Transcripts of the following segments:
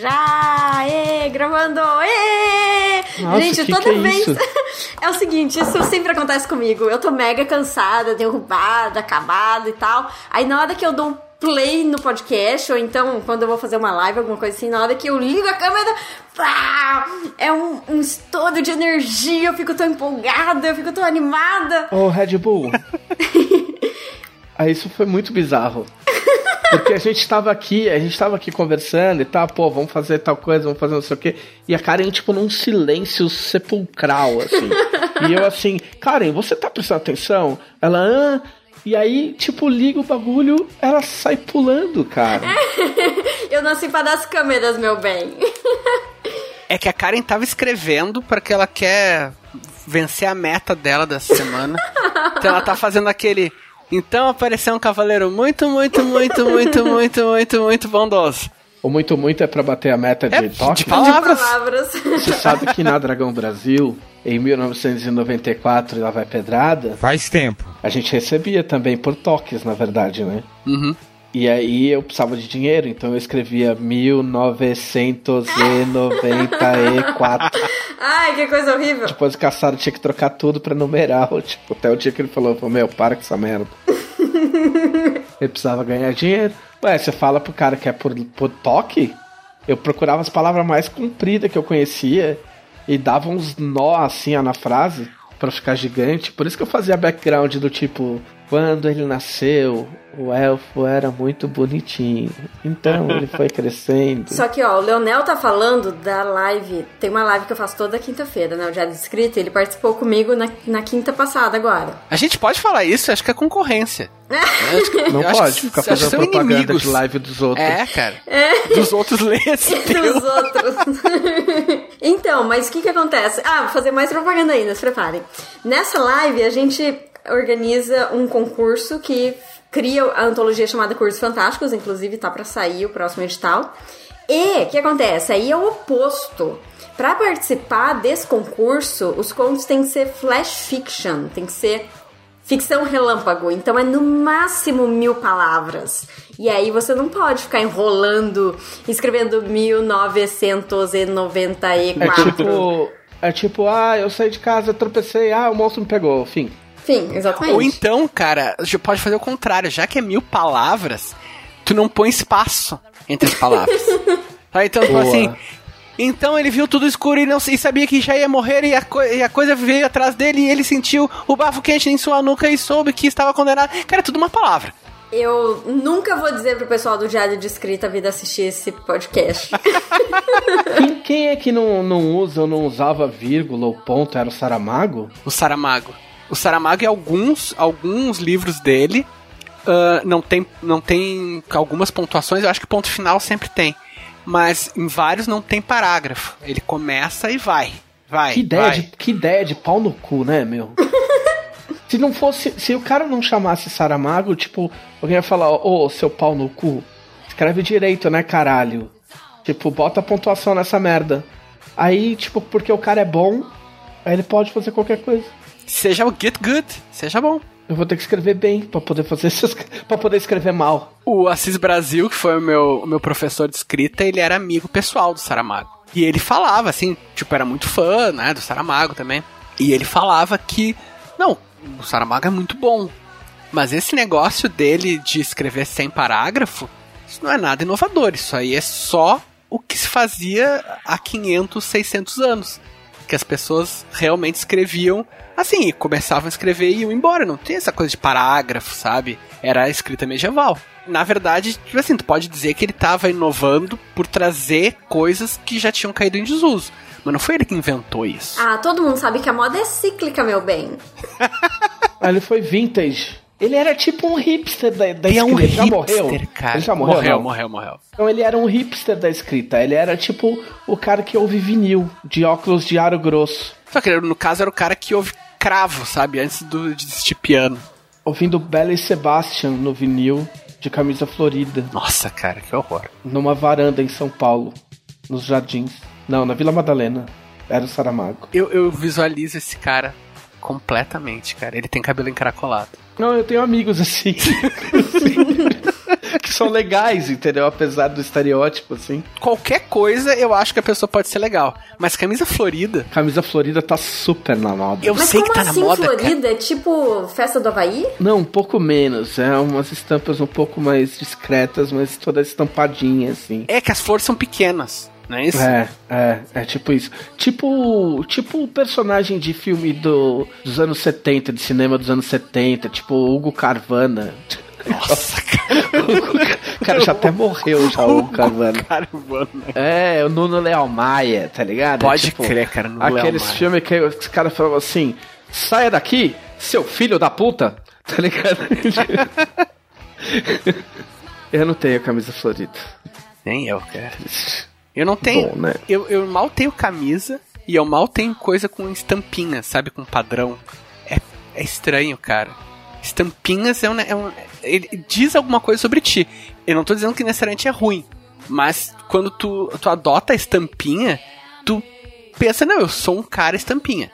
Já! Ê, gravando! Ê! Nossa, Gente, que toda que é vez. é o seguinte, isso sempre acontece comigo. Eu tô mega cansada, derrubada, acabada e tal. Aí na hora que eu dou um play no podcast, ou então quando eu vou fazer uma live, alguma coisa assim, na hora que eu ligo a câmera, pá, é um, um estouro de energia, eu fico tão empolgada, eu fico tão animada. Ô, Red Bull. Aí isso foi muito bizarro. Porque a gente tava aqui, a gente tava aqui conversando e tal, pô, vamos fazer tal coisa, vamos fazer não sei o quê. E a Karen, tipo, num silêncio sepulcral, assim. e eu assim, Karen, você tá prestando atenção? Ela, ah. E aí, tipo, liga o bagulho, ela sai pulando, cara. Eu nasci para das câmeras, meu bem. É que a Karen tava escrevendo porque ela quer vencer a meta dela dessa semana. então ela tá fazendo aquele. Então apareceu um cavaleiro muito, muito, muito, muito, muito, muito, muito bondoso. O muito, muito é pra bater a meta de É, toque. de palavras. Palavras. Você sabe que na Dragão Brasil, em 1994, lá vai pedrada, Faz tempo. a gente recebia também por toques, na verdade, né? Uhum. E aí eu precisava de dinheiro, então eu escrevia 1994. Ai, que coisa horrível. Depois o caçado tinha que trocar tudo pra numerar. Tipo, até o dia que ele falou, meu, para com essa merda. ele precisava ganhar dinheiro. Ué, você fala pro cara que é por, por toque? Eu procurava as palavras mais compridas que eu conhecia e dava uns nó assim ó, na frase pra ficar gigante. Por isso que eu fazia background do tipo, quando ele nasceu, o elfo era muito bonitinho. Então ele foi crescendo. Só que, ó, o Leonel tá falando da live. Tem uma live que eu faço toda quinta-feira, né? O Diário de Escrita. Ele participou comigo na, na quinta passada agora. A gente pode falar isso, acho que é concorrência. Que- Não eu acho pode que- ficar acho que fazendo são propaganda inimigos. de live dos outros. É, cara. Dos outros teu. Dos outros. então, mas o que que acontece? Ah, vou fazer mais propaganda ainda, se preparem. Nessa live, a gente organiza um concurso que cria a antologia chamada Cursos Fantásticos, inclusive tá pra sair o próximo edital. E o que acontece? Aí é o oposto. Pra participar desse concurso, os contos têm que ser flash fiction, tem que ser ficção relâmpago, então é no máximo mil palavras. E aí você não pode ficar enrolando, escrevendo 1994. É tipo. É tipo, ah, eu saí de casa, tropecei, ah, o monstro me pegou. Fim. Enfim, exatamente. Ou então, cara, já pode fazer o contrário. Já que é mil palavras, tu não põe espaço entre as palavras. Tá, então, tipo Boa. assim. Então ele viu tudo escuro e não e sabia que já ia morrer e a, e a coisa veio atrás dele e ele sentiu o bafo quente em sua nuca e soube que estava condenado. Cara, é tudo uma palavra. Eu nunca vou dizer pro pessoal do Diário de Escrita vir assistir esse podcast. Quem, quem é que não, não usa ou não usava vírgula ou ponto? Era o Saramago? O Saramago. O Saramago e alguns, alguns livros dele ah, não, tem, não tem algumas pontuações, eu acho que ponto final sempre tem. Mas em vários não tem parágrafo. Ele começa e vai. Vai. Que ideia, vai. de, que ideia de pau no cu, né, meu? se não fosse. Se o cara não chamasse Saramago, tipo, alguém ia falar, ô, seu pau no cu, escreve direito, né, caralho? Tipo, bota pontuação nessa merda. Aí, tipo, porque o cara é bom, aí ele pode fazer qualquer coisa. Seja o Get Good, seja bom. Eu vou ter que escrever bem pra poder fazer essas, para poder escrever mal. O Assis Brasil, que foi o meu, meu professor de escrita, ele era amigo pessoal do Saramago. E ele falava, assim, tipo, era muito fã, né, do Saramago também. E ele falava que, não, o Saramago é muito bom. Mas esse negócio dele de escrever sem parágrafo, isso não é nada inovador. Isso aí é só o que se fazia há 500, 600 anos. Que as pessoas realmente escreviam assim, começavam a escrever e iam embora. Não tem essa coisa de parágrafo, sabe? Era a escrita medieval. Na verdade, tipo assim, tu pode dizer que ele estava inovando por trazer coisas que já tinham caído em desuso. Mas não foi ele que inventou isso. ah, todo mundo sabe que a moda é cíclica, meu bem. Aí ele foi vintage. Ele era tipo um hipster da, da Ele é um escrita. Ele já hipster, morreu? cara. Ele já morreu? morreu, não? morreu, morreu. Então ele era um hipster da escrita. Ele era tipo o cara que ouve vinil, de óculos de aro grosso. Só que no caso era o cara que ouve cravo, sabe? Antes do, de assistir piano. Ouvindo Bella e Sebastian no vinil, de camisa florida, Nossa, cara, que horror. numa varanda em São Paulo, nos jardins. Não, na Vila Madalena. Era o Saramago. Eu, eu visualizo esse cara completamente, cara. Ele tem cabelo encaracolado. Não, eu tenho amigos assim. que são legais, entendeu? Apesar do estereótipo, assim. Qualquer coisa eu acho que a pessoa pode ser legal. Mas camisa florida. Camisa florida tá super na moda. Eu Mas sei como que tá assim na moda. cara. Florida? É tipo festa do Havaí? Não, um pouco menos. É umas estampas um pouco mais discretas, mas toda estampadinha, assim. É que as flores são pequenas, não é isso? É, é, é tipo isso. Tipo, tipo o personagem de filme do, dos anos 70, de cinema dos anos 70, tipo Hugo Carvana. Nossa, cara. O cara já até morreu já, o Hugo Carvana. Caramba. É, o Nuno Leal Maia, tá ligado? É Pode tipo, crer, cara. No Aqueles filmes que os caras falavam assim: saia daqui, seu filho da puta, tá ligado? eu não tenho camisa florida. Nem eu, cara. Eu não tenho. Bom, né? eu, eu mal tenho camisa e eu mal tenho coisa com estampinha, sabe? Com padrão. É, é estranho, cara. Estampinhas é um, é um. Ele diz alguma coisa sobre ti. Eu não tô dizendo que necessariamente é ruim. Mas quando tu, tu adota a estampinha, tu pensa, não, eu sou um cara estampinha.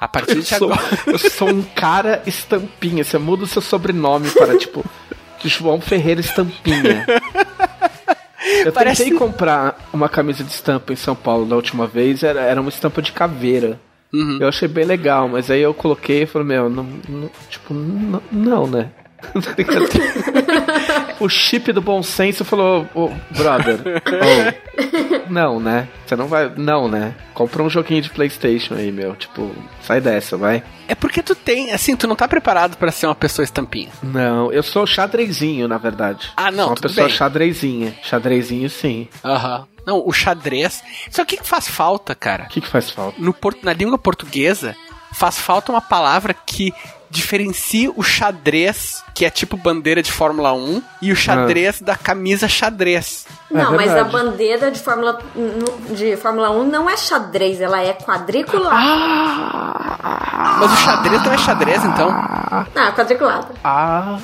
A partir Eu de sou, agora. eu sou um cara estampinha. Você muda o seu sobrenome para, tipo, João Ferreira Estampinha. Eu Parece- tentei comprar uma camisa de estampa em São Paulo da última vez, era, era uma estampa de caveira. Uhum. Eu achei bem legal, mas aí eu coloquei e falei, meu, não, não- tipo, não, não, né? Tá o chip do bom senso falou, ô, brother, ô, não, né? Você não vai, não, né? Compra um joguinho de Playstation aí, meu, tipo, sai dessa, vai. É porque tu tem, assim, tu não tá preparado pra ser uma pessoa estampinha. Não, eu sou xadrezinho, na verdade. Ah, não, Sou uma pessoa bem. xadrezinha. Xadrezinho, sim. Aham. Não, o xadrez. Só que o que faz falta, cara? O que que faz falta? No, na língua portuguesa, faz falta uma palavra que diferencia o xadrez, que é tipo bandeira de Fórmula 1, e o xadrez da camisa xadrez. Não, mas a verdade. bandeira de Fórmula, de Fórmula 1 não é xadrez, ela é quadriculada. Mas o xadrez não é xadrez, então? Ah, quadriculada. Ah,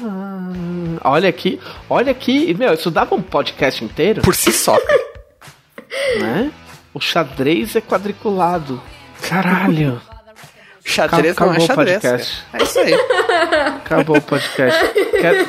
olha aqui, olha aqui, meu, isso dava um podcast inteiro, Por si só. né? O xadrez é quadriculado. Caralho. Xadrez Acabou não é xadrez. podcast. cara. É isso aí. Acabou o podcast. Quero-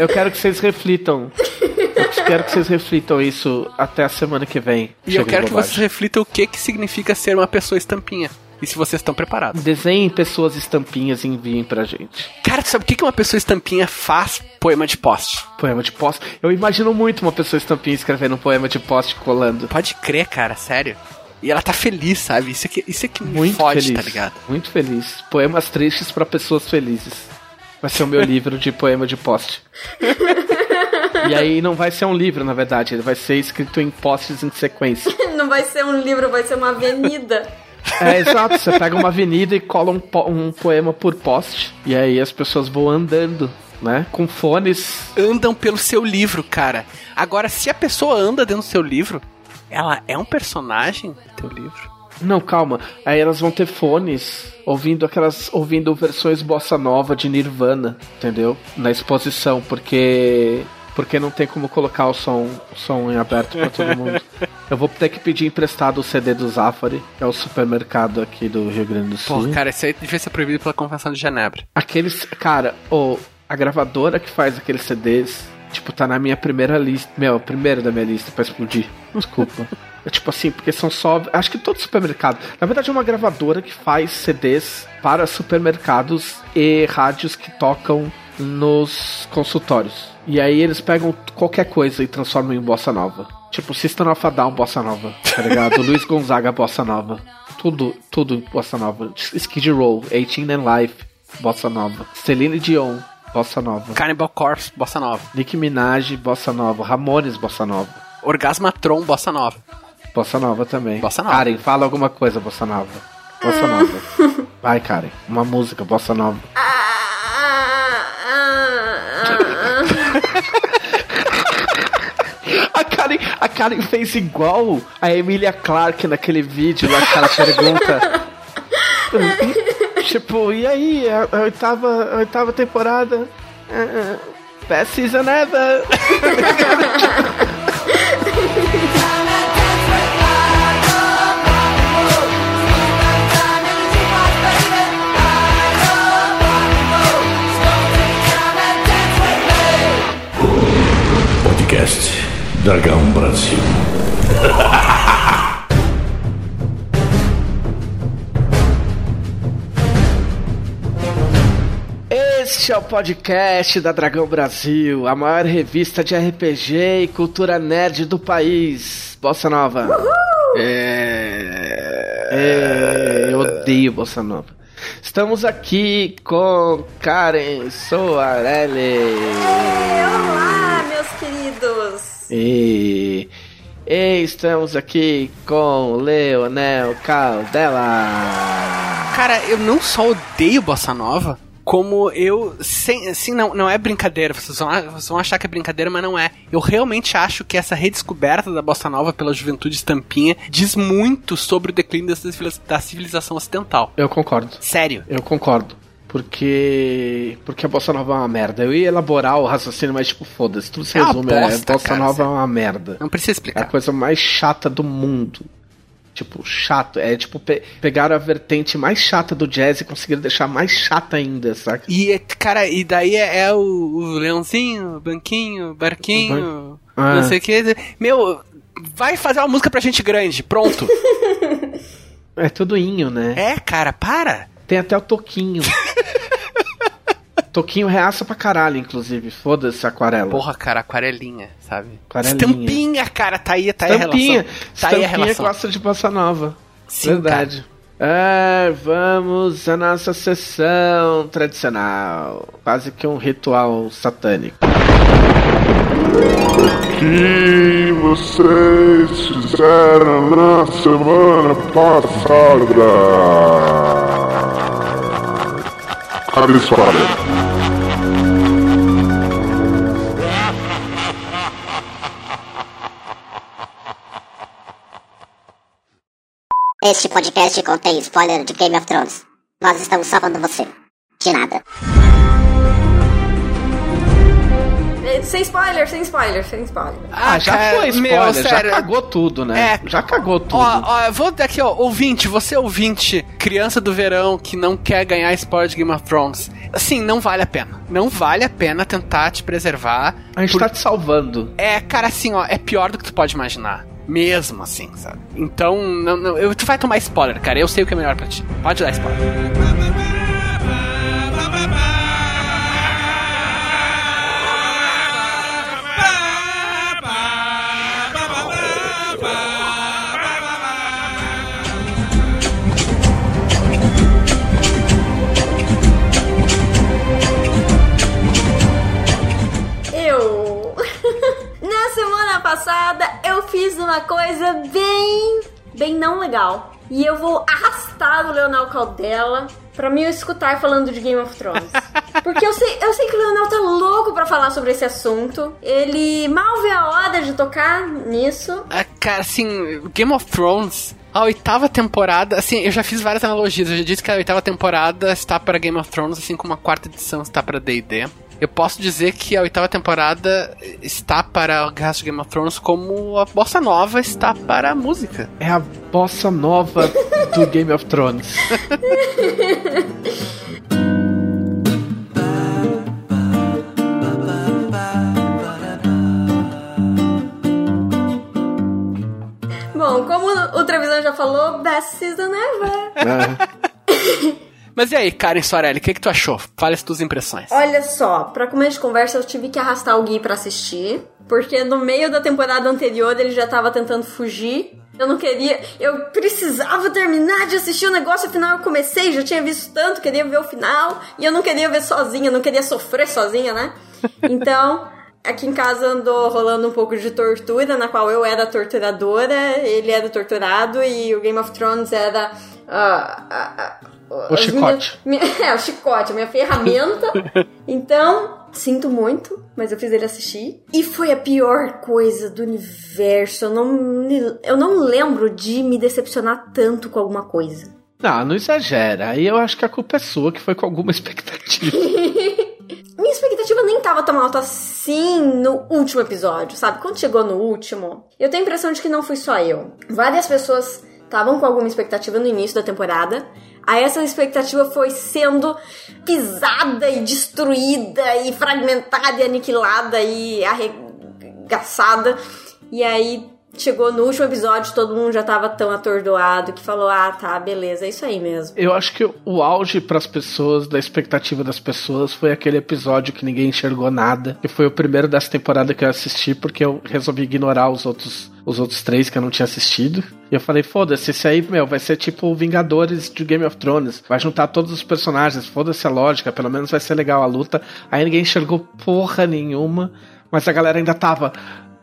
eu quero que vocês reflitam. Eu quero que vocês reflitam isso até a semana que vem. E eu Chega quero que vocês reflitam o que, que significa ser uma pessoa estampinha. E se vocês estão preparados. Desenhem pessoas estampinhas e enviem pra gente. Cara, tu sabe o que uma pessoa estampinha faz poema de poste? Poema de poste. Eu imagino muito uma pessoa estampinha escrevendo um poema de poste colando. Pode crer, cara, sério. E ela tá feliz, sabe? Isso é que, isso é que me Muito fode, feliz. tá ligado? Muito feliz. Poemas tristes pra pessoas felizes. Vai ser o meu livro de poema de poste. e aí não vai ser um livro, na verdade. Ele vai ser escrito em postes em sequência. Não vai ser um livro, vai ser uma avenida. É, exato. Você pega uma avenida e cola um, po- um poema por poste. E aí as pessoas vão andando, né? Com fones. Andam pelo seu livro, cara. Agora, se a pessoa anda dentro do seu livro, ela é um personagem do teu livro? Não, calma. Aí elas vão ter fones ouvindo aquelas. ouvindo versões bossa nova de Nirvana, entendeu? Na exposição, porque. Porque não tem como colocar o som, o som em aberto pra todo mundo. Eu vou ter que pedir emprestado o CD do Zafari, que é o supermercado aqui do Rio Grande do Sul. Pô, cara, isso aí devia ser proibido pela Convenção de Genebra. Aqueles. Cara, o a gravadora que faz aqueles CDs, tipo, tá na minha primeira lista. Meu, primeiro da minha lista pra explodir. Desculpa. É tipo assim, porque são só. Acho que todo supermercado. Na verdade, é uma gravadora que faz CDs para supermercados e rádios que tocam nos consultórios. E aí eles pegam qualquer coisa e transformam em bossa nova. Tipo, System of a Down bossa nova, tá ligado? Luiz Gonzaga bossa nova. Tudo, tudo bossa nova. Skid Row, 18 and Life, bossa nova. Celine Dion, bossa nova. Cannibal Corpse, bossa nova. Nicki Minaj, bossa nova. Ramones, bossa nova. Orgasmatron, bossa nova. Bossa nova também. Bossa nova. Karen, fala alguma coisa, bossa nova. Bossa nova. Vai, Karen. Uma música, bossa nova. A Karen, a Karen fez igual a Emilia Clarke naquele vídeo lá que ela pergunta. tipo, e aí, a, a oitava, a oitava temporada? Ah, ah, Best season ever! Podcast Dragão Brasil. Este é o podcast da Dragão Brasil, a maior revista de RPG e cultura nerd do país. Bossa Nova. É... é... Eu odeio Bossa Nova. Estamos aqui com Karen Soarelli. Olá, meus queridos. E... e estamos aqui com Leonel Caldela. Cara, eu não só odeio Bossa Nova, como eu. Sem, assim, não, não é brincadeira. Vocês vão, vocês vão achar que é brincadeira, mas não é. Eu realmente acho que essa redescoberta da bossa nova pela juventude estampinha diz muito sobre o declínio da civilização ocidental. Eu concordo. Sério. Eu concordo. Porque. Porque a bossa nova é uma merda. Eu ia elaborar o raciocínio, mas tipo, foda-se. Tudo se É resume. a bosta, bossa cara, nova é uma merda. Não precisa É a explicar. coisa mais chata do mundo. Tipo, chato. É tipo, pe pegaram a vertente mais chata do jazz e conseguiram deixar mais chata ainda, saca? E, é- cara, e daí é, é o, o leãozinho, o banquinho, o barquinho, Ah. não sei o que. Meu, vai fazer uma música pra gente grande, pronto. É tudo inho, né? é, cara, para. Tem até o Toquinho. Toquinho reaça pra caralho, inclusive. Foda-se a aquarela. Porra, cara, aquarelinha, sabe? Aquarelinha. Estampinha, cara, tá aí, tá aí a Estampinha. relação. Tá aí a Estampinha relação. gosta de bossa nova. Sim, Verdade. É, vamos à nossa sessão tradicional. Quase que um ritual satânico. que vocês fizeram na semana passada? Cadê isso, Este podcast contém spoiler de Game of Thrones. Nós estamos salvando você. De nada. É, Sem spoiler, sem spoiler, sem spoiler. Ah, já cara, foi spoiler, meu, já sério. cagou tudo, né? É. Já cagou tudo. Ó, ó, eu vou daqui, ó, ouvinte, você ouvinte, criança do verão que não quer ganhar spoiler de Game of Thrones. Assim, não vale a pena. Não vale a pena tentar te preservar. a gente por- tá te salvando. É, cara, assim, ó, é pior do que tu pode imaginar. Mesmo assim, sabe? Então, não, não, eu, tu vai tomar spoiler, cara. Eu sei o que é melhor pra ti. Pode dar spoiler. Passada eu fiz uma coisa bem. bem não legal. E eu vou arrastar o Leonel Caldela pra me escutar falando de Game of Thrones. Porque eu sei, eu sei que o Leonel tá louco pra falar sobre esse assunto. Ele mal vê a hora de tocar nisso. Ah, cara, assim, Game of Thrones, a oitava temporada, assim, eu já fiz várias analogias. Eu já disse que a oitava temporada está para Game of Thrones, assim como a quarta edição está para D&D. Eu posso dizer que a oitava temporada está para o resto de Game of Thrones como a bossa nova está para a música. É a bossa nova do Game of Thrones. Bom, como o Trevisan já falou, best season ever. É. Mas e aí, Karen Soarelli, o que, que tu achou? Fale as tuas impressões. Olha só, pra começo de conversa eu tive que arrastar o Gui pra assistir, porque no meio da temporada anterior ele já tava tentando fugir. Eu não queria, eu precisava terminar de assistir o negócio, afinal eu comecei, já tinha visto tanto, queria ver o final, e eu não queria ver sozinha, não queria sofrer sozinha, né? Então, aqui em casa andou rolando um pouco de tortura, na qual eu era torturadora, ele era o torturado, e o Game of Thrones era. ah, ah, ah, O chicote. minhas- minha- é, o chicote, a minha ferramenta. Então, sinto muito, mas eu fiz ele assistir. E foi a pior coisa do universo. Eu não, eu não lembro de me decepcionar tanto com alguma coisa. Não, não exagera. Aí eu acho que a culpa é sua, que foi com alguma expectativa. Minha expectativa nem tava tão alta assim no último episódio, sabe? Quando chegou no último, eu tenho a impressão de que não fui só eu. Várias pessoas estavam com alguma expectativa no início da temporada. Aí essa expectativa foi sendo pisada e destruída e fragmentada e aniquilada e arregaçada. E aí chegou no último episódio, todo mundo já tava tão atordoado que falou: ah, tá, beleza, é isso aí mesmo. Eu acho que o auge pras pessoas, da expectativa das pessoas, foi aquele episódio que ninguém enxergou nada. Que foi o primeiro dessa temporada que eu assisti, porque eu resolvi ignorar os outros, os outros três que eu não tinha assistido. E eu falei, foda-se, esse aí, meu, vai ser tipo Vingadores de Game of Thrones. Vai juntar todos os personagens, foda-se a lógica, pelo menos vai ser legal a luta. Aí ninguém enxergou porra nenhuma. Mas a galera ainda tava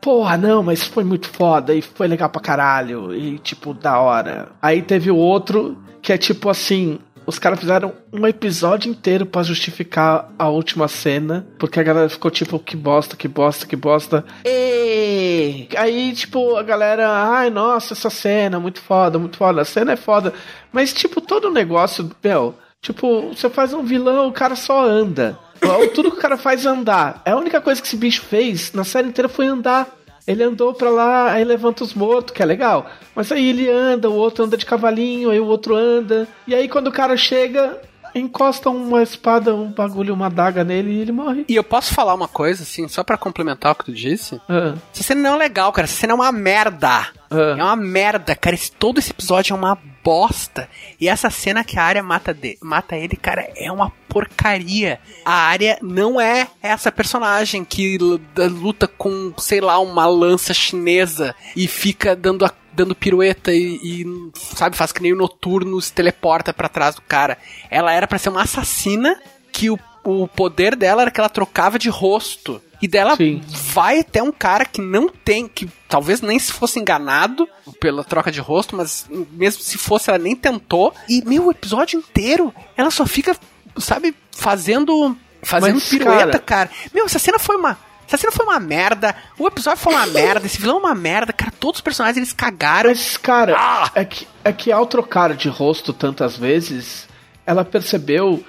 porra, não, mas foi muito foda e foi legal pra caralho. E, tipo, da hora. Aí teve o outro que é tipo assim. Os caras fizeram um episódio inteiro pra justificar a última cena, porque a galera ficou tipo, que bosta, que bosta, que bosta. E aí, tipo, a galera, ai, nossa, essa cena, muito foda, muito foda. A cena é foda. Mas, tipo, todo o negócio, meu, tipo, você faz um vilão, o cara só anda. Tudo que o cara faz é andar. É a única coisa que esse bicho fez na série inteira foi andar. Ele andou pra lá, aí levanta os mortos, que é legal. Mas aí ele anda, o outro anda de cavalinho, aí o outro anda. E aí quando o cara chega, encosta uma espada, um bagulho, uma daga nele e ele morre. E eu posso falar uma coisa, assim, só para complementar o que tu disse? Ah, Essa cena não é legal, cara. Essa cena é uma merda. Ah. É uma merda, cara. Esse, todo esse episódio é uma bosta. E essa cena que a área mata, mata ele, cara, é uma porcaria. A área não é essa personagem que luta com, sei lá, uma lança chinesa e fica dando a dando pirueta e, e, sabe, faz que nem o noturno se teleporta pra trás do cara. Ela era pra ser uma assassina que o, o poder dela era que ela trocava de rosto. E dela Sim. vai até um cara que não tem, que talvez nem se fosse enganado pela troca de rosto, mas mesmo se fosse, ela nem tentou. E, meu, o episódio inteiro, ela só fica, sabe, fazendo. Fazendo Mas, pirueta, cara- cara. Meu, essa cena foi uma. Essa cena foi uma merda. O episódio foi uma merda. Esse vilão é uma merda. Cara, todos os personagens eles cagaram. Mas, cara, Ah! é, que, é que ao trocar de rosto tantas vezes, ela percebeu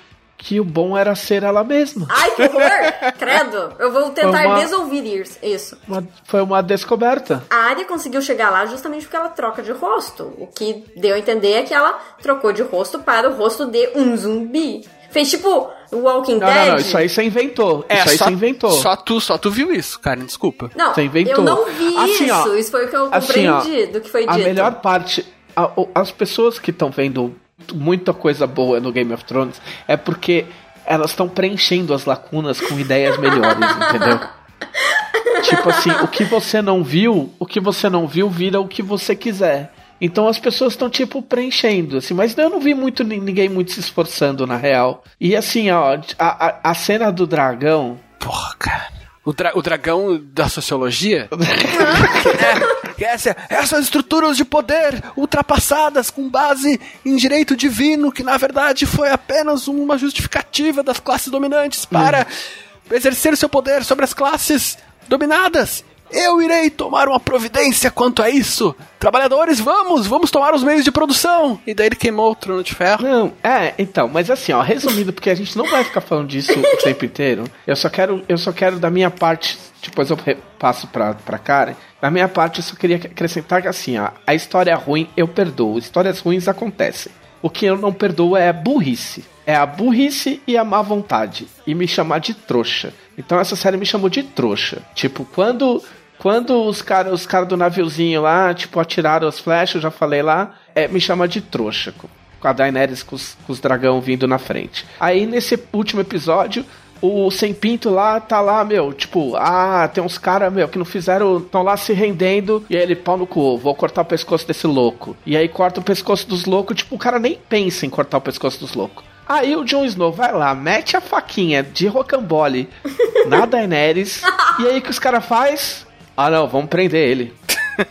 que o bom era ser ela mesma. Ai, que horror! Credo! Eu vou tentar uma- desouvir isso- isso. Uma- foi uma descoberta. A Arya conseguiu chegar lá justamente porque ela troca de rosto. O que deu a entender é que ela trocou de rosto para o rosto de um zumbi. Fez tipo o Walking Não, Dead. não, não, isso aí você inventou. isso aí só, você inventou. Só tu, só tu viu isso, cara. Desculpa. Não, Você inventou. eu não vi Assim, ó, isso. Isso foi o que eu assim, ó, compreendi do que foi A dito. melhor parte. a- as pessoas que estão vendo muita coisa boa no Game of Thrones é porque elas estão preenchendo as lacunas com ideias melhores, entendeu? Tipo assim, o que você não viu, o que você não viu vira o que você quiser. Então as pessoas estão tipo preenchendo, assim, mas eu não vi muito ni- ninguém muito se esforçando na real. E assim, ó, a, a, a cena do dragão, Porra, cara. O, dra- o dragão da sociologia? é, essa- essas estruturas de poder ultrapassadas com base em direito divino, que na verdade foi apenas uma justificativa das classes dominantes para exercer o seu poder sobre as classes dominadas. Eu irei tomar uma providência quanto a isso. Trabalhadores, vamos, vamos tomar os meios de produção. E daí ele queimou o trono de ferro. Não, é, então, mas assim, ó, resumindo, porque a gente não vai ficar falando disso o tempo inteiro. Eu só quero, eu só quero da minha parte, depois eu passo pra, pra Karen. Da minha parte, eu só queria acrescentar que assim, ó, a história ruim, eu perdoo. Histórias ruins acontecem. O que eu não perdoo é a burrice. É a burrice e a má vontade. E me chamar de trouxa. Então essa série me chamou de trouxa. Tipo, quando quando os caras os cara do naviozinho lá, tipo, atiraram as flechas, eu já falei lá, é, me chama de trouxa. Com a Daenerys com os, com os dragão vindo na frente. Aí nesse último episódio, o Sem Pinto lá tá lá, meu, tipo, ah, tem uns caras, meu, que não fizeram, estão lá se rendendo, e aí ele, pau no cu, vou cortar o pescoço desse louco. E aí corta o pescoço dos loucos, tipo, o cara nem pensa em cortar o pescoço dos loucos. Aí o Jon Snow vai lá, mete a faquinha de rocambole na Daenerys, e aí o que os caras faz? Ah não, vamos prender ele.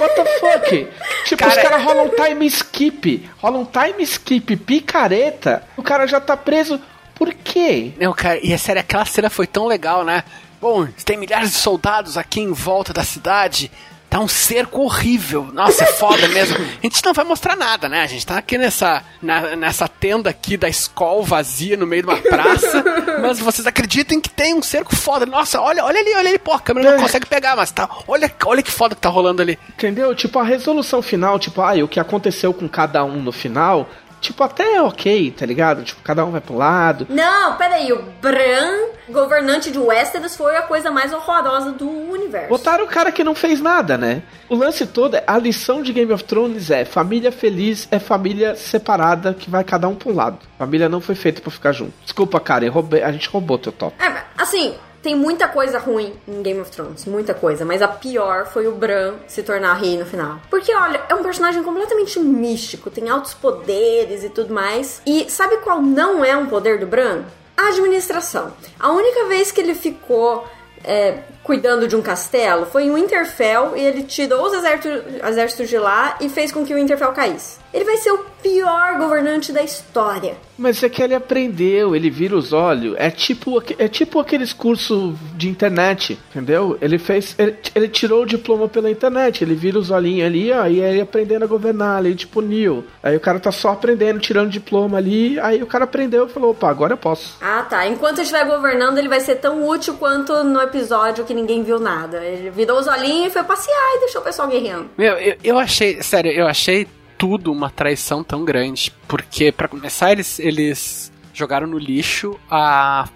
What the fuck? Tipo, os Cara- caras rolam um time skip. Rolam um time skip picareta. O cara já tá preso. Por quê? Não, cara, e é sério, aquela cena foi tão legal, né? Bom, tem milhares de soldados aqui em volta da cidade. Tá um cerco horrível. Nossa, é foda mesmo. A gente não vai mostrar nada, né? A gente tá aqui nessa, na- nessa tenda aqui da escola vazia no meio de uma praça. mas vocês acreditem que tem um cerco foda. Nossa, olha, olha ali, olha ali. Pô, a câmera não consegue pegar, mas tá. Olha, olha que foda que tá rolando ali. Entendeu? Tipo, a resolução final, tipo, ah, o que aconteceu com cada um no final, tipo, até é ok, tá ligado? Tipo, cada um vai pro lado. Não, peraí, o Bran, governante de Westeros, foi a coisa mais horrorosa do universo. Botaram o cara que não fez nada, né? O lance todo, é, a lição de Game of Thrones é família feliz é família separada que vai cada um pro lado. Família não foi feita pra ficar junto. Desculpa, cara, roubei, a gente roubou teu top. É, assim, tem muita coisa ruim em Game of Thrones, muita coisa, mas a pior foi o Bran se tornar rei no final. Porque, olha, é um personagem completamente místico, tem altos poderes e tudo mais. E sabe qual não é um poder do Bran? A administração. A única vez que ele ficou é, cuidando de um castelo foi em Winterfell e ele tirou os exércitos, exércitos de lá e fez com que o Winterfell caísse. Ele vai ser o pior governante da história. Mas é que ele aprendeu, ele vira os olhos. É tipo, é tipo aqueles cursos de internet, entendeu? Ele fez. Ele, ele tirou o diploma pela internet, ele vira os olhinhos ali, ó, e aí aprendendo a governar ali, tipo Neil. Aí o cara tá só aprendendo, tirando diploma ali, aí o cara aprendeu e falou, opa, agora eu posso. Ah, tá. Enquanto ele estiver governando, ele vai ser tão útil quanto no episódio que ninguém viu nada. Ele virou os olhinhos e foi passear e deixou o pessoal guerreando. Meu, eu, eu achei, sério, eu achei tudo uma traição tão grande. Porque, para começar, eles, eles jogaram no lixo a.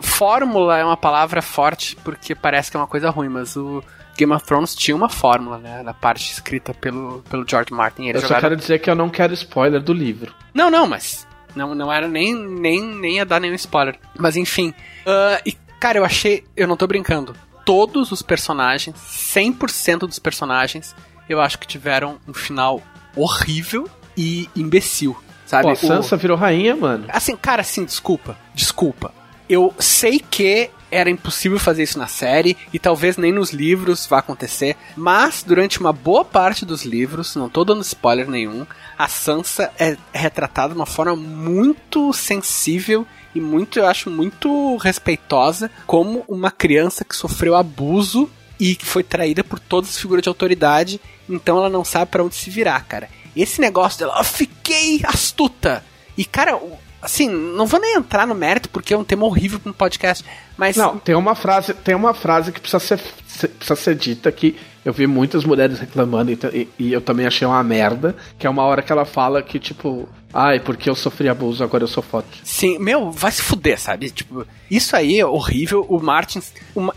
Fórmula é uma palavra forte porque parece que é uma coisa ruim, mas o Game of Thrones tinha uma fórmula, né? Na parte escrita pelo, pelo George Martin. Eles eu jogaram... só quero dizer que eu não quero spoiler do livro. Não, não, mas. Não, não era nem, nem, nem ia dar nenhum spoiler. Mas enfim. Uh, e, cara, eu achei. Eu não tô brincando. Todos os personagens, 100% dos personagens, eu acho que tiveram um final horrível e imbecil. Sabe? Pô, a Sansa o... virou rainha, mano. Assim, cara, assim, desculpa. Desculpa. Eu sei que era impossível fazer isso na série e talvez nem nos livros vá acontecer, mas durante uma boa parte dos livros, não tô dando spoiler nenhum, a Sansa é retratada de uma forma muito sensível e muito, eu acho, muito respeitosa como uma criança que sofreu abuso e que foi traída por todas as figuras de autoridade, então ela não sabe para onde se virar, cara. Esse negócio dela, eu fiquei astuta. E, cara, assim, não vou nem entrar no mérito porque é um tema horrível para um podcast, mas Não, tem uma frase, tem uma frase que precisa ser, precisa ser dita que eu vi muitas mulheres reclamando e, e, eu também achei uma merda, que é uma hora que ela fala que tipo, ai, porque eu sofri abuso, agora eu sou forte. Sim, meu, vai se fuder, sabe? Tipo, isso aí é horrível. O Martin,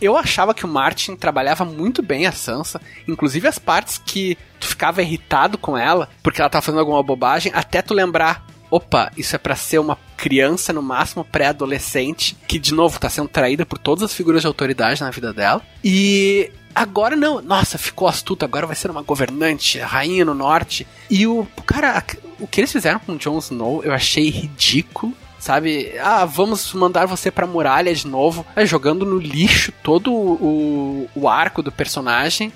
eu achava que o Martin trabalhava muito bem a Sansa, inclusive as partes que tu ficava irritado com ela, porque ela tava fazendo alguma bobagem, até tu lembrar opa, isso é para ser uma criança, no máximo pré-adolescente, que de novo tá sendo traída por todas as figuras de autoridade na vida dela. E agora não, nossa, ficou astuta, agora vai ser uma governante, rainha no norte. E o cara, o que eles fizeram com o Jon Snow, eu achei ridículo sabe? Ah, vamos mandar você pra muralha de novo, é, jogando no lixo todo o, o arco do personagem.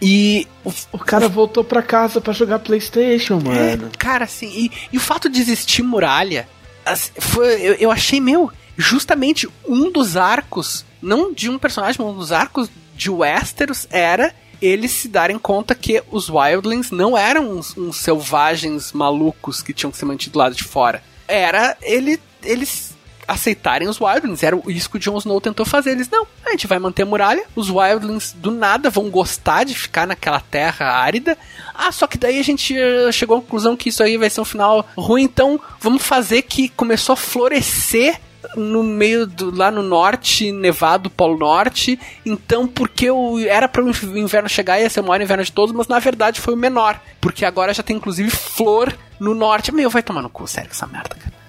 E o, o cara voltou pra casa para jogar PlayStation, mano. É, cara, assim, e, e, o fato de existir muralha, assim, foi, eu, eu achei, meu, justamente um dos arcos, não de um personagem, mas um dos arcos de Westeros era eles se darem conta que os Wildlings não eram uns, uns selvagens malucos que tinham que ser mantidos do lado de fora. Era ele, eles aceitarem os Wildlings. Era isso que o Jon Snow tentou fazer. Eles, não, a gente vai manter a muralha. Os Wildlings do nada vão gostar de ficar naquela terra árida. Ah, só que daí a gente eh, chegou à conclusão que isso aí vai ser um final ruim. Então vamos fazer que começou a florescer no meio do, lá no norte, nevado, polo norte. Então, porque era para o inverno chegar, ia ser o maior inverno de todos, mas na verdade foi o menor. Porque agora já tem inclusive flor no norte. Meu, vai tomar no cu, sério, essa merda, cara.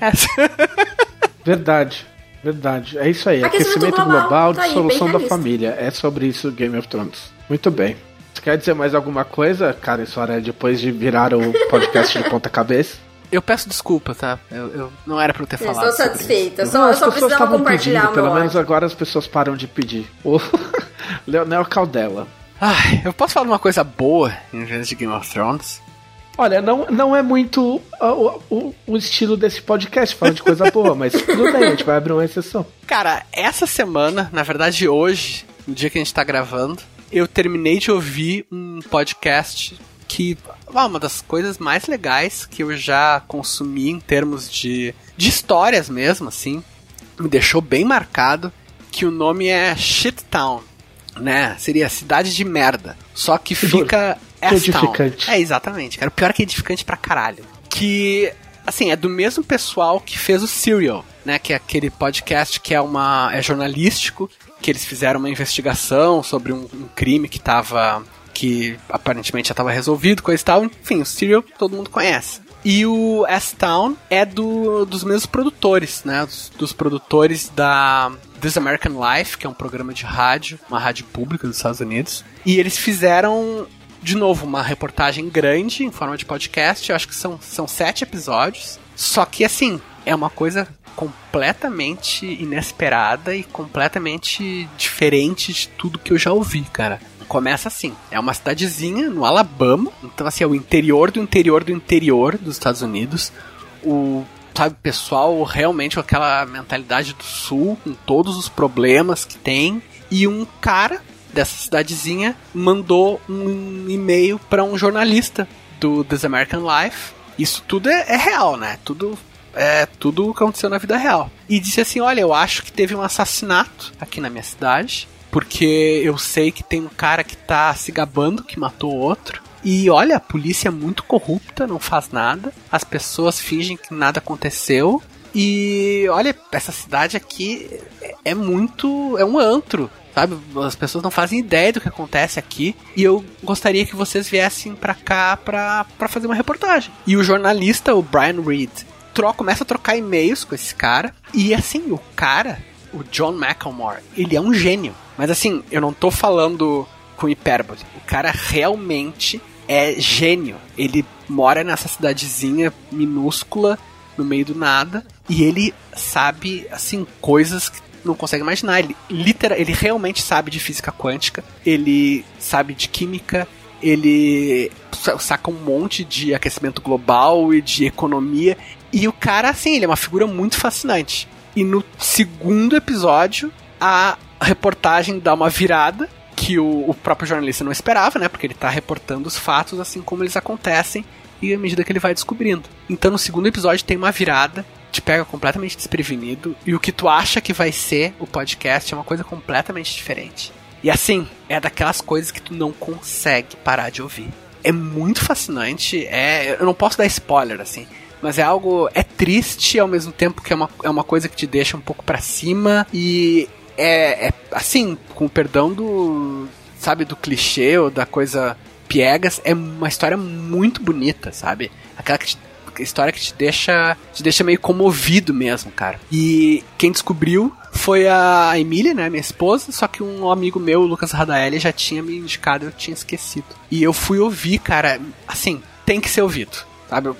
Essa. Verdade. Verdade. É isso aí. Aquecimento, Aquecimento global, global tá dissolução da família. É sobre isso Game of Thrones. Muito bem. Você quer dizer mais alguma coisa, cara, Soares, depois de virar o podcast de ponta cabeça? Eu peço desculpa, tá? Eu, eu não era pra eu ter falado. Estou satisfeita. Só, não, eu só precisava compartilhar pedindo, Pelo menos agora as pessoas param de pedir. O Leonel Caldela. Ai, eu posso falar uma coisa boa em vez de Game of Thrones? Olha, não, não é muito uh, o, o, estilo desse podcast, falando de coisa boa, mas tudo bem, a gente vai abrir uma exceção. Cara, essa semana, na verdade hoje, no dia que a gente tá gravando, eu terminei de ouvir um podcast que ah, uma das coisas mais legais que eu já consumi em termos de, de histórias mesmo, assim, me deixou bem marcado, que o nome é Shit Town, né? Seria cidade de merda. Só que fica S-Town. edificante. É, exatamente, cara. O pior é que é edificante pra caralho. Que, assim, é do mesmo pessoal que fez o Serial, né? Que é aquele podcast que é uma é jornalístico, que eles fizeram uma investigação sobre um, um crime que tava que aparentemente já estava resolvido, coisa e tal. Enfim, o Serial todo mundo conhece. E o S-Town é do, dos mesmos produtores, né? Dos, dos produtores da This American Life, que é um programa de rádio, uma rádio pública dos Estados Unidos. E eles fizeram, de novo, uma reportagem grande em forma de podcast. Eu acho que são, são sete episódios. Só que, assim, é uma coisa completamente inesperada e completamente diferente de tudo que eu já ouvi, cara. Começa assim, é uma cidadezinha no Alabama, então assim, é o interior do interior do interior dos Estados Unidos. O sabe, pessoal realmente com aquela mentalidade do sul, com todos os problemas que tem, e um cara dessa cidadezinha mandou um e-mail para um jornalista do This American Life. Isso tudo é, é real, né? Tudo é tudo aconteceu na vida real. E disse assim: Olha, eu acho que teve um assassinato aqui na minha cidade. Porque eu sei que tem um cara que tá se gabando que matou outro. E olha, a polícia é muito corrupta, não faz nada. As pessoas fingem que nada aconteceu. E olha, essa cidade aqui é muito. é um antro. Sabe? As pessoas não fazem ideia do que acontece aqui. E eu gostaria que vocês viessem pra cá pra fazer uma reportagem. E o jornalista, o Brian Reed, troca, começa a trocar e-mails com esse cara. E assim, o cara, o John McElmore, ele é um gênio. Mas assim, eu não tô falando com hipérbole. O cara realmente é gênio. Ele mora nessa cidadezinha minúscula, no meio do nada, e ele sabe, assim, coisas que não consegue imaginar. Ele, literal, ele realmente sabe de física quântica, ele sabe de química, ele saca um monte de aquecimento global e de economia. E o cara, assim, ele é uma figura muito fascinante. E no segundo episódio, a reportagem dá uma virada que o, o, próprio jornalista não esperava, né? Porque ele tá reportando os fatos assim como eles acontecem e à medida que ele vai descobrindo. Então no segundo episódio tem uma virada, te pega completamente desprevenido e o que tu acha que vai ser o podcast é uma coisa completamente diferente. E assim, é daquelas coisas que tu não consegue parar de ouvir. É muito fascinante, é, eu não posso dar spoiler assim, mas é algo é triste ao mesmo tempo que é uma, é uma coisa que te deixa um pouco para cima e é, é assim, com o perdão do, sabe, do clichê ou da coisa piegas, é uma história muito bonita, sabe? Aquela que te, história que te deixa, te deixa meio comovido mesmo, cara. E quem descobriu foi a Emília, né, minha esposa, só que um amigo meu, o Lucas Radaeli, já tinha me indicado, eu tinha esquecido. E eu fui ouvir, cara, assim, tem que ser ouvido, sabe? Eu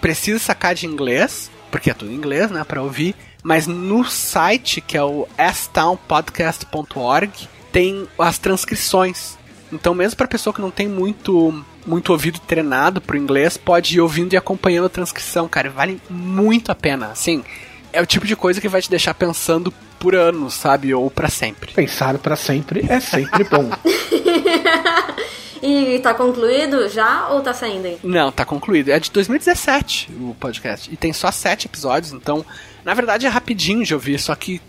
preciso sacar de inglês, porque é tudo em inglês, né, para ouvir, mas no site, que é o stownpodcast.org, tem as transcrições. Então, mesmo para pessoa que não tem muito muito ouvido treinado pro inglês, pode ir ouvindo e acompanhando a transcrição, cara, vale muito a pena. Assim, é o tipo de coisa que vai te deixar pensando por anos, sabe, ou para sempre. Pensar para sempre é sempre bom. E tá concluído já ou tá saindo aí? Não, tá concluído. É de 2017 o podcast. E tem só sete episódios, então, na verdade é rapidinho de ouvir, só que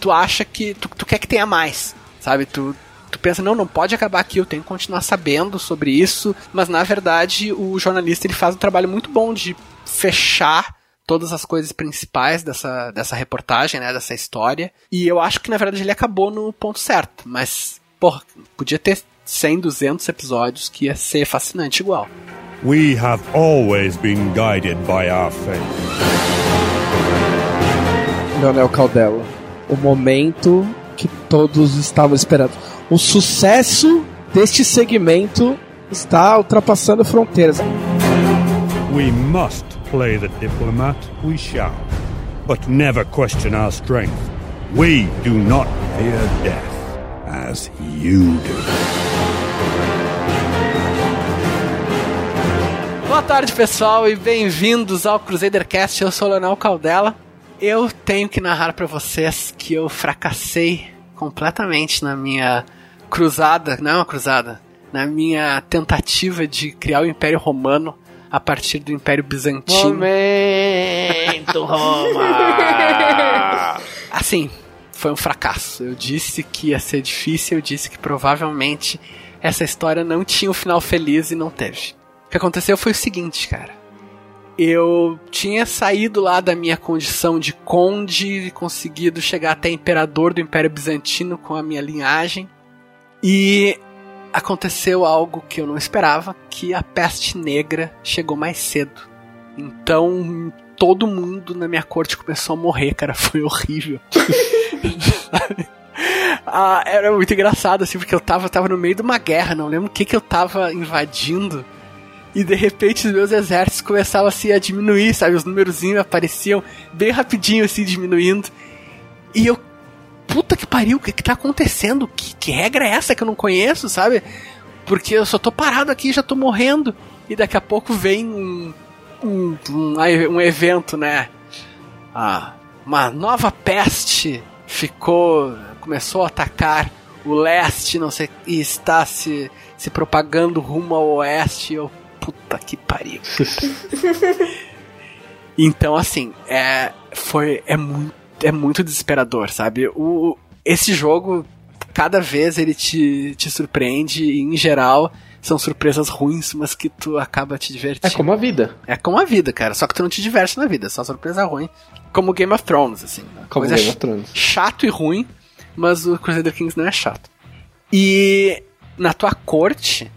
tu acha que. Tu, tu quer que tenha mais, sabe? Tu, tu pensa, não, não pode acabar aqui, eu tenho que continuar sabendo sobre isso. Mas na verdade, o jornalista ele faz um trabalho muito bom de fechar todas as coisas principais dessa, dessa reportagem, né, dessa história. E eu acho que na verdade ele acabou no ponto certo, mas porra, podia ter 100, 200 episódios que ia ser fascinante igual. We have always been guided by our faith. Leonel Caldela, o momento que todos estavam esperando. O sucesso deste segmento está ultrapassando fronteiras. We must play the diplomat, we shall, but never question our strength. We do not fear death as you do. Boa tarde, pessoal, e bem-vindos ao Crusadercast. Eu sou o Leonel Caldela. Eu tenho que narrar para vocês que eu fracassei completamente na minha cruzada, não é uma cruzada, na minha tentativa de criar o Império Romano a partir do Império Bizantino. Momento, Roma! assim, foi um fracasso. Eu disse que ia ser difícil, eu disse que provavelmente essa história não tinha um final feliz e não teve. O que aconteceu foi o seguinte, cara. Eu tinha saído lá da minha condição de conde e conseguido chegar até imperador do Império Bizantino com a minha linhagem. E aconteceu algo que eu não esperava, que a peste negra chegou mais cedo. Então, todo mundo na minha corte começou a morrer, cara, foi horrível. ah, era muito engraçado, assim, porque eu tava, tava no meio de uma guerra, não lembro o que que eu tava invadindo. E de repente os meus exércitos começavam assim a diminuir, sabe? Os númerozinhos apareciam bem rapidinho, assim, diminuindo. E eu, puta que pariu, o que que tá acontecendo? Que, que regra é essa que eu não conheço, sabe? Porque eu só tô parado aqui, já tô morrendo. E daqui a pouco vem um, um, um, evento, né? Ah, uma nova peste ficou. começou a atacar o leste, não sei, e está se, se propagando rumo ao oeste. Eu, puta que pariu. então, assim, é, foi, é, muito, é muito desesperador, sabe? O, esse jogo, cada vez ele te, te surpreende, e em geral são surpresas ruins, mas que tu acaba te divertindo. É como a vida. É como a vida, cara. Só que tu não te diverte na vida, é só surpresa ruim. Como Game of Thrones, assim. Como Coisa Game of Thrones. chato e ruim, mas o Crusader Kings não é chato. E na tua corte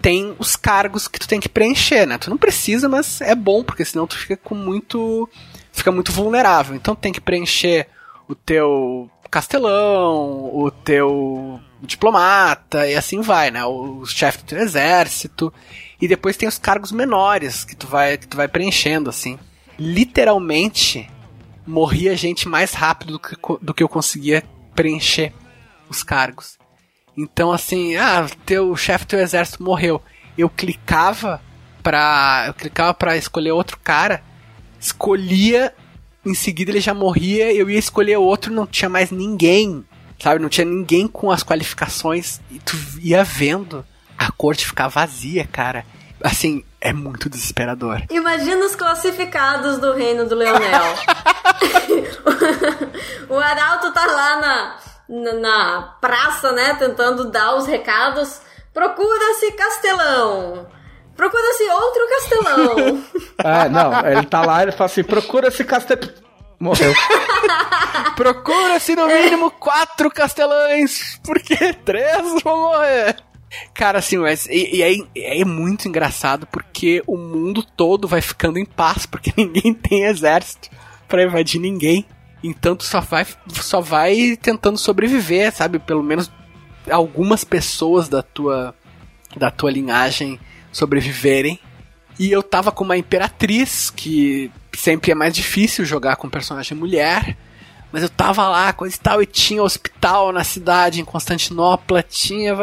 tem os cargos que tu tem que preencher, né? Tu não precisa, mas é bom, porque senão tu fica com muito. Fica muito vulnerável. Então tem que preencher o teu castelão, o teu diplomata, e assim vai, né? O chefe do teu exército. E depois tem os cargos menores que tu vai, que tu vai preenchendo, assim. Literalmente, morria gente mais rápido do que, do que eu conseguia preencher os cargos. Então, assim, ah, teu chefe do teu exército morreu. Eu clicava pra. Eu clicava pra escolher outro cara, escolhia, em seguida ele já morria, eu ia escolher outro, não tinha mais ninguém. Sabe, não tinha ninguém com as qualificações. E tu ia vendo a corte ficar vazia, cara. Assim, é muito desesperador. Imagina os classificados do reino do Leonel. o Arauto tá lá na, na, na praça, né, tentando dar os recados. Procura-se castelão. Procura-se outro castelão. Ah, não, ele tá lá, ele fala assim, procura esse castelo. Morreu. Procura-se no mínimo quatro castelães, porque três vão morrer. Cara, assim, mas e, e é, é muito engraçado porque o mundo todo vai ficando em paz, porque ninguém tem exército pra invadir ninguém. Então tu só vai, só vai tentando sobreviver, sabe? Pelo menos algumas pessoas da tua, da tua linhagem sobreviverem. E eu tava com uma imperatriz, que sempre é mais difícil jogar com personagem mulher. Mas eu tava lá, coisa e tal, e tinha hospital na cidade, em Constantinopla, tinha.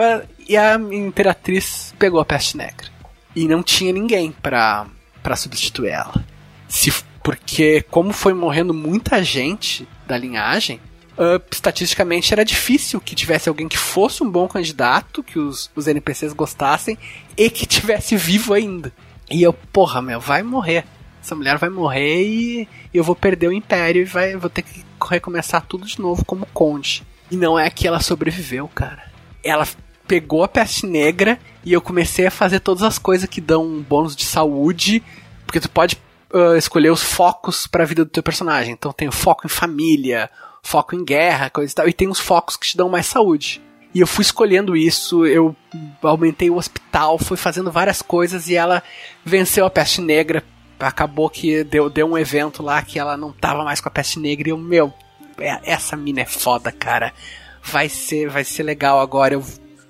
E a imperatriz pegou a peste negra. E não tinha ninguém pra, pra substituir ela. Se, porque, como foi morrendo muita gente da linhagem, uh, estatisticamente era difícil que tivesse alguém que fosse um bom candidato, que os, os NPCs gostassem, e que tivesse vivo ainda. E eu, porra, meu, vai morrer. Essa mulher vai morrer e eu vou perder o império e vai, vou ter que recomeçar tudo de novo como conde. E não é que ela sobreviveu, cara. Ela pegou a peste negra e eu comecei a fazer todas as coisas que dão um bônus de saúde, porque tu pode uh, escolher os focos para a vida do teu personagem. Então tem o foco em família, foco em guerra, coisa e tal, e tem os focos que te dão mais saúde. E eu fui escolhendo isso, eu aumentei o hospital, fui fazendo várias coisas e ela venceu a peste negra. Acabou que deu, deu um evento lá que ela não tava mais com a peste negra e eu, meu, é, essa mina é foda, cara. Vai ser, vai ser legal agora. Eu,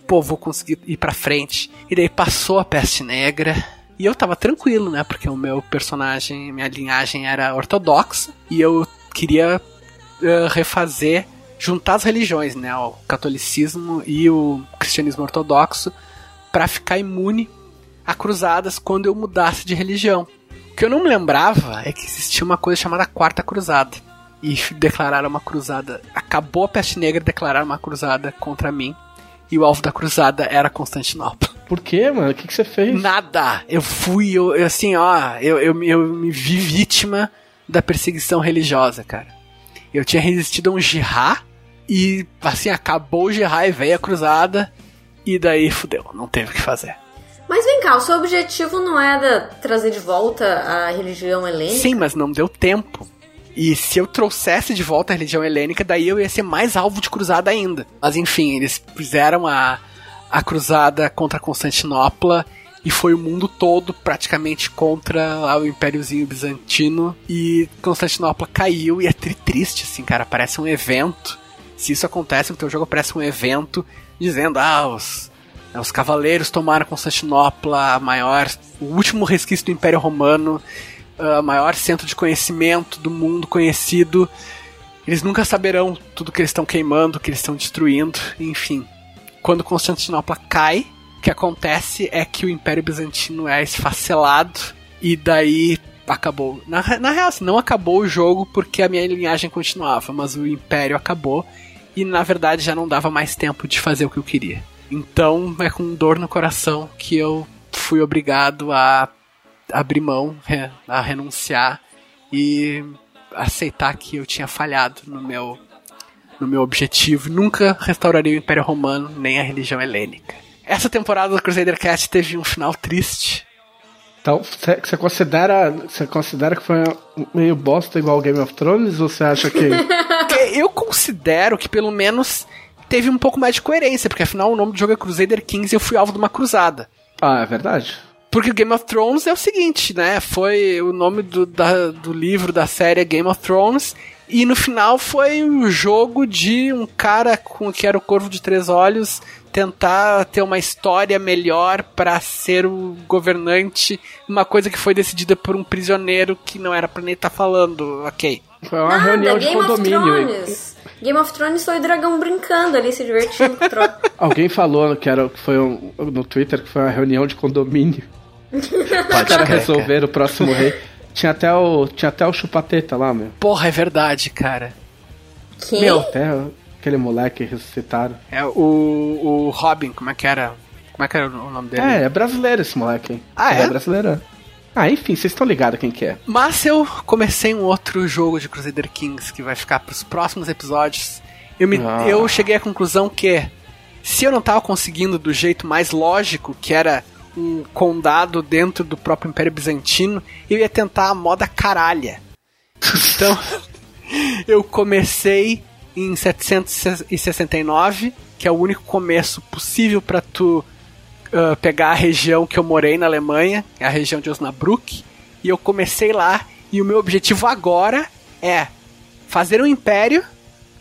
pô, vou conseguir ir pra frente. E daí passou a peste negra. E eu tava tranquilo, né? Porque o meu personagem, minha linhagem era ortodoxa. E eu queria uh, refazer juntar as religiões, né, o catolicismo e o cristianismo ortodoxo, para ficar imune a cruzadas quando eu mudasse de religião. O que eu não me lembrava é que existia uma coisa chamada Quarta Cruzada. E declararam uma cruzada. Acabou a peste negra, declararam uma cruzada contra mim. E o alvo da cruzada era Constantinopla. Por quê, mano? O que, que você fez? Nada! Eu fui, eu, eu assim, ó, eu, eu, eu me vi vítima da perseguição religiosa, cara. Eu tinha resistido a um jihad e assim, acabou o Gerrai, veio a cruzada. E daí fudeu, não teve o que fazer. Mas vem cá, o seu objetivo não era trazer de volta a religião helênica? Sim, mas não deu tempo. E se eu trouxesse de volta a religião helênica, daí eu ia ser mais alvo de cruzada ainda. Mas enfim, eles fizeram a, a cruzada contra Constantinopla e foi o mundo todo praticamente contra o Impériozinho Bizantino. E Constantinopla caiu e é tri triste, assim, cara. Parece um evento. Se isso acontece, o teu jogo parece um evento dizendo, ah, os, os cavaleiros tomaram Constantinopla, a maior, o último resquício do Império Romano, a maior centro de conhecimento do mundo conhecido. Eles nunca saberão tudo que eles estão queimando, que eles estão destruindo, enfim. Quando Constantinopla cai, o que acontece é que o Império Bizantino é esfacelado e daí acabou. Na, na real, assim, não acabou o jogo porque a minha linhagem continuava, mas o Império acabou e na verdade já não dava mais tempo de fazer o que eu queria. Então é com dor no coração que eu fui obrigado a abrir mão, a renunciar e aceitar que eu tinha falhado no meu no meu objetivo. Nunca restauraria o Império Romano nem a religião helênica. Essa temporada do Crusader Cast teve um final triste. Então, você considera, você considera que foi meio bosta igual Game of Thrones ou você acha que eu considero que pelo menos teve um pouco mais de coerência, porque afinal o nome do jogo é Crusader Kings e eu fui alvo de uma cruzada. Ah, é verdade? Porque o Game of Thrones é o seguinte, né? Foi o nome do, da- do livro da série Game of Thrones. E no final foi o jogo de um cara com que era o Corvo de Três Olhos tentar ter uma história melhor pra ser o governante, uma coisa que foi decidida por um prisioneiro que não era pra nem estar falando, ok. Foi uma Nada, reunião de Game of condomínio. Thrones. Game of Thrones foi o dragão brincando ali, se divertindo com o trono. Alguém falou que era que foi um, no Twitter que foi uma reunião de condomínio Pode para resolver o próximo rei. Tinha até o tinha até o chupateta lá, meu. Porra, é verdade, cara. Quem? Meu. Até aquele moleque ressuscitaram. É o, o Robin, como é que era? Como é que era o nome dele? É, é brasileiro esse moleque. Ah, Ele é? brasileiro. Ah, enfim, vocês estão ligados quem que é. Mas eu comecei um outro jogo de Crusader Kings que vai ficar pros próximos episódios. Eu, me, Ah. eu cheguei à conclusão que se eu não tava conseguindo do jeito mais lógico, que era um condado dentro do próprio Império Bizantino, eu ia tentar a moda caralha. Então, eu comecei em 769, que é o único começo possível para tu ah, pegar a região que eu morei na Alemanha, a região de Osnabrück, e eu comecei lá, e o meu objetivo agora é fazer um império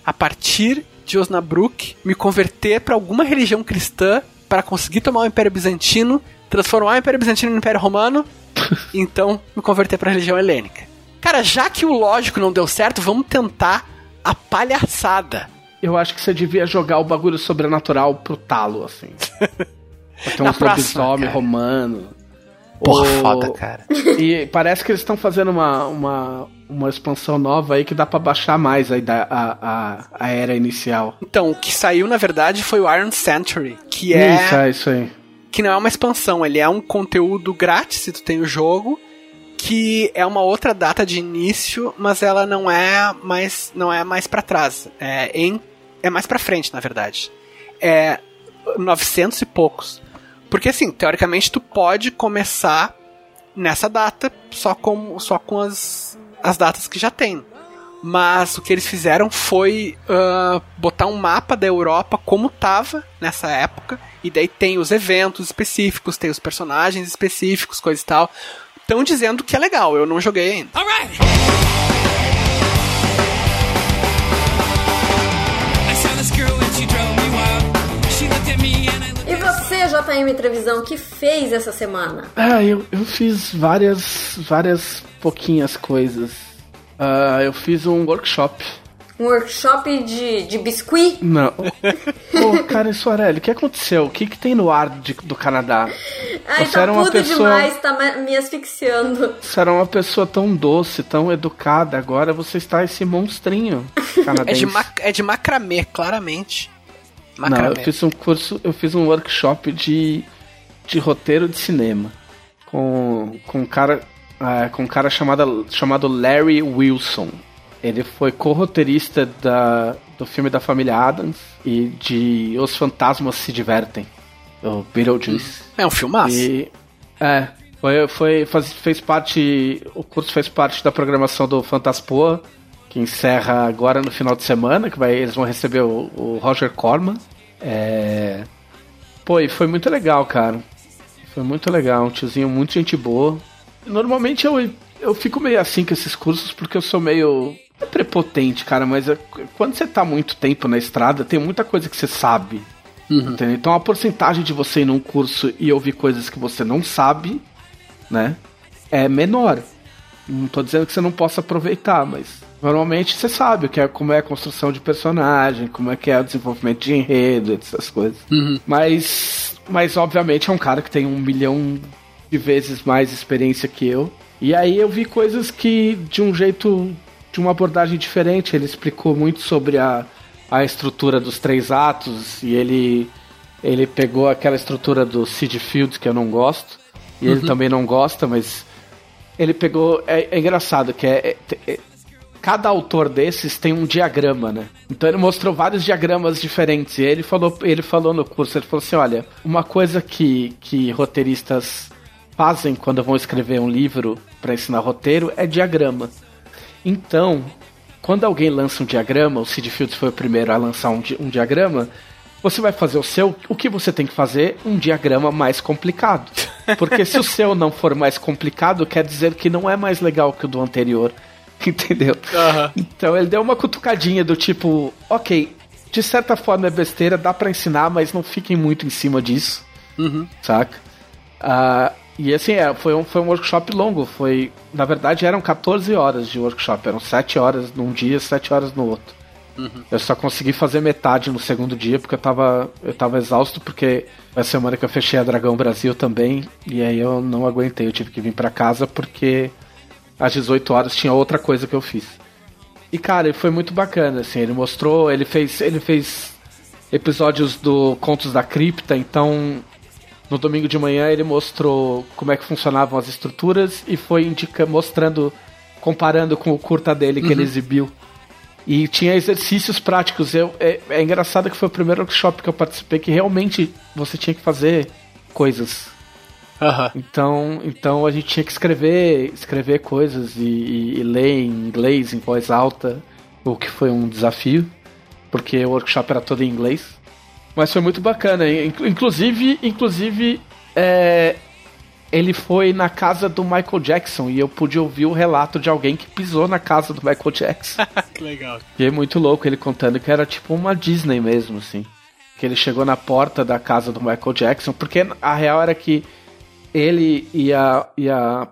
a partir de Osnabrück, me converter para alguma religião cristã para conseguir tomar o Império Bizantino, transformar o Império Bizantino no Império Romano, então me converter para a religião helênica. Cara, já que o lógico não deu certo, vamos tentar a palhaçada. Eu acho que você devia jogar o bagulho sobrenatural pro talo, assim. Uns próxima, lobisomem romano. Porra, foda, cara. E parece que eles estão fazendo uma, uma, uma expansão nova aí que dá pra baixar mais aí da, a, a, a era inicial. Então, o que saiu na verdade foi o Iron Century, que é Isso, é isso aí. Que não é uma expansão, ele é um conteúdo grátis se tu tem o jogo, que é uma outra data de início, mas ela não é mais não é mais para trás, é em é mais para frente, na verdade. É 900 e poucos. Porque assim, teoricamente tu pode começar nessa data só com só com as as datas que já tem. Mas o que eles fizeram foi ah, botar um mapa da Europa como tava nessa época. E daí tem os eventos específicos, tem os personagens específicos, coisa e tal. Estão dizendo que é legal, eu não joguei ainda. E você, JM Trevisão, que fez essa semana? Ah, eu, eu fiz várias, várias pouquinhas coisas. Ah, eu fiz um workshop. Um workshop de, de biscuit? Não. Ô, Karen Soarelli, o que aconteceu? O que, que tem no ar de- do Canadá? Ai, Você tá era uma tudo pessoa- demais, tá me asfixiando. Você era uma pessoa tão doce, tão educada, agora você está esse monstrinho É canadense. de, ma é de macramê, claramente. Não, Macramê. eu fiz um curso, eu fiz um workshop de, de roteiro de cinema com, com um cara, ah, com um cara chamado, chamado Larry Wilson. Ele foi co-roteirista do filme da família Adams e de Os Fantasmas Se Divertem. O Beetlejuice. É um filmaço. E. É. Foi, foi, faz- fez parte. O curso fez parte da programação do Fantaspoa, que encerra agora no final de semana, que vai, eles vão receber o, o Roger Corman. É. Pô, e foi muito legal, cara. Foi muito legal, um tiozinho muito gente boa. Normalmente eu, eu fico meio assim com esses cursos porque eu sou meio é prepotente, cara, mas é- quando você tá muito tempo na estrada, tem muita coisa que você sabe. Entendeu? Então a porcentagem de você ir num curso e ouvir coisas que você não sabe, né, é menor. Não tô dizendo que você não possa aproveitar, mas normalmente você sabe o que é, como é a construção de personagem, como é que é o desenvolvimento de enredo, essas coisas. Mas, mas obviamente é um cara que tem um milhão de vezes mais experiência que eu. E aí eu vi coisas que de um jeito, de uma abordagem diferente. Ele explicou muito sobre a, a estrutura dos três atos e ele ele pegou aquela estrutura do Sid Fields que eu não gosto e ele também não gosta, mas ele pegou é, é engraçado que é, é- é- cada autor desses tem um diagrama, né? Então ele mostrou vários diagramas diferentes e ele falou ele falou no curso ele falou assim, olha, uma coisa que que roteiristas fazem quando vão escrever um livro para ensinar roteiro é diagrama. Então, quando alguém lança um diagrama, o Sid Fields foi o primeiro a lançar um, di- um diagrama, você vai fazer o seu, o que você tem que fazer? Um diagrama mais complicado. Porque se o seu não for mais complicado, quer dizer que não é mais legal que o do anterior. Entendeu? Então ele deu uma cutucadinha do tipo, ok, de certa forma é besteira, dá pra ensinar, mas não fiquem muito em cima disso. Saca? Ah, e assim, é, foi, um, foi um workshop longo. Foi, na verdade, eram 14 horas de workshop. Eram 7 horas num dia, 7 horas no outro. Eu só consegui fazer metade no segundo dia porque eu tava, eu tava exausto, porque foi a semana que eu fechei a Dragão Brasil também. E aí eu não aguentei, eu tive que vir pra casa porque às 18 horas tinha outra coisa que eu fiz. E cara, ele foi muito bacana, assim, ele mostrou, ele fez, ele fez episódios do Contos da Cripta, então no domingo de manhã ele mostrou como é que funcionavam as estruturas e foi indica, mostrando, comparando com o curta dele que ele exibiu. E tinha exercícios práticos. Eu, é, é engraçado que foi o primeiro workshop que eu participei que realmente você tinha que fazer coisas. Aham. Então, então a gente tinha que escrever, escrever coisas e, e- e ler em inglês em voz alta, o que foi um desafio, porque o workshop era todo em inglês. Mas foi muito bacana. Inclu- Inclusive, inclusive, é, ele foi na casa do Michael Jackson e eu pude ouvir o relato de alguém que pisou na casa do Michael Jackson. que legal. E é muito louco ele contando que era tipo uma Disney mesmo, assim. Que ele chegou na porta da casa do Michael Jackson, porque a real era que ele e a, e a,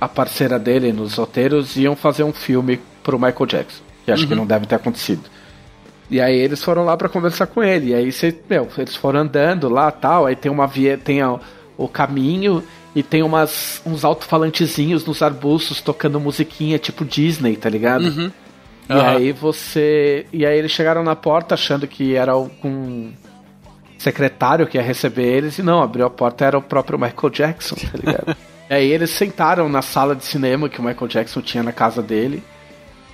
a parceira dele nos roteiros iam fazer um filme pro Michael Jackson. Que acho que não deve ter acontecido. E aí eles foram lá pra conversar com ele. E aí você, meu, eles foram andando lá tal. Aí tem uma via, tem a- o caminho e tem umas, uns alto-falantezinhos nos arbustos tocando musiquinha tipo Disney, tá ligado? E Aham. aí você. E aí eles chegaram na porta achando que era algum secretário que ia receber eles, e não, abriu a porta era o próprio Michael Jackson, tá ligado? e aí eles sentaram na sala de cinema que o Michael Jackson tinha na casa dele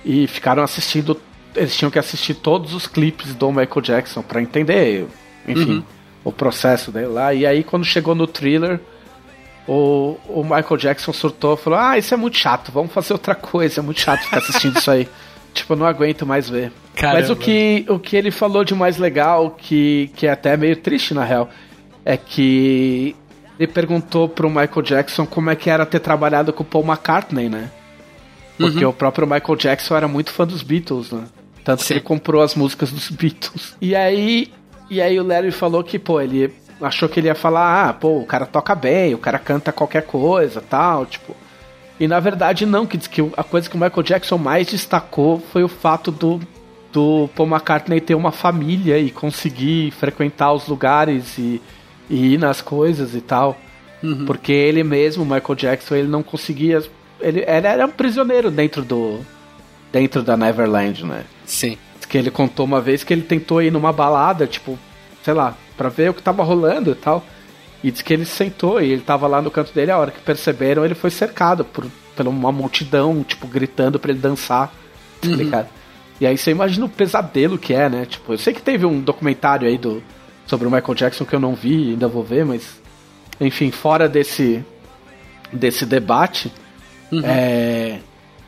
e ficaram assistindo. Eles tinham que assistir todos os clipes do Michael Jackson pra entender, enfim, o processo dele lá. E aí quando chegou no thriller. O, o Michael Jackson surtou e falou: Ah, isso é muito chato, vamos fazer outra coisa, é muito chato ficar assistindo isso aí. Tipo, eu não aguento mais ver. Caramba. Mas o que, o que ele falou de mais legal, que, que é até meio triste na real, é que ele perguntou pro Michael Jackson como é que era ter trabalhado com o Paul McCartney, né? Porque o próprio Michael Jackson era muito fã dos Beatles, né? Tanto Sim. que ele comprou as músicas dos Beatles. E aí, e aí o Larry falou que, pô, ele achou que ele ia falar, ah, pô, o cara toca bem, o cara canta qualquer coisa, tal, tipo. E na verdade não, que diz que a coisa que o Michael Jackson mais destacou foi o fato do do Paul McCartney ter uma família e conseguir frequentar os lugares e, e ir nas coisas e tal. Porque ele mesmo, o Michael Jackson, ele não conseguia. Ele, ele era um prisioneiro dentro do. dentro da Neverland, né? Sim. Que ele contou uma vez que ele tentou ir numa balada, tipo, sei lá, pra ver o que tava rolando e tal. E diz que ele sentou e ele tava lá no canto dele, a hora que perceberam, ele foi cercado por, por uma multidão, tipo, gritando pra ele dançar, tá ligado? E aí você imagina o pesadelo que é, né? Tipo, eu sei que teve um documentário aí do, sobre o Michael Jackson que eu não vi, ainda vou ver, mas enfim, fora desse desse debate, é,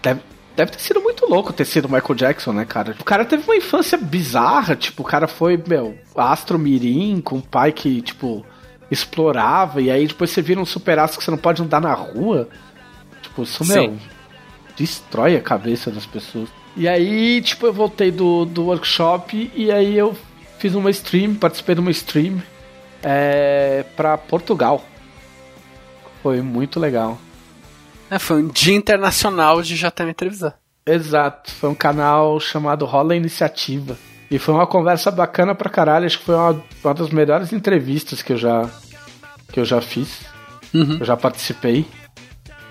deve, deve ter sido muito louco ter sido Michael Jackson, né, cara? O cara teve uma infância bizarra, tipo, o cara foi, meu, astro mirim, com um pai que, tipo, explorava, e aí depois você vira um super astro que você não pode andar na rua. Tipo, isso, meu, Sim. destrói a cabeça das pessoas. E aí, tipo, eu voltei do, do workshop e aí eu fiz uma stream, participei de uma stream é, pra Portugal. Foi muito legal. É, foi um dia internacional de JM Trevisan. Exato, foi um canal chamado Rola Iniciativa. E foi uma conversa bacana pra caralho, acho que foi uma, uma das melhores entrevistas que eu já que eu já fiz. Eu já participei.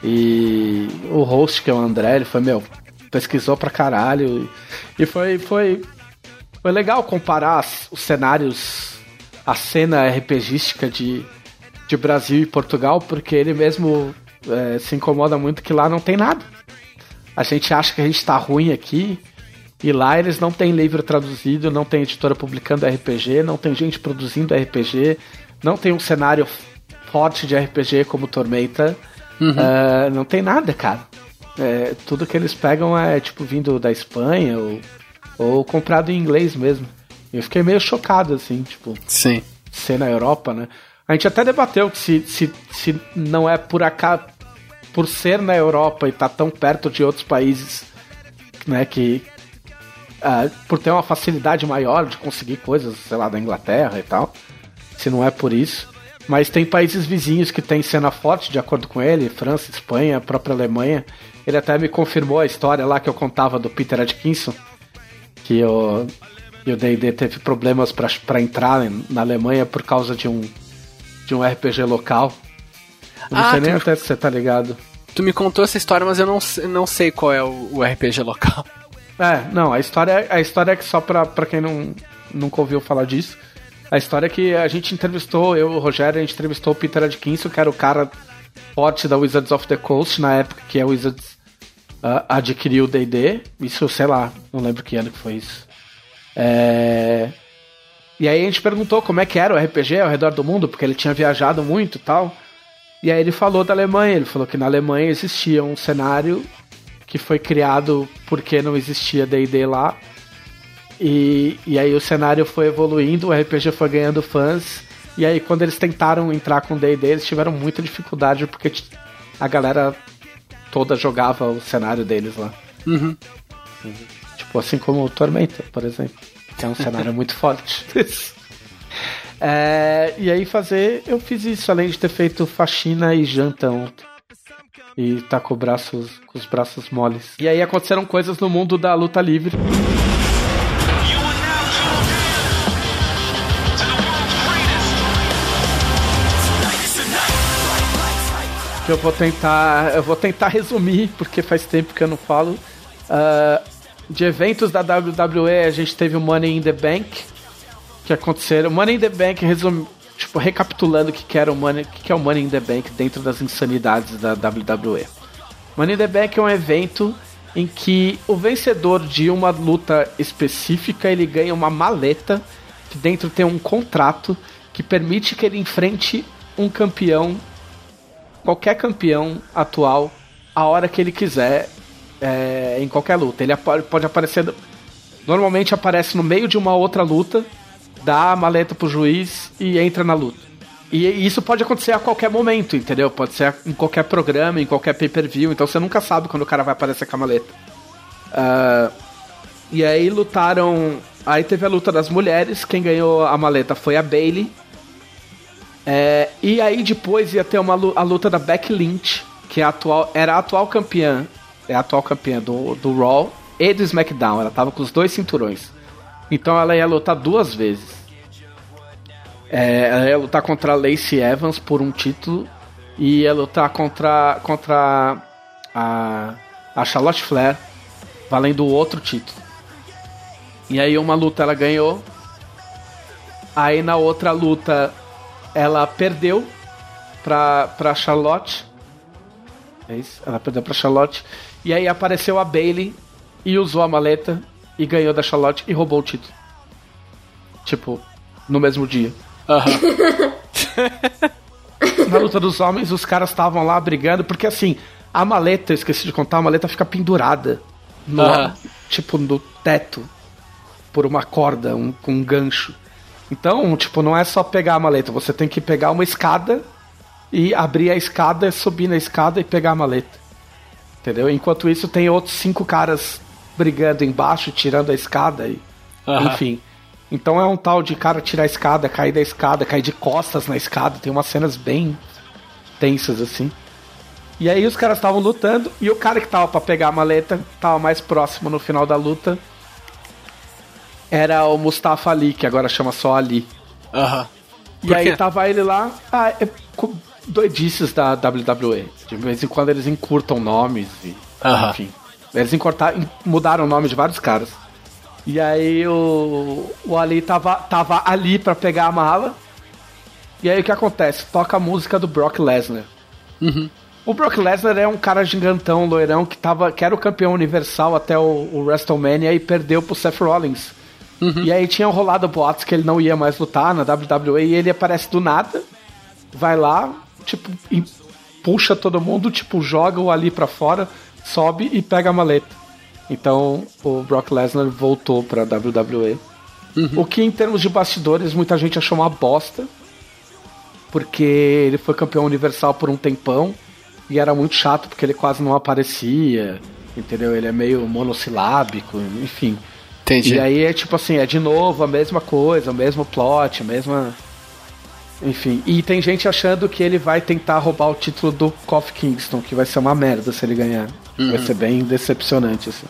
E o host, que é o André, ele foi, meu, pesquisou pra caralho. E foi, foi, foi legal comparar os cenários, a cena RPGística de, de Brasil e Portugal, porque ele mesmo é, se incomoda muito que lá não tem nada. A gente acha que a gente tá ruim aqui, e lá eles não têm livro traduzido, não tem editora publicando RPG, não tem gente produzindo RPG, não tem um cenário forte de RPG como Tormenta. Ah, não tem nada, cara. É, tudo que eles pegam é tipo vindo da Espanha ou, ou comprado em inglês mesmo. Eu fiquei meio chocado, assim, tipo, Sim. ser na Europa, né? A gente até debateu que se, se, se não é por acaso, por ser na Europa e estar tão perto de outros países, né, que ah, por ter uma facilidade maior de conseguir coisas, sei lá, da Inglaterra e tal, se não é por isso. Mas tem países vizinhos que tem cena forte, de acordo com ele, França, Espanha, a própria Alemanha. Ele até me confirmou a história lá que eu contava do Peter Atkinson, que o o D&D teve problemas pra pra entrar na Alemanha por causa de um de um RPG local. Não Ah, sei nem até se você tá ligado. Tu me contou essa história, mas eu não, não sei qual é o, o RPG local. É, não, a história, a história é que só pra, pra quem não, nunca ouviu falar disso, a história é que a gente entrevistou, eu o Rogério, a gente entrevistou o Peter Adkinson, que era o cara forte da Wizards of the Coast, na época que a Wizards ah, adquiriu o D&D, isso, sei lá, não lembro que ano que foi isso. É... E aí a gente perguntou como é que era o RPG ao redor do mundo, porque ele tinha viajado muito e tal. E aí ele falou da Alemanha, ele falou que na Alemanha existia um cenário que foi criado porque não existia D&D lá. E, e aí o cenário foi evoluindo, o RPG foi ganhando fãs. E aí quando eles tentaram entrar com D&D, eles tiveram muita dificuldade porque a galera toda jogava o cenário deles lá. Uhum. Tipo, assim como o Tormenta, por exemplo. Que é um cenário muito forte. É, e aí fazer, eu fiz isso, além de ter feito faxina e janta ontem. E tá com, com os braços moles. E aí aconteceram coisas no mundo da luta livre. Eu vou tentar. Eu vou tentar resumir, porque faz tempo que eu não falo. Ah, de eventos da WWE, a gente teve o Money in the Bank, que aconteceram. Money in the Bank, resum, tipo, recapitulando o que, que o Money, que, que é o Money in the Bank dentro das insanidades da WWE. Money in the Bank é um evento em que o vencedor de uma luta específica ele ganha uma maleta que dentro tem um contrato que permite que ele enfrente um campeão, qualquer campeão atual, a hora que ele quiser, é, em qualquer luta. Ele pode aparecer. Normalmente aparece no meio de uma outra luta, dá a maleta pro juiz e entra na luta. E isso pode acontecer a qualquer momento, entendeu? Pode ser em qualquer programa, em qualquer pay-per-view, então você nunca sabe quando o cara vai aparecer com a maleta. Ah, e aí lutaram. Aí teve a luta das mulheres, quem ganhou a maleta foi a Bailey. É, e aí depois ia ter uma, a luta da Becky Lynch, que é atual, era a atual campeã, é a atual campeã do, do Raw e do SmackDown. Ela tava com os dois cinturões. Então ela ia lutar duas vezes. É, ela ia lutar contra a Lacey Evans por um título e ia lutar contra, contra a, a Charlotte Flair valendo outro título. E aí uma luta ela ganhou. Aí na outra luta ela perdeu pra, pra Charlotte. É isso? Ela perdeu pra Charlotte. E aí apareceu a Bailey e usou a maleta e ganhou da Charlotte e roubou o título. Tipo, no mesmo dia. Aham. Na luta dos homens, os caras estavam lá brigando, porque assim, a maleta, eu esqueci de contar, a maleta fica pendurada. No, Aham. Tipo, no teto. Por uma corda, um, com um gancho. Então, tipo, não é só pegar a maleta, você tem que pegar uma escada e abrir a escada, subir na escada e pegar a maleta. Entendeu? Enquanto isso, tem outros cinco caras brigando embaixo, tirando a escada e. Enfim. Então é um tal de cara tirar a escada, cair da escada, cair de costas na escada. Tem umas cenas bem tensas assim. E aí os caras estavam lutando e o cara que tava pra pegar a maleta, tava mais próximo no final da luta, era o Mustafa Ali, que agora chama só Ali. Aham. E aí tava ele lá, ah, é doidices da WWE. De vez em quando eles encurtam nomes e. Aham. Enfim. Eles encurtaram, mudaram o nome de vários caras. E aí o, o Ali tava, tava ali pra pegar a mala. E aí o que acontece? Toca a música do Brock Lesnar. O Brock Lesnar é um cara gigantão, loirão, que, tava, que era o campeão universal até o, o WrestleMania e perdeu pro Seth Rollins. E aí tinha rolado boatos que ele não ia mais lutar na WWE e ele aparece do nada, vai lá, tipo, e puxa todo mundo, tipo, joga o Ali pra fora, sobe e pega a maleta. Então o Brock Lesnar voltou pra WWE. O que em termos de bastidores muita gente achou uma bosta, porque ele foi campeão universal por um tempão e era muito chato porque ele quase não aparecia, entendeu? Ele é meio monossilábico, enfim. Entendi. E aí é tipo assim, é de novo a mesma coisa, o mesmo plot, a mesma. Enfim. E tem gente achando que ele vai tentar roubar o título do Kofi Kingston, que vai ser uma merda se ele ganhar. Vai ser bem decepcionante, assim.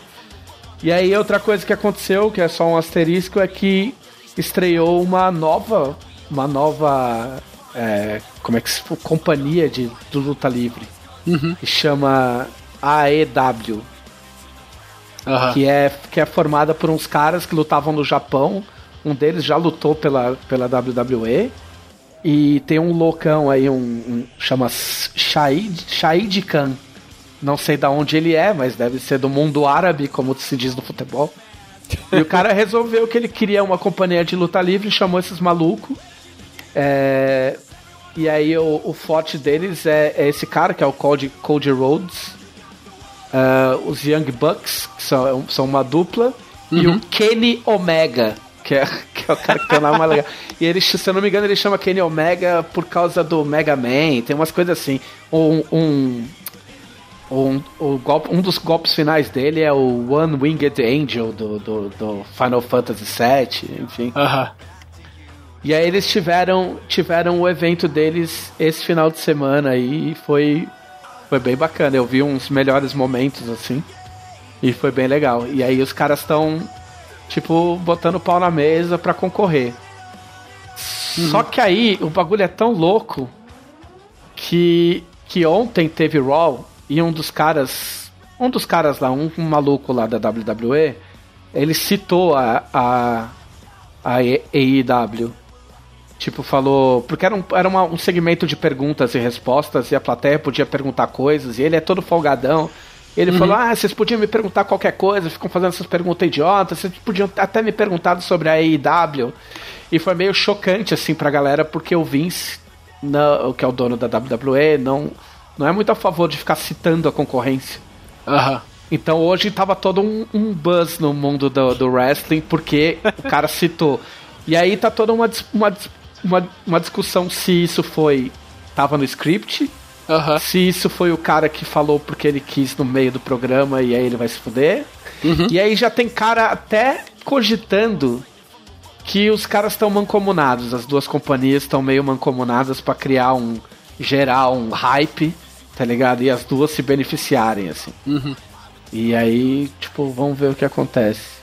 E aí outra coisa que aconteceu, que é só um asterisco, é que estreou uma nova. Uma nova. é, como é que se companhia de, do luta livre. Que chama AEW Aham. que é, que é formada por uns caras que lutavam no Japão. Um deles já lutou pela, pela WWE. E tem um loucão aí, um, um chama Shahid, Shahid Khan. Não sei da onde ele é, mas deve ser do mundo árabe, como se diz no futebol. E o cara resolveu que ele queria uma companhia de luta livre, chamou esses malucos. É, e aí o, o forte deles é, é esse cara, que é o Cody, Cody Rhodes. Ah, os Young Bucks, que são, são uma dupla, e o Kenny Omega, que é, que é o cara que tem o nome mais legal. E ele, se eu não me engano, ele chama Kenny Omega por causa do Mega Man, tem umas coisas assim. Um, um, um, o golpe, um dos golpes finais dele é o One Winged Angel do, do, do Final Fantasy VII, enfim. Aham. E aí eles tiveram, tiveram o evento deles esse final de semana aí e foi, foi bem bacana. Eu vi uns melhores momentos assim. E foi bem legal. E aí os caras estão, tipo, botando pau na mesa pra concorrer. Só que aí o bagulho é tão louco que, que ontem teve Raw e um dos caras. Um dos caras lá, um, um maluco lá da WWE, ele citou a, a, a AEW. Tipo, falou. Porque era, um, era uma- um segmento de perguntas e respostas, e a plateia podia perguntar coisas, e ele é todo folgadão. Ele falou: Ah, vocês podiam me perguntar qualquer coisa, ficam fazendo essas perguntas idiotas, vocês podiam até me perguntar sobre a AEW. E foi meio chocante, assim, pra galera, porque o Vince, não, que é o dono da WWE, não, não é muito a favor de ficar citando a concorrência. Aham. Então hoje tava todo um, um buzz no mundo do, do wrestling, porque o cara citou. E aí tá toda uma, uma, uma, uma discussão se isso foi. tava no script, Aham. se isso foi o cara que falou porque ele quis no meio do programa e aí ele vai se fuder. E aí já tem cara até cogitando que os caras estão mancomunados, as duas companhias estão meio mancomunadas pra criar um gerar um hype, tá ligado? E as duas se beneficiarem assim. E aí, tipo, vamos ver o que acontece.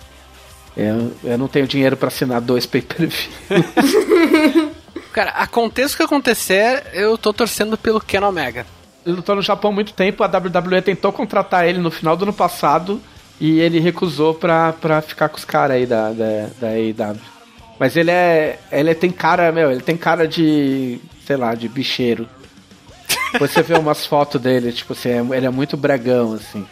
Eu, eu não tenho dinheiro pra assinar dois pay-per-view. Cara, aconteça o que acontecer, eu tô torcendo pelo Ken Omega. Ele lutou no Japão há muito tempo, a WWE tentou contratar ele no final do ano passado e ele recusou pra, pra ficar com os caras aí da, da, da AEW. Mas ele é. Ele tem cara, meu, ele tem cara de. sei lá, de bicheiro. Você vê umas fotos dele, tipo assim, é- ele é muito bragão, assim.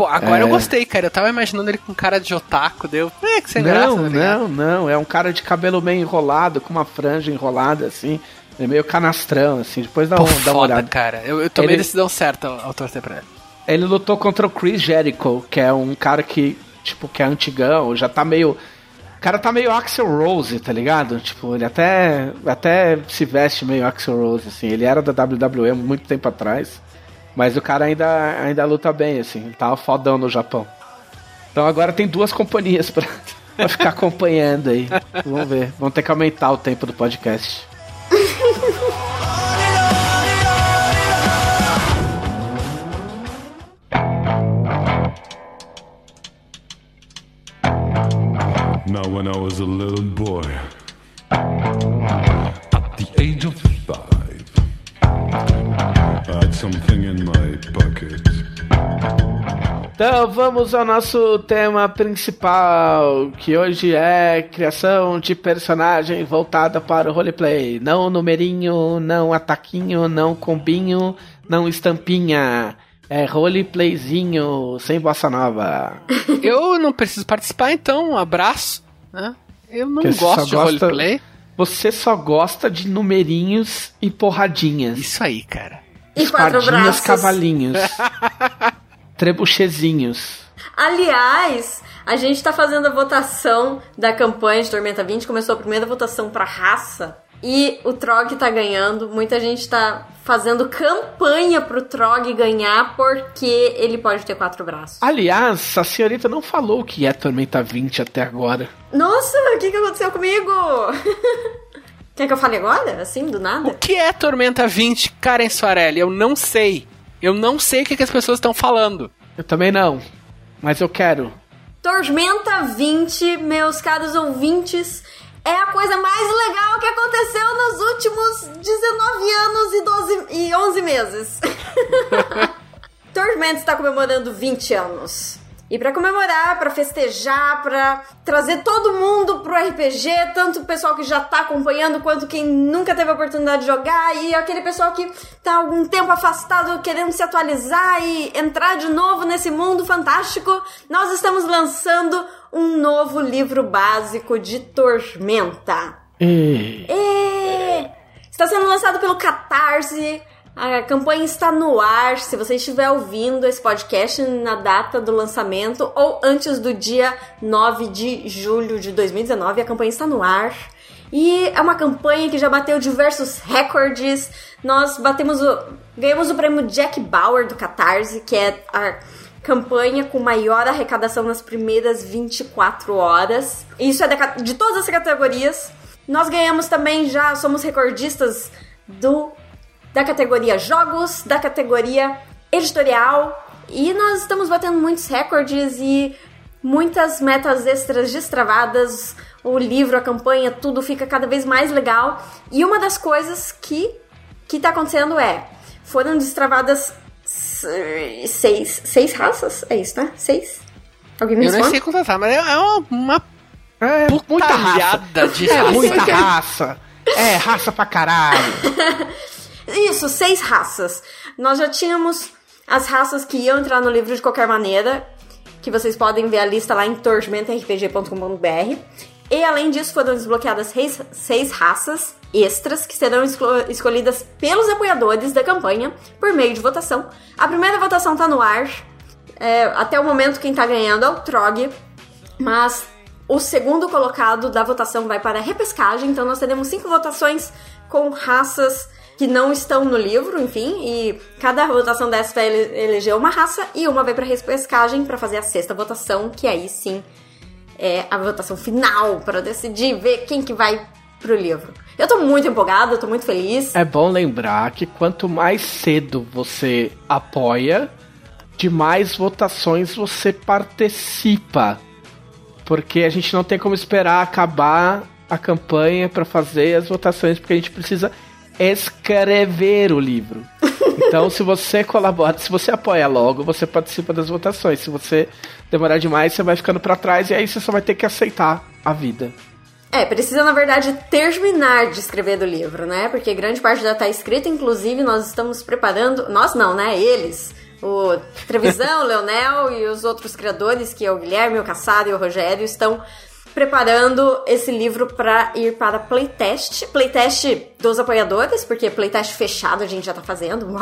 Pô, agora eu É. gostei, cara. Eu tava imaginando ele com cara de otaku, deu. É, que sem graça, Não, tá não, não. É um cara de cabelo meio enrolado, com uma franja enrolada, assim. Ele é meio canastrão, assim. Depois dá, Pô, um, dá uma olhada. cara. Eu, eu tomei Ele- a decisão certa ao, torcer pra ele. Ele lutou contra o Chris Jericho, que é um cara que, tipo, que é antigão, já tá meio. O cara tá meio Axel Rose, tá ligado? Tipo, ele até, até se veste meio Axel Rose, assim. Ele era da WWE muito tempo atrás. Mas o cara ainda, ainda luta bem, assim. Ele tava fodão no Japão. Então agora tem duas companhias pra, pra ficar acompanhando aí. Vamos ver. Vamos ter que aumentar o tempo do podcast. Now, when I was a little boy, at the age of five, had something in my pocket. Então vamos ao nosso tema principal, que hoje é criação de personagem voltada para o roleplay. Não numerinho, não ataquinho, não combinho, não estampinha. É roleplayzinho sem bossa nova. Eu não preciso participar, então. Um abraço. Né? Eu não Porque gosto de gosta- roleplay. Você só gosta de numerinhos e porradinhas. Isso aí, cara. E quatro braços. cavalinhos. trebuchezinhos. Aliás, a gente tá fazendo a votação da campanha de Tormenta 20. Começou a primeira votação pra raça. E o Trog tá ganhando. Muita gente tá fazendo campanha pro Trog ganhar porque ele pode ter quatro braços. Aliás, a senhorita não falou o que é Tormenta 20 até agora. Nossa, o que, que aconteceu comigo? Quer que eu fale agora? Assim, do O nada? que é Tormenta 20, Karen Soarelli? Eu não sei. Eu não sei o que, que as pessoas estão falando. Eu também não. Mas eu quero. Tormenta 20, meus caros ouvintes, é a coisa mais legal que aconteceu nos últimos 19 anos e, 12, e 11 meses. Tormenta está comemorando 20 anos. E pra comemorar, pra festejar, pra trazer todo mundo pro RPG, tanto o pessoal que já tá acompanhando quanto quem nunca teve a oportunidade de jogar e aquele pessoal que tá algum tempo afastado querendo se atualizar e entrar de novo nesse mundo fantástico, nós estamos lançando um novo livro básico de Tormenta. E... E... Está sendo lançado pelo Catarse. A campanha está no ar. Se você estiver ouvindo esse podcast na data do lançamento ou antes do dia 9 de julho de 2019, a campanha está no ar. E é uma campanha que já bateu diversos recordes. Nós batemos o. ganhamos o prêmio Jack Bauer do Catarse, que é a campanha com maior arrecadação nas primeiras 24 horas. Isso é ca- de todas as categorias. Nós ganhamos também já, somos recordistas do da categoria jogos, da categoria editorial e nós estamos batendo muitos recordes e muitas metas extras destravadas. O livro, a campanha, tudo fica cada vez mais legal. E uma das coisas que que tá acontecendo é foram destravadas seis seis raças, é isso, né? Seis? Alguém me Eu nem responde? sei conversar, mas é uma, uma É, muita raça. de É raça. muita raça. É, raça pra caralho. Isso, seis raças. Nós já tínhamos as raças que iam entrar no livro de qualquer maneira, que vocês podem ver a lista lá em tormentarpg.com.br. E além disso, foram desbloqueadas seis, seis raças extras que serão esco- escolhidas pelos apoiadores da campanha por meio de votação. A primeira votação tá no ar. É, até o momento, quem tá ganhando é o Trog. Mas o segundo colocado da votação vai para a repescagem, então nós teremos cinco votações com raças que não estão no livro, enfim, e cada votação dessa vai ele- eleger uma raça e uma vai para repescagem para fazer a sexta votação, que aí sim é a votação final para decidir ver quem que vai pro livro. Eu tô muito empolgada, tô muito feliz. É bom lembrar que quanto mais cedo você apoia, de mais votações você participa. Porque a gente não tem como esperar acabar a campanha para fazer as votações, porque a gente precisa escrever o livro. Então, se você colabora, se você apoia logo, você participa das votações. Se você demorar demais, você vai ficando para trás e aí você só vai ter que aceitar a vida. É, precisa na verdade terminar de escrever do livro, né? Porque grande parte já tá escrita, inclusive nós estamos preparando, nós não, né? Eles O Trevisão, o Leonel e os outros criadores, que é o Guilherme, o Caçado e o Rogério, estão preparando esse livro para ir para playtest. Playtest dos apoiadores, porque playtest fechado a gente já tá fazendo.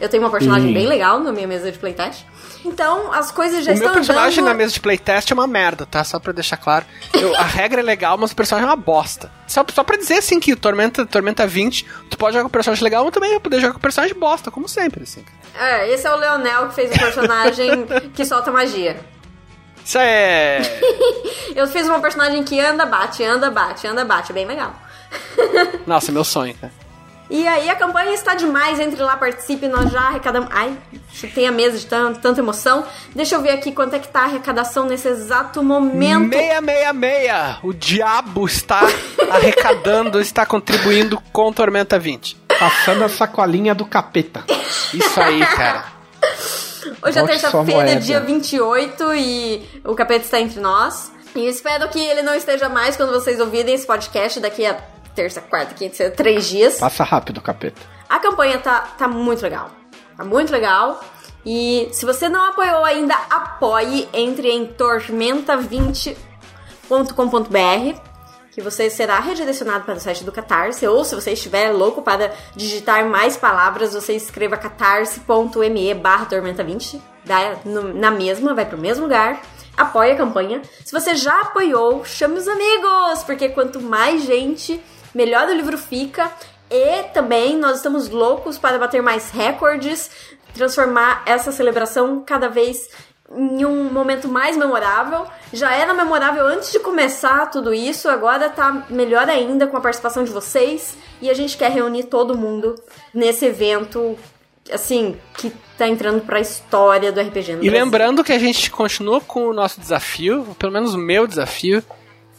Eu tenho uma personagem bem legal na minha mesa de playtest. Então, as coisas já O meu estão personagem andando... na mesa de playtest é uma merda, tá? Só pra deixar claro. Eu- a regra é legal, mas o personagem é uma bosta. Só, só pra dizer, assim, que o Tormenta, Tormenta 20, tu pode jogar com o personagem legal, mas também vai poder jogar com o personagem bosta, como sempre, assim. É, esse é o Leonel que fez o personagem que solta magia. Isso é... Eu fiz uma personagem que anda, bate, anda, bate, anda, bate. Bem legal. Nossa, meu sonho, cara. E aí a campanha está demais, entre lá, participe, nós já arrecadamos. Ai, chutei a mesa de tanto, tanta emoção. Deixa eu ver aqui quanto é que tá a arrecadação nesse exato momento. 666! O diabo está arrecadando, está contribuindo com Tormenta 20. Passando a sacolinha do capeta. Isso aí, cara. Hoje é terça-feira, dia 28, e o capeta está entre nós. E espero que ele não esteja mais quando vocês ouvirem esse podcast daqui a terça, quarta, quinta, sexta, três dias. Passa rápido, capeta. A campanha tá, tá muito legal. Tá muito legal. E se você não apoiou ainda, apoie. Entre em tormenta20.com.br que você será redirecionado para o site do Catarse. Ou se você estiver louco para digitar mais palavras, você escreva catarse.me barra tormenta20. Dá no- na mesma, vai pro mesmo lugar. Apoie a campanha. Se você já apoiou, chame os amigos, porque quanto mais gente, melhor o livro fica. E também nós estamos loucos para bater mais recordes, transformar essa celebração cada vez em um momento mais memorável. Já era memorável antes de começar tudo isso, agora tá melhor ainda com a participação de vocês. E a gente quer reunir todo mundo nesse evento, assim, que tá entrando pra história do RPG no E Brasil. lembrando que a gente continua com o nosso desafio, pelo menos o meu desafio,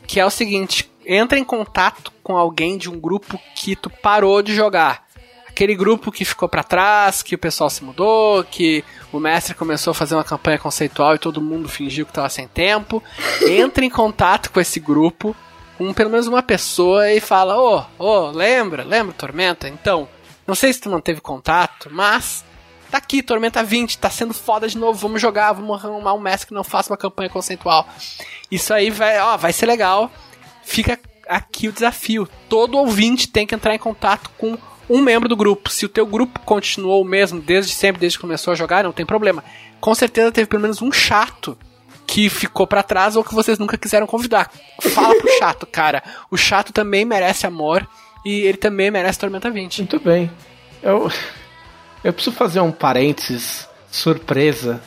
que é o seguinte: entra em contato com alguém de um grupo que tu parou de jogar. Aquele grupo que ficou pra trás, que o pessoal se mudou, que o mestre começou a fazer uma campanha conceitual e todo mundo fingiu que tava sem tempo. Entra em contato com esse grupo, com pelo menos uma pessoa e fala: Ô, ô, lembra? Lembra Tormenta? Então, não sei se tu manteve contato, mas Tá aqui, Tormenta 20, tá sendo foda de novo, vamos jogar, vamos arrumar um mestre que não faça uma campanha conceitual. Isso aí vai, ó, vai ser legal. Fica aqui o desafio. Todo ouvinte tem que entrar em contato com um membro do grupo. Se o teu grupo continuou o mesmo desde sempre, desde que começou a jogar, não tem problema. Com certeza teve pelo menos um chato que ficou pra trás ou que vocês nunca quiseram convidar. Fala pro chato, cara. O chato também merece amor e ele também merece Tormenta 20. Muito bem. Eu, eu preciso fazer um parênteses surpresa,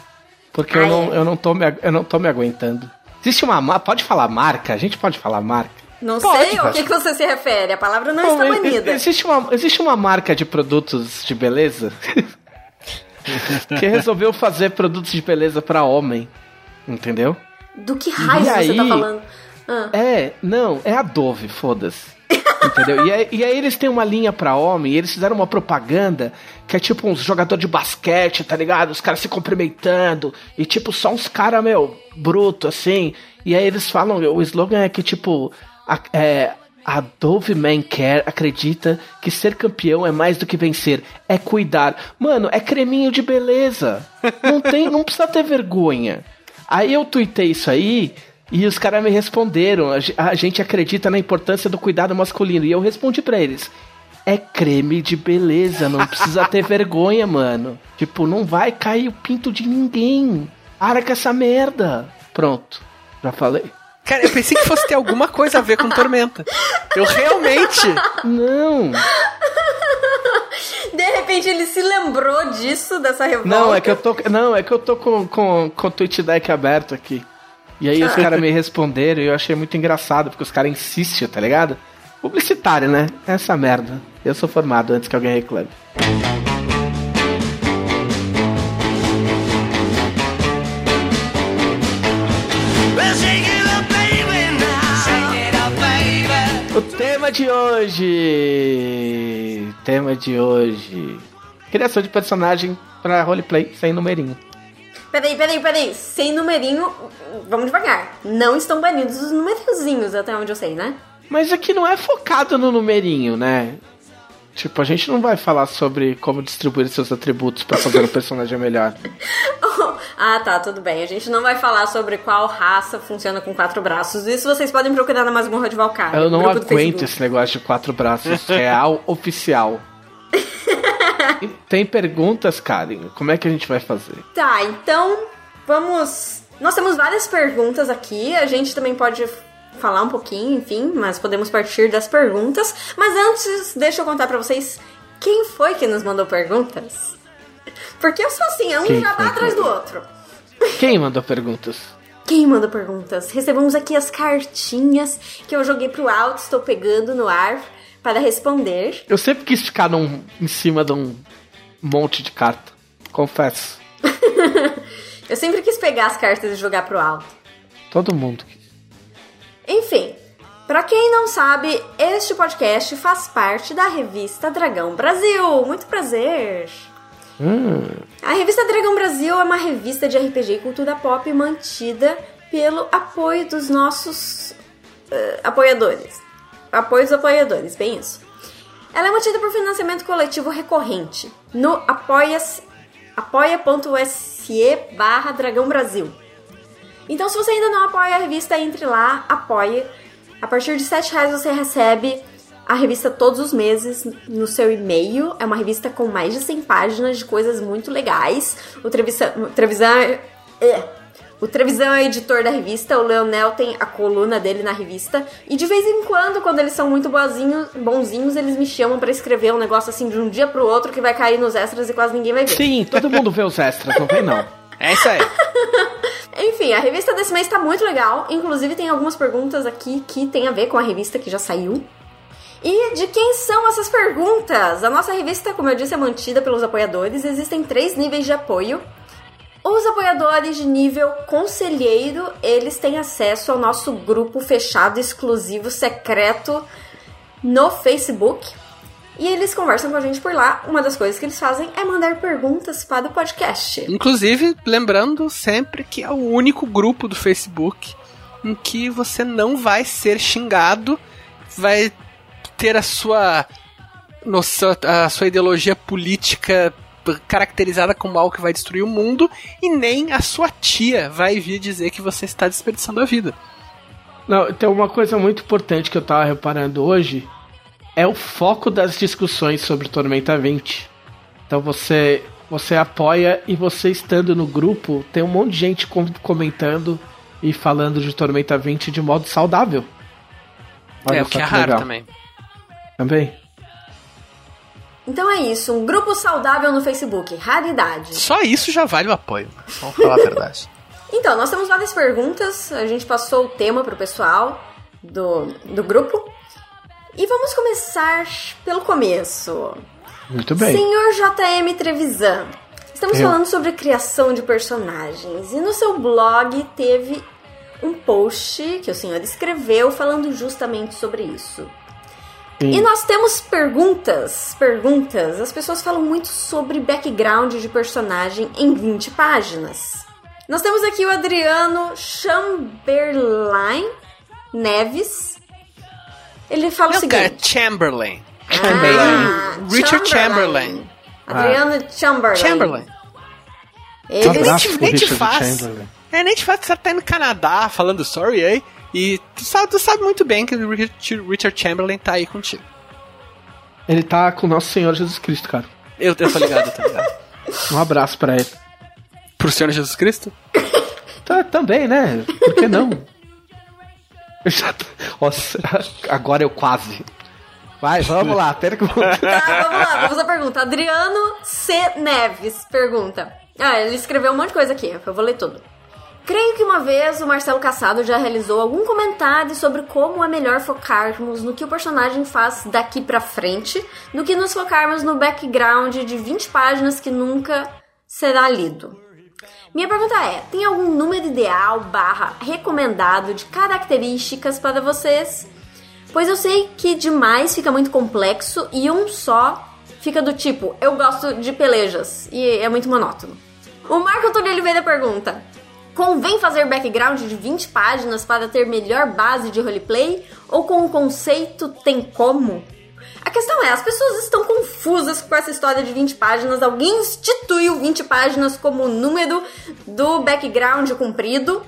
porque eu não, eu, não tô me, eu não tô me aguentando. Existe uma marca. Pode falar marca? A gente pode falar marca? Não Pode, sei ao pode. que, que você se refere, a palavra não Bom, está banida. Existe uma, existe uma marca de produtos de beleza que resolveu fazer produtos de beleza pra homem. Entendeu? Do que raio E você tá aí? falando? Ah. É, não, é a Dove, foda-se. Entendeu? E aí, e aí eles têm uma linha pra homem, e eles fizeram uma propaganda que é tipo uns jogador de basquete, tá ligado? Os caras se cumprimentando, e tipo, só uns caras, meu, bruto, assim. E aí eles falam, o slogan é que, tipo, a, é, Man Care acredita que ser campeão é mais do que vencer, é cuidar. Mano, é creminho de beleza. Não tem, não precisa ter vergonha. Aí eu tuitei isso aí e os caras me responderam. A, ge- a gente acredita na importância do cuidado masculino. E eu respondi pra eles: é creme de beleza, não precisa ter vergonha, mano. Tipo, não vai cair o pinto de ninguém. Para com essa merda. Pronto, já falei. Cara, eu pensei que fosse ter alguma coisa a ver com Tormenta. Eu realmente. Não, De repente ele se lembrou disso, dessa revolta. não, é que eu tô, não, é que eu tô com, com, com o tweet deck aberto aqui. E aí os caras me responderam e eu achei muito engraçado, porque os caras insistem, tá ligado? Publicitário, né? Essa merda. Eu sou formado antes que alguém reclame. Tema de hoje. Tema de hoje. Criação de personagem pra roleplay sem numerinho. Peraí, peraí, peraí. Sem numerinho, vamos devagar. Não estão banidos os numerozinhos, até onde eu sei, né? Mas aqui não é focado no numerinho, né? Tipo, a gente não vai falar sobre como distribuir seus atributos pra fazer o personagem melhor. ah, tá, tudo bem. A gente não vai falar sobre qual raça funciona com quatro braços. Isso vocês podem procurar na masmorra de Valkyria. Eu não aguento esse negócio de quatro braços real oficial. Tem perguntas, Karen? Como é que a gente vai fazer? Tá, então vamos. Nós temos várias perguntas aqui. A gente também pode falar um pouquinho, enfim, mas podemos partir das perguntas. Mas antes, deixa eu contar pra vocês quem foi que nos mandou perguntas. Porque eu sou assim, é um Quem jabá atrás do outro. Quem mandou perguntas? Quem mandou perguntas? Recebemos aqui as cartinhas que eu joguei pro alto, estou pegando no ar para responder. Eu sempre quis ficar num, em cima de um monte de carta. Confesso. Eu sempre quis pegar as cartas e jogar pro alto. Todo mundo. Enfim, pra quem não sabe, este podcast faz parte da revista Dragão Brasil. Muito prazer! A revista Dragão Brasil é uma revista de RPG e cultura pop mantida pelo apoio dos nossos eh, apoiadores. Apoio dos apoiadores, bem isso. Ela é mantida por financiamento coletivo recorrente no apoia-se- apoia.se barra Dragão Brasil. Então, se você ainda não apoia a revista, entre lá, apoie. A partir de 7 reais você recebe a revista todos os meses no seu e-mail. É uma revista com mais de 100 páginas de coisas muito legais. O Trevisan, o Trevisan é. O Trevisan é o editor da revista, o Leonel tem a coluna dele na revista. E de vez em quando, quando eles são muito boazinhos, bonzinhos, eles me chamam pra escrever um negócio assim de um dia pro outro que vai cair nos extras e quase ninguém vai ver. Sim, todo mundo vê os extras, não vem não. É isso aí. Enfim, a revista desse mês tá muito legal. Inclusive, tem algumas perguntas aqui que tem a ver com a revista que já saiu. E de quem são essas perguntas? A nossa revista, como eu disse, é mantida pelos apoiadores. Existem três níveis de apoio. Os apoiadores de nível conselheiro, eles têm acesso ao nosso grupo fechado, exclusivo, secreto no Facebook. E eles conversam com a gente por lá. Uma das coisas que eles fazem é mandar perguntas para o podcast. Inclusive, lembrando sempre que é o único grupo do Facebook em que você não vai ser xingado, vai ter a sua noção, a sua ideologia política caracterizada como algo que vai destruir o mundo e nem a sua tia vai vir dizer que você está desperdiçando a vida. Não, tem uma coisa muito importante que eu tava reparando hoje. É o foco das discussões sobre Tormenta 20. Então você você apoia e você estando no grupo, tem um monte de gente com- comentando e falando de Tormenta 20 de modo saudável. Olha é o que é raro legal. também. Também. Então é isso, um grupo saudável no Facebook, raridade. Só isso já vale o apoio. Vamos falar a verdade. Então, nós temos várias perguntas, a gente passou o tema pro pessoal do, do grupo. E vamos começar pelo começo. Muito bem. Senhor JM Trevisan, estamos Eu. falando sobre criação de personagens. E no seu blog teve um post que o senhor escreveu falando justamente sobre isso. Sim. E nós temos perguntas, perguntas. As pessoas falam muito sobre background de personagem em 20 páginas. Nós temos aqui o Adriano Chamberlain Neves. Ele fala o Meu cara, seguinte: Chamberlain. Ah, Richard Chamberlain. Adriano Chamberlain. Chamberlain. Ele Um nem, nem te faz. Chamberlain. É, nem te faz, você tá no Canadá falando sorry aí. E tu sabe, tu sabe muito bem que o Richard Richard Chamberlain tá aí contigo. Ele tá com o nosso Senhor Jesus Cristo, cara. Eu, eu tô ligado, tô ligado. Um abraço pra ele. Pro Senhor Jesus Cristo? Tá, também, né? Por que não? Nossa, agora eu quase. Vai, vamos lá, pergunta. Tá, vamos lá, vamos à pergunta. Adriano C. Neves pergunta. Ah, ele escreveu um monte de coisa aqui, eu vou ler tudo. Creio que uma vez o Marcelo Cassado já realizou algum comentário sobre como é melhor focarmos no que o personagem faz daqui pra frente do que nos focarmos no background de 20 páginas que nunca será lido. Minha pergunta é: tem algum número ideal barra recomendado de características para vocês? Pois eu sei que demais fica muito complexo e um só fica do tipo, eu gosto de pelejas e é muito monótono. O Marco Antônio Oliveira pergunta: Convém fazer background de 20 páginas para ter melhor base de roleplay? Ou com o conceito tem como? A questão é, as pessoas estão confusas com essa história de 20 páginas. Alguém instituiu 20 páginas como o número do background comprido.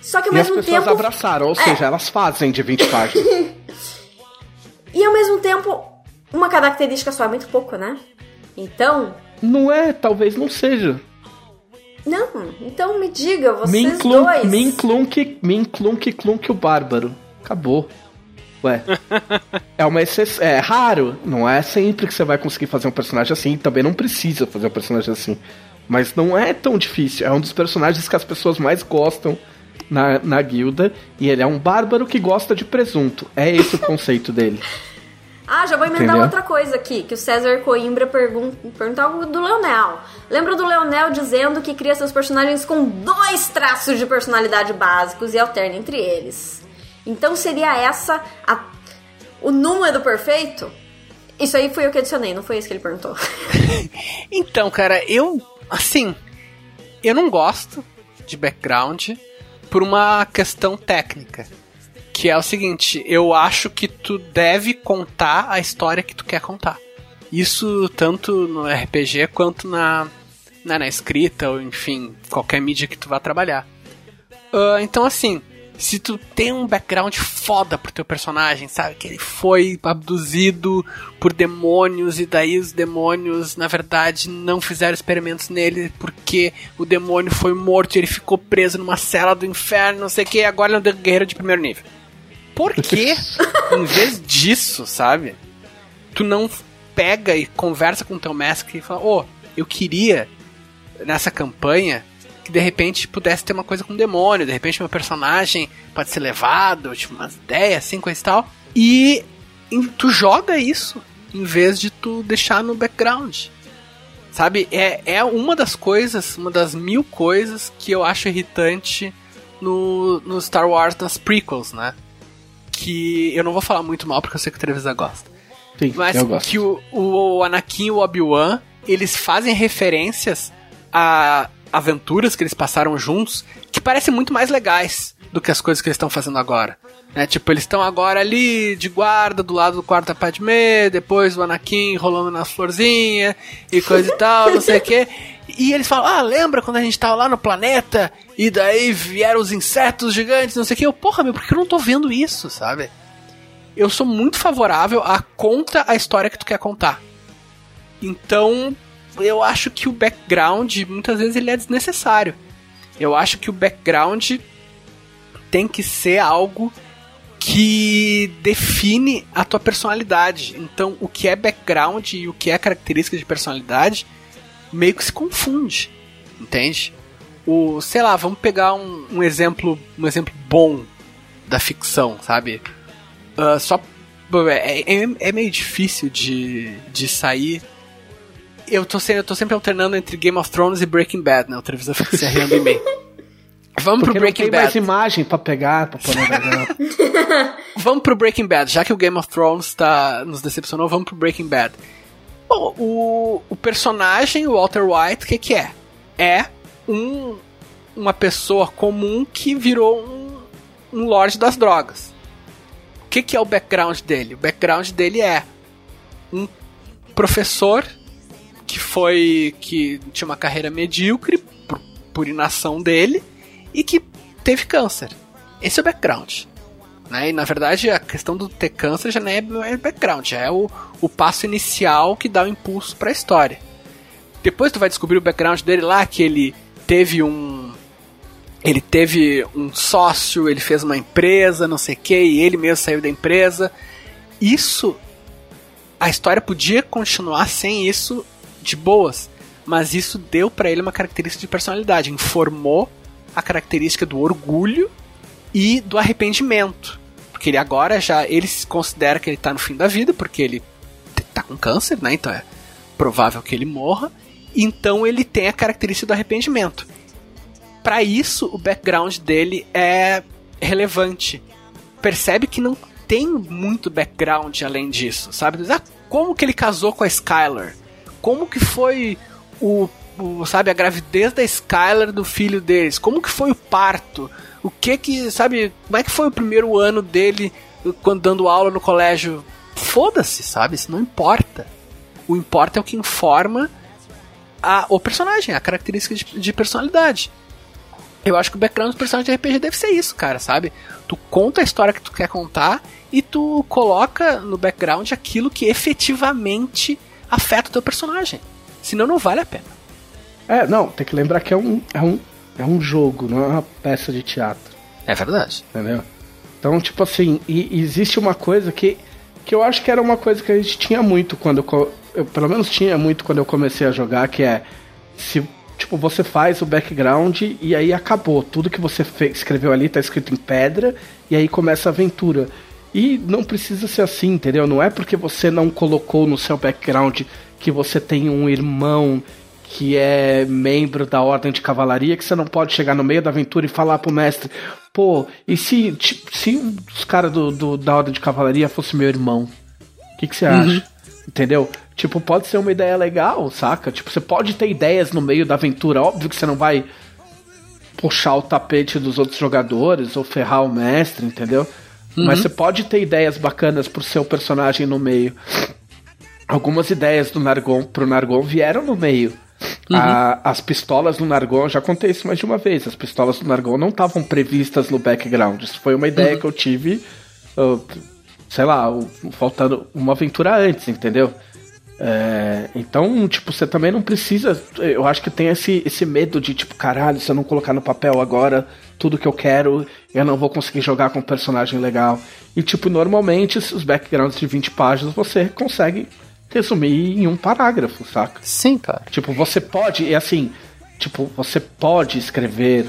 Só que ao E as mesmo pessoas tempo. abraçaram, ou É. seja, elas fazem de 20 páginas. E ao mesmo tempo, uma característica só é muito pouco, né? Então. não é, talvez não seja. Não, então me diga, vocês Min Clunk, dois. Min Clunk, Min Clunk, Clunk o Bárbaro. Acabou. Ué. é uma exceção. É raro. Não é sempre que você vai conseguir fazer um personagem assim. Também não precisa fazer um personagem assim. Mas não é tão difícil. É um dos personagens que as pessoas mais gostam na, na guilda. E ele é um bárbaro que gosta de presunto. É esse o conceito dele. Ah, já vou emendar Entendeu? outra coisa aqui, que o César Coimbra pergun perguntou algo do Leonel. Lembra do Leonel dizendo que cria seus personagens com dois traços de personalidade básicos e alterna entre eles. Então seria essa a- o número perfeito? Isso aí foi eu que adicionei, não foi isso que ele perguntou. Então, cara, eu. Assim. Eu não gosto de background por uma questão técnica. Que é o seguinte: eu acho que tu deve contar a história que tu quer contar. Isso tanto no RPG quanto na, na, na escrita, ou enfim, qualquer mídia que tu vá trabalhar. Ah, então, assim, se tu tem um background foda pro teu personagem, sabe? Que ele foi abduzido por demônios e daí os demônios, na verdade, não fizeram experimentos nele porque o demônio foi morto e ele ficou preso numa cela do inferno, não sei o que, e agora ele é um guerreiro de primeiro nível. Por que, em vez disso, sabe? Tu não pega e conversa com o teu mestre e fala, ô, eu queria nessa campanha que de repente pudesse ter uma coisa com demônio, de repente meu personagem pode ser levado, tipo, umas ideias assim, coisa e tal. E tu joga isso em vez de tu deixar no background. Sabe? É, é uma das coisas, uma das mil coisas que eu acho irritante no, no Star Wars nas prequels, né? Que eu não vou falar muito mal porque eu sei que o Trevisa gosta. Sim, Mas eu gosto. que o, o Anakin e o Obi-Wan, eles fazem referências a aventuras que eles passaram juntos que parecem muito mais legais do que as coisas que eles estão fazendo agora. Né? Tipo, eles estão agora ali de guarda do lado do quarto da Padmé, depois o Anakin rolando nas florzinhas e coisa e tal, não sei o que. E eles falam, ah, lembra quando a gente tava lá no planeta e daí vieram os insetos gigantes, não sei o que. Eu, porra, meu, por que eu não tô vendo isso, sabe? eu sou muito favorável a conta a história que tu quer contar. Então, eu acho que o background, muitas vezes, ele é desnecessário. Eu acho que o background tem que ser algo que define a tua personalidade. Então, o que é background e o que é característica de personalidade meio que se confunde, entende? O, sei lá, vamos pegar um, um exemplo, um exemplo bom da ficção, sabe? Ah, só é, é, é meio difícil de, de sair. Eu tô, eu tô sempre alternando entre Game of Thrones e Breaking Bad, né? O Trevisan fica se arriando em mim. Vamos Porque pro não Breaking tem mais Bad. imagem pra pegar, pra poder pegar. Vamos pro Breaking Bad. Já que o Game of Thrones tá, nos decepcionou, vamos pro Breaking Bad. Bom, o, o personagem, o Walter White, o que, que é? É um, uma pessoa comum que virou um, um lord das drogas. O que, que é o background dele? O background dele é um professor que foi. que tinha uma carreira medíocre por, por inação dele e que teve câncer. Esse é o background. Né? E na verdade a questão do ter câncer já não é, é background, já é o, o passo inicial que dá o impulso para a história. Depois tu vai descobrir o background dele lá, que ele teve um. Ele teve um sócio, ele fez uma empresa, não sei o que, e ele mesmo saiu da empresa. Isso. A história podia continuar sem isso de boas, mas isso deu para ele uma característica de personalidade, informou a característica do orgulho e do arrependimento. Porque ele agora já ele se considera que ele tá no fim da vida, porque ele tá com câncer, né? Então é provável que ele morra. Então ele tem a característica do arrependimento. Para isso, o background dele é relevante. Percebe que não tem muito background além disso, sabe? Ah, como que ele casou com a Skylar? Como que foi o, o, sabe, a gravidez da Skylar do filho deles? Como que foi o parto? O que que, sabe, como é que foi o primeiro ano dele quando dando aula no colégio foda-se, sabe? Isso não importa. O importa é o que informa a, o personagem, a característica de, de personalidade. Eu acho que o background do personagem de RPG deve ser isso, cara, sabe? Tu conta a história que tu quer contar e tu coloca no background aquilo que efetivamente afeta o teu personagem. Senão não vale a pena. É, não, tem que lembrar que é um, é um, é um jogo, não é uma peça de teatro, É verdade. entendeu? Então, tipo assim, e, existe uma coisa que, que eu acho que era uma coisa que a gente tinha muito quando eu, eu pelo menos tinha muito quando eu comecei a jogar, que é se tipo você faz o background e aí acabou, tudo que você fe- escreveu ali tá escrito em pedra e aí começa a aventura. E não precisa ser assim, entendeu? Não é porque você não colocou no seu background que você tem um irmão que é membro da Ordem de Cavalaria, que você não pode chegar no meio da aventura e falar pro mestre, pô, e se, se os caras do, do- da Ordem de Cavalaria fosse meu irmão? O que, que você acha? Entendeu? Tipo, pode ser uma ideia legal, saca? Tipo, você pode ter ideias no meio da aventura. Óbvio que você não vai puxar o tapete dos outros jogadores ou ferrar o mestre, entendeu? Mas você pode ter ideias bacanas pro seu personagem no meio. Algumas ideias do Nargon pro Nargon vieram no meio. A- as pistolas do Nargon, já contei isso mais de uma vez, as pistolas do Nargon não estavam previstas no background. Isso foi uma ideia que eu tive, uh, sei lá, faltando uma aventura antes, entendeu? É, então, tipo, você também não precisa. Eu acho que tem esse, esse medo de, tipo, caralho, se eu não colocar no papel agora tudo que eu quero, eu não vou conseguir jogar com um personagem legal. E, tipo, normalmente os backgrounds de 20 páginas você consegue resumir em um parágrafo, saca? Sim, cara. Tipo, você pode, e assim, tipo, você pode escrever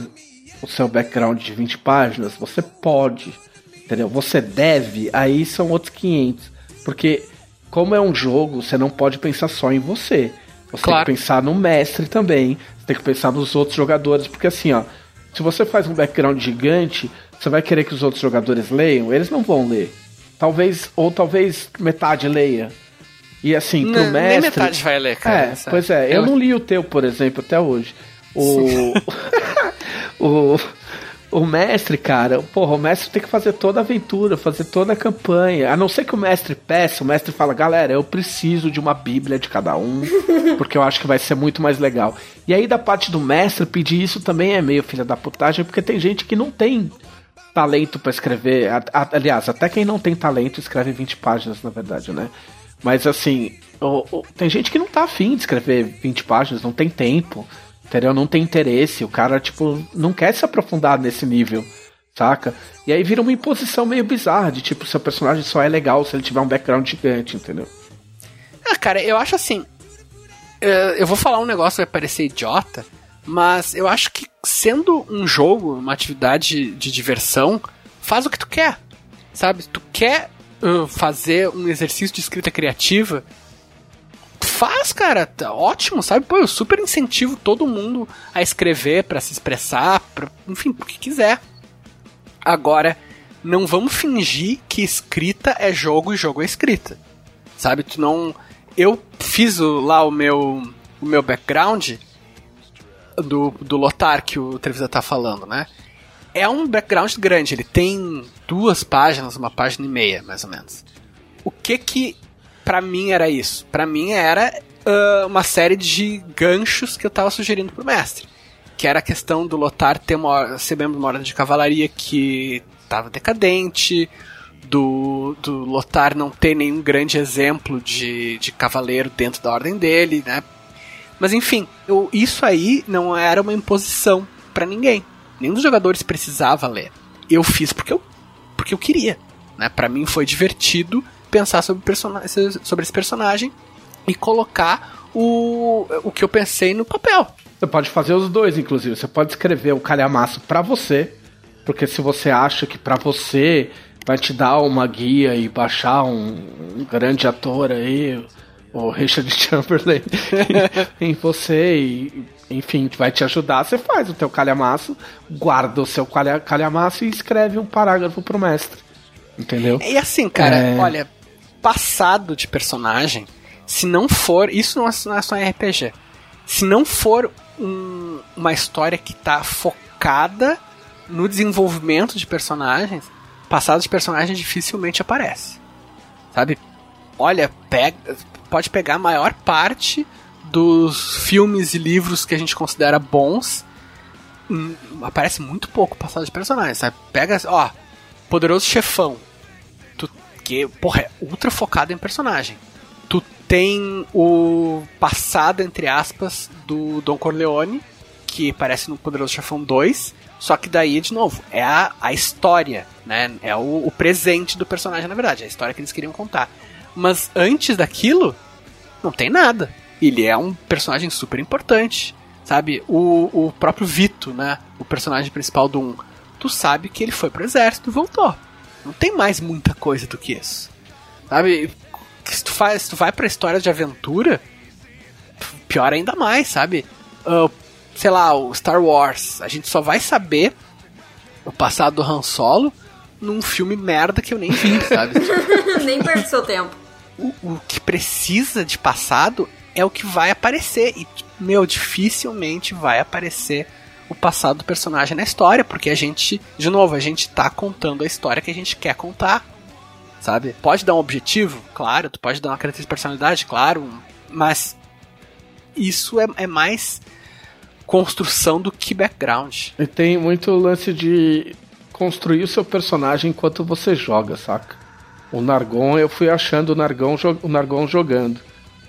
o seu background de 20 páginas, você pode, entendeu? Você deve, aí são outros 500. Porque, como é um jogo, você não pode pensar só em você. Você Claro. tem que pensar no mestre também, você tem que pensar nos outros jogadores, porque assim, ó, se você faz um background gigante, você vai querer que os outros jogadores leiam, eles não vão ler. Talvez, ou talvez metade leia. E assim, pro Não, nem mestre. metade vai ler, cara, É, pois é, eu Eu- não li o teu, por exemplo, até hoje. O. o. O mestre, cara, porra, o mestre tem que fazer toda a aventura, fazer toda a campanha. A não ser que o mestre peça, o mestre fala, galera, eu preciso de uma bíblia de cada um, porque eu acho que vai ser muito mais legal. E aí, da parte do mestre, pedir isso também é meio filha da putagem, porque tem gente que não tem talento pra escrever. Aliás, até quem não tem talento escreve 20 páginas, na verdade, né? Mas assim, tem gente que não tá afim de escrever 20 páginas, não tem tempo, entendeu? Não tem interesse. O cara, tipo, não quer se aprofundar nesse nível, saca? E aí vira uma imposição meio bizarra de tipo, seu personagem só é legal se ele tiver um background gigante, entendeu? Ah, cara, eu acho assim. é, Eu vou falar um negócio que vai parecer idiota, mas eu acho que sendo um jogo, uma atividade de diversão, faz o que tu quer. Sabe? Tu quer fazer um exercício de escrita criativa, faz, cara, tá ótimo, sabe? Pô, eu super incentivo todo mundo a escrever pra se expressar, pra, enfim, pro que quiser. Agora, não vamos fingir que escrita é jogo e jogo é escrita. Sabe? Tu não. Eu fiz o- lá o meu, o meu background do, do Lotar que o Trevisan tá falando, né? É um background grande, ele tem duas páginas, uma página e meia, mais ou menos. O que que pra mim era isso? Pra mim era ah, uma série de ganchos que eu tava sugerindo pro mestre. Que era a questão do Lotar ter uma, ser membro de uma ordem de cavalaria que tava decadente, do, do Lotar não ter nenhum grande exemplo de, de cavaleiro dentro da ordem dele, né? Mas enfim, eu, isso aí não era uma imposição pra ninguém. Nenhum dos jogadores precisava ler. Eu fiz porque eu, porque eu queria. Né? Para mim foi divertido pensar sobre, sobre esse personagem e colocar o, o que eu pensei no papel. Você pode fazer os dois, inclusive. Você pode escrever o calhamaço pra você, porque se você acha que pra você vai te dar uma guia e baixar um, um grande ator aí, o Richard Chamberlain, em você e, enfim, vai te ajudar, você faz o teu calhamaço, guarda o seu calha, calhamaço e escreve um parágrafo pro mestre. Entendeu? E assim, cara, É. olha, passado de personagem, se não for. Isso não é, é só em RPG. Se não for um- uma história que tá focada no desenvolvimento de personagens, passado de personagem dificilmente aparece. Sabe? olha, pega, pode pegar a maior parte dos filmes e livros que a gente considera bons. hum, aparece muito pouco passado de personagens, sabe? Pega, ó, Poderoso Chefão. Tu, que, porra, é ultra focado em personagem. Tu tem o passado, entre aspas, do Don Corleone, que aparece no Poderoso Chefão 2. Só que daí, de novo, é a, a história, né? É o, o presente do personagem, na verdade. É a história que eles queriam contar. Mas antes daquilo, não tem nada. Ele é um personagem super importante. Sabe? O, o próprio Vito, né? O personagem principal do 1. Tu sabe que ele foi pro exército e voltou. Não tem mais muita coisa do que isso. Sabe? Se tu, faz, se tu vai pra história de aventura, pior ainda mais, sabe? Ah, sei lá, o Star Wars. A gente só vai saber o passado do Han Solo num filme merda que eu nem vi, sabe? Nem perde seu tempo. o, o que precisa de passado é o que vai aparecer. E, meu, dificilmente vai aparecer o passado do personagem na história, porque a gente, de novo, a gente tá contando a história que a gente quer contar. Sabe? Pode dar um objetivo, claro, tu pode dar uma característica de personalidade, claro, mas isso é, é mais construção do que background. E tem muito lance de construir o seu personagem enquanto você joga, saca? O Nargon, eu fui achando o Nargon, o Nargon jogando.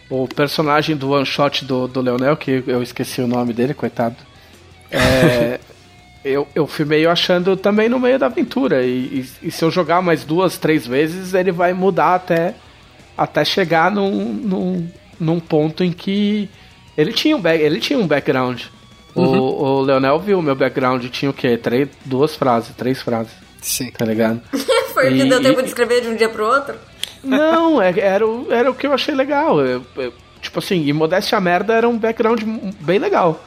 O personagem do one shot do, do Leonel, que eu esqueci o nome dele, coitado. É, eu, eu fui meio achando também no meio da aventura. E, e- e se eu jogar mais duas, três vezes, ele vai mudar até, até chegar num, num, num ponto em que ele tinha um, back, ele tinha um background. O, o Leonel viu o meu background, tinha o quê? Três, duas frases, três frases, Sim. tá ligado? Foi o que deu tempo e- de escrever de um dia pro outro? Não, é- era, o, era o que eu achei legal. Eu- eu- tipo assim, e Modéstia Merda era um background bem legal.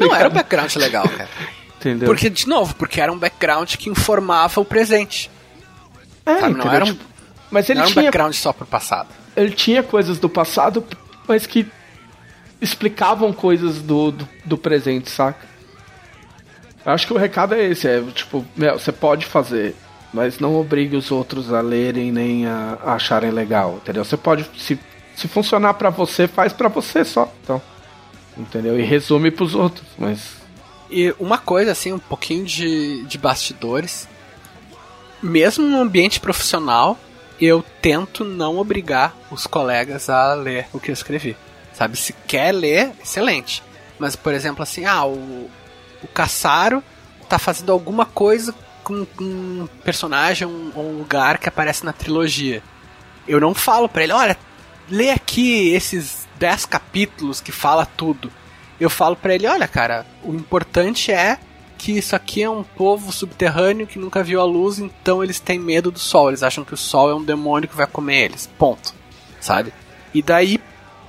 Não era um background legal, cara. Entendeu? Porque, de novo, porque era um background que informava o presente. É, sabe? Não era um, mas ele não era um tinha, background só pro passado. ele tinha coisas do passado, mas que explicavam coisas do, do, do presente, saca? Eu acho que o recado é esse, é tipo, meu, você pode fazer, mas não obrigue os outros a lerem nem a, a acharem legal, entendeu? Você pode, se, se funcionar pra você, faz pra você só, então, entendeu? E resume pros outros, mas E uma coisa, assim, um pouquinho de, de bastidores. Mesmo no ambiente profissional, eu tento não obrigar os colegas a ler o que eu escrevi. Sabe, se quer ler, excelente. Mas, por exemplo, assim, ah, o, o Caçaro tá fazendo alguma coisa com, com um personagem um- ou um lugar que aparece na trilogia. Eu não falo pra ele, olha, lê aqui esses 10 capítulos que fala tudo. Eu falo pra ele, olha, cara, o importante é que isso aqui é um povo subterrâneo que nunca viu a luz, então eles têm medo do sol. Eles acham que o sol é um demônio que vai comer eles. Ponto. Sabe? E daí,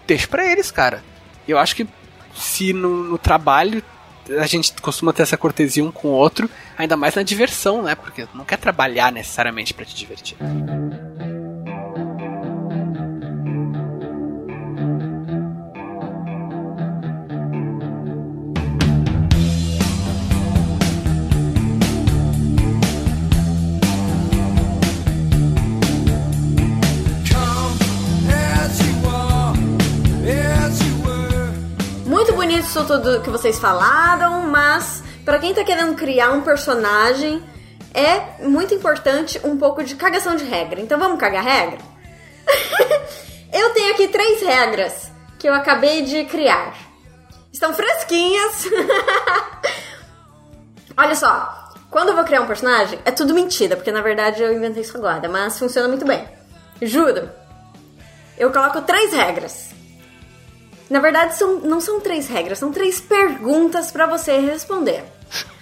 deixa pra eles, cara. Eu acho que se no, no trabalho a gente costuma ter essa cortesia um com o outro, ainda mais na diversão, né? Porque não quer trabalhar necessariamente pra te divertir. Bonito isso tudo que vocês falaram, mas pra quem tá querendo criar um personagem, é muito importante um pouco de cagação de regra. Então vamos cagar regra? eu tenho aqui três regras que eu acabei de criar. Estão fresquinhas. Olha só, quando eu vou criar um personagem, é tudo mentira, porque na verdade eu inventei isso agora, mas funciona muito bem. Juro. Eu coloco três regras. Na verdade, são, não são três regras, são três perguntas pra você responder.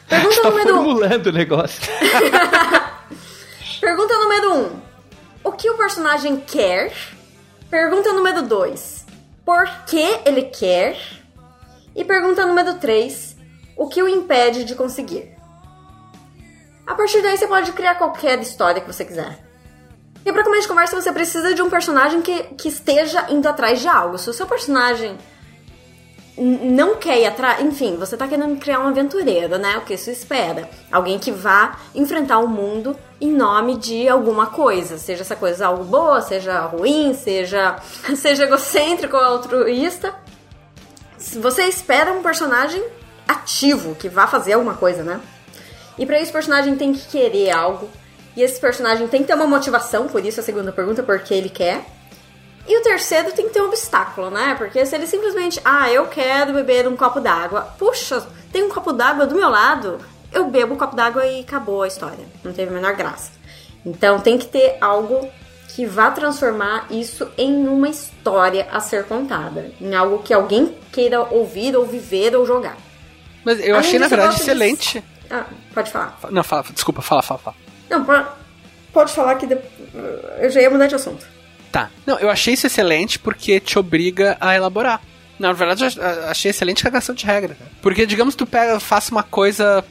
Pergunta tá número um. formulando o negócio. Pergunta número um. O que o personagem quer? Pergunta número dois. Por que ele quer? E pergunta número três. O que o impede de conseguir? A partir daí você pode criar qualquer história que você quiser. E pra começo de conversa você precisa de um personagem que, que esteja indo atrás de algo. Se o seu personagem não quer ir atrás. Enfim, você tá querendo criar um aventureiro, né? O que isso espera? Alguém que vá enfrentar o mundo em nome de alguma coisa. Seja essa coisa algo boa, seja ruim, seja, seja egocêntrico ou altruísta. Você espera um personagem ativo, que vá fazer alguma coisa, né? E pra isso o personagem tem que querer algo. E esse personagem tem que ter uma motivação, por isso a segunda pergunta, porque ele quer. E o terceiro tem que ter um obstáculo, né? Porque se ele simplesmente, ah, eu quero beber um copo d'água. Puxa, tem um copo d'água do meu lado. Eu bebo um copo d'água e acabou a história. Não teve a menor graça. Então tem que ter algo que vá transformar isso em uma história a ser contada. Em algo que alguém queira ouvir, ou viver, ou jogar. Mas eu Além achei, na verdade, gosto de- excelente. Ah, pode falar. Não, fala, desculpa, fala, fala, fala. Não, po- pode falar que eu já ia mudar de assunto. Tá. Não, eu achei isso excelente porque te obriga a elaborar. Na verdade, eu ach- achei excelente cagação de regra. Porque, digamos, tu pega, faça uma coisa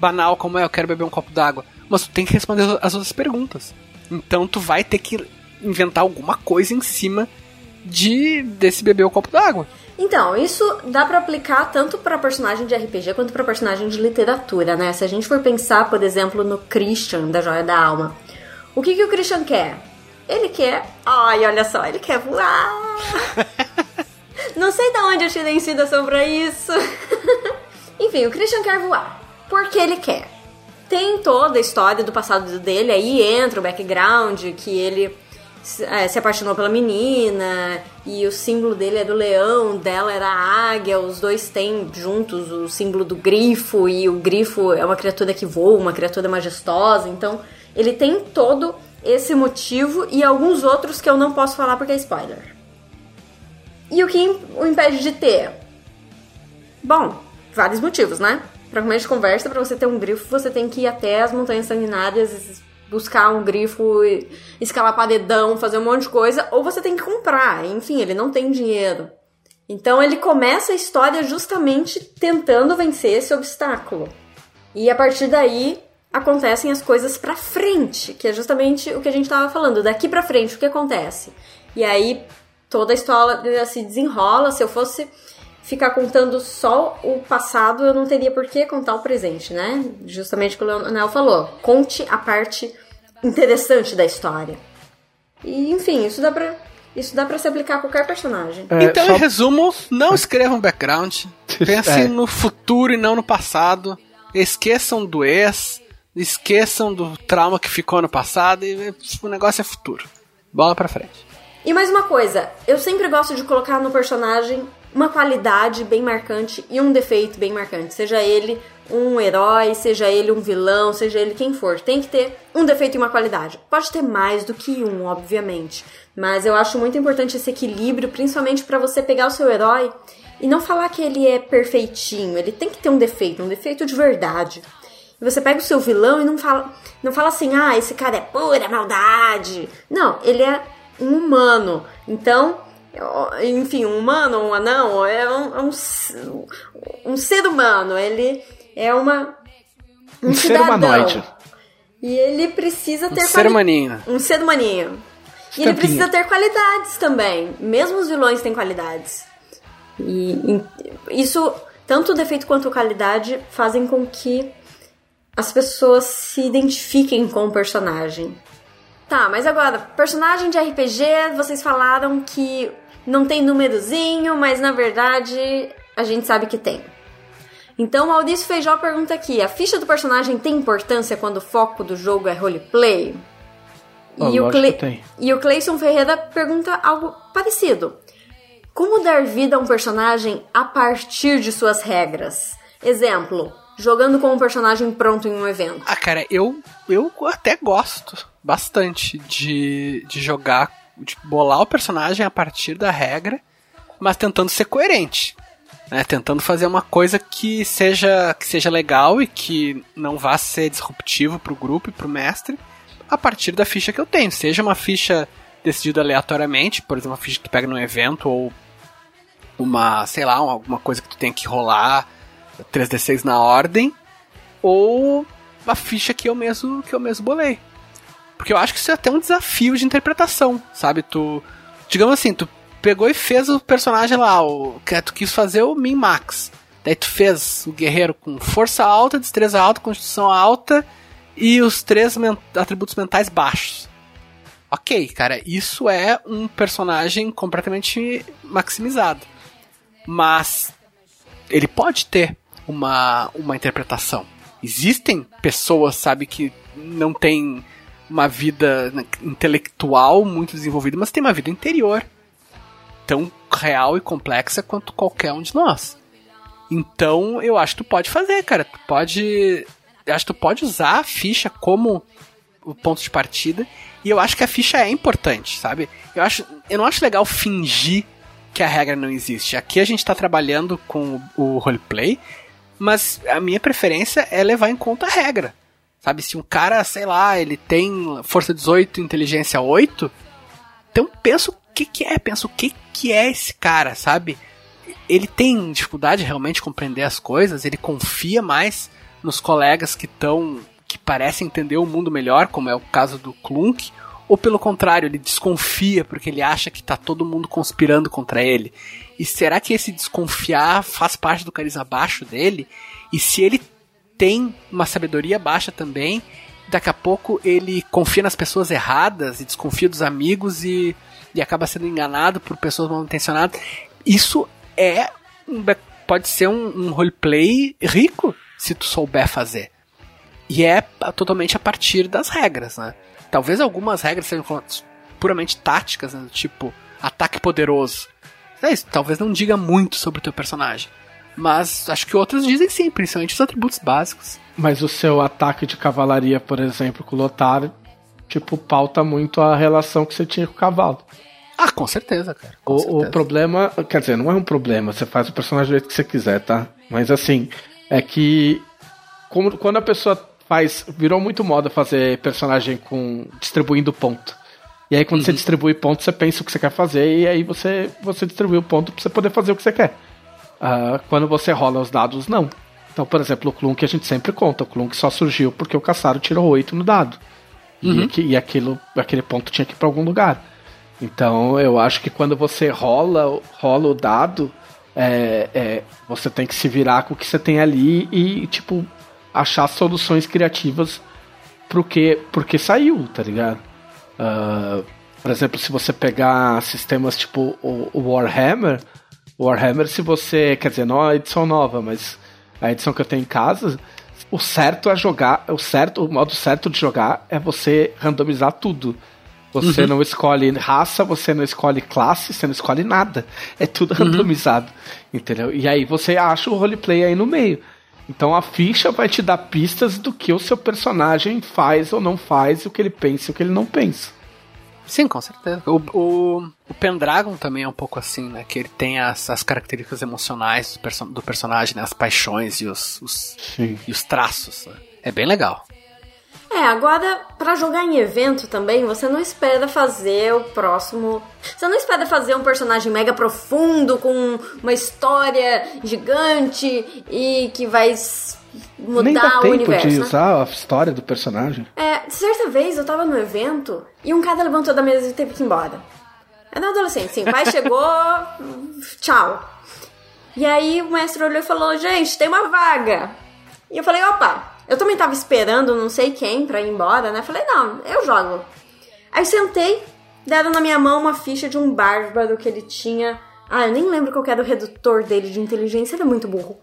banal como é, eu quero beber um copo d'água. Mas tu tem que responder as outras perguntas. Então tu vai ter que inventar alguma coisa em cima de desse beber o copo d'água. Então, isso dá pra aplicar tanto pra personagem de RPG quanto pra personagem de literatura, né? Se a gente for pensar, por exemplo, no Christian da Joia da Alma. O que, que o Christian quer? Ele quer. Ai, olha só, ele quer voar! Não sei de onde eu tirei inspiração pra isso. Enfim, o Christian quer voar. Porque ele quer. Tem toda a história do passado dele, aí entra o background, que ele se é, se apaixonou pela menina, e o símbolo dele é do leão, dela era a águia, os dois têm juntos o símbolo do grifo, e o grifo é uma criatura que voa, uma criatura majestosa, então ele tem todo esse motivo e alguns outros que eu não posso falar porque é spoiler. E o que o impede de ter? Bom, vários motivos, né? Pra começo de conversa, pra você ter um grifo, você tem que ir até as montanhas sanguinárias, buscar um grifo, escalar paredão, fazer um monte de coisa, ou você tem que comprar. Enfim, ele não tem dinheiro. Então ele começa a história justamente tentando vencer esse obstáculo. E a partir daí acontecem as coisas pra frente, que é justamente o que a gente tava falando. Daqui pra frente, o que acontece? E aí toda a história se desenrola. Se eu fosse ficar contando só o passado, eu não teria por que contar o presente, né? Justamente o que o Leonel falou. Conte a parte interessante da história. E, enfim, isso dá pra, isso dá pra se aplicar a qualquer personagem. É, então, só- em resumo, não escrevam background. Pensem É. no futuro e não no passado. Esqueçam do ex. Esqueçam do trauma que ficou no passado. E o negócio é futuro. Bola pra frente. E mais uma coisa, eu sempre gosto de colocar no personagem uma qualidade bem marcante e um defeito bem marcante. Seja ele um herói, seja ele um vilão, seja ele quem for. Tem que ter um defeito e uma qualidade. Pode ter mais do que um, obviamente. Mas eu acho muito importante esse equilíbrio, principalmente pra você pegar o seu herói e não falar que ele é perfeitinho. Ele tem que ter um defeito, um defeito de verdade. E você pega o seu vilão e não fala, não fala assim, ah, esse cara é pura maldade. Não, ele é um humano. Então, enfim, um humano, um anão, é um, é um, um ser humano. Ele é uma. Um, Um ser humanoide. E ele precisa ter Um ser humaninho. Um ser humaninho. E ele precisa ter qualidades também. Mesmo os vilões têm qualidades. E em- isso, tanto o defeito quanto a qualidade, fazem com que as pessoas se identifiquem com o personagem. Tá, mas agora, personagem de RPG, vocês falaram que não tem númerozinho, mas na verdade a gente sabe que tem. Então, Maurício Feijó pergunta aqui: a ficha do personagem tem importância quando o foco do jogo é roleplay? Oh, e, o Cle... que tem. e o Cleison Ferreira pergunta algo parecido. Como dar vida a um personagem a partir de suas regras? Exemplo, jogando com um personagem pronto em um evento. Ah, cara, eu, eu até gosto bastante de, de jogar, de bolar o personagem a partir da regra, mas tentando ser coerente. Né? Tentando fazer uma coisa que seja, que seja legal e que não vá ser disruptivo pro grupo e pro mestre a partir da ficha que eu tenho. Seja uma ficha decidida aleatoriamente, por exemplo, uma ficha que pega num evento ou uma, sei lá, alguma coisa que tu tem que rolar 3d6 na ordem, ou a ficha que eu mesmo que eu mesmo bolei. Porque eu acho que isso é até um desafio de interpretação, sabe? Tu, digamos assim, tu pegou e fez o personagem lá, o que tu quis fazer o Min Max. Daí tu fez o guerreiro com força alta, destreza alta, constituição alta e os três men- atributos mentais baixos. Ok, cara, isso é um personagem completamente maximizado. Mas ele pode ter uma, uma interpretação. Existem pessoas, sabe, que não têm uma vida intelectual muito desenvolvida, mas tem uma vida interior tão real e complexa quanto qualquer um de nós. Então, eu acho que tu pode fazer, cara. Tu pode. Eu acho que tu pode usar a ficha como o ponto de partida. E eu acho que a ficha é importante, sabe? Eu, acho, eu não acho legal fingir que a regra não existe. Aqui a gente tá trabalhando com o roleplay, mas a minha preferência é levar em conta a regra. Sabe, se um cara, sei lá, ele tem força 18 inteligência 8, então pensa o que que é, pensa o que que é esse cara, sabe? Ele tem dificuldade de realmente compreender as coisas, ele confia mais nos colegas que estão que parecem entender o mundo melhor, como é o caso do Klunk, ou pelo contrário, ele desconfia porque ele acha que tá todo mundo conspirando contra ele. E será que esse desconfiar faz parte do carisma baixo dele? E se ele tem uma sabedoria baixa também, daqui a pouco ele confia nas pessoas erradas e desconfia dos amigos e, e acaba sendo enganado por pessoas mal intencionadas. Isso é um pode ser um, um roleplay rico se tu souber fazer. E é totalmente a partir das regras, né? Talvez algumas regras sejam puramente táticas, né? tipo ataque poderoso. É isso, talvez não diga muito sobre o teu personagem. Mas acho que outras dizem sim, principalmente os atributos básicos. Mas o seu ataque de cavalaria, por exemplo, com o Lotar, tipo, pauta muito a relação que você tinha com o cavalo. Ah, com certeza, cara. com O, certeza. o problema, quer dizer, não é um problema, você faz o personagem do jeito que você quiser, tá? Mas assim, é que como- quando a pessoa faz. Virou muito moda fazer personagem com. distribuindo ponto. E aí quando você distribui ponto, você pensa o que você quer fazer e aí você, você distribui o ponto pra você poder fazer o que você quer. Ah, quando você rola os dados, não. Então, por exemplo, o Klunk a gente sempre conta. O Klunk só surgiu porque o Caçaro tirou 8 no dado. E, aqui- e aquilo, aquele ponto tinha que ir pra algum lugar. Então eu acho que quando você rola, rola o dado, é, é, você tem que se virar com o que você tem ali e, tipo, achar soluções criativas pro que, porque saiu, tá ligado? Ah, por exemplo, se você pegar sistemas tipo o, o Warhammer, Warhammer, se você. Quer dizer, não a edição nova, mas a edição que eu tenho em casa, o certo é jogar. O certo, o modo certo de jogar é você randomizar tudo. Você não escolhe raça, você não escolhe classe, você não escolhe nada. É tudo randomizado. Entendeu? E aí você acha o roleplay aí no meio. Então a ficha vai te dar pistas do que o seu personagem faz ou não faz, o que ele pensa e o que ele não pensa. Sim, com certeza. O, o, o Pendragon também é um pouco assim, né? Que ele tem as, as características emocionais do, perso do personagem, né? As paixões e os, os, e os traços. né? É bem legal. É, agora, pra jogar em evento também, você não espera fazer o próximo. Você não espera fazer um personagem mega profundo, com uma história gigante e que vai mudar Nem dá o tempo universo. de né? usar a história do personagem. É, certa vez eu tava no evento e um cara levantou da mesa e teve que ir embora. Era um adolescente, sim. O pai chegou, tchau. E aí o mestre olhou e falou: Gente, tem uma vaga. E eu falei: Opa, eu também tava esperando não sei quem pra ir embora, né? Falei: Não, eu jogo. Aí sentei, deram na minha mão uma ficha de um bárbaro que ele tinha. Ah, eu nem lembro qual era o redutor dele de inteligência, ele é muito burro.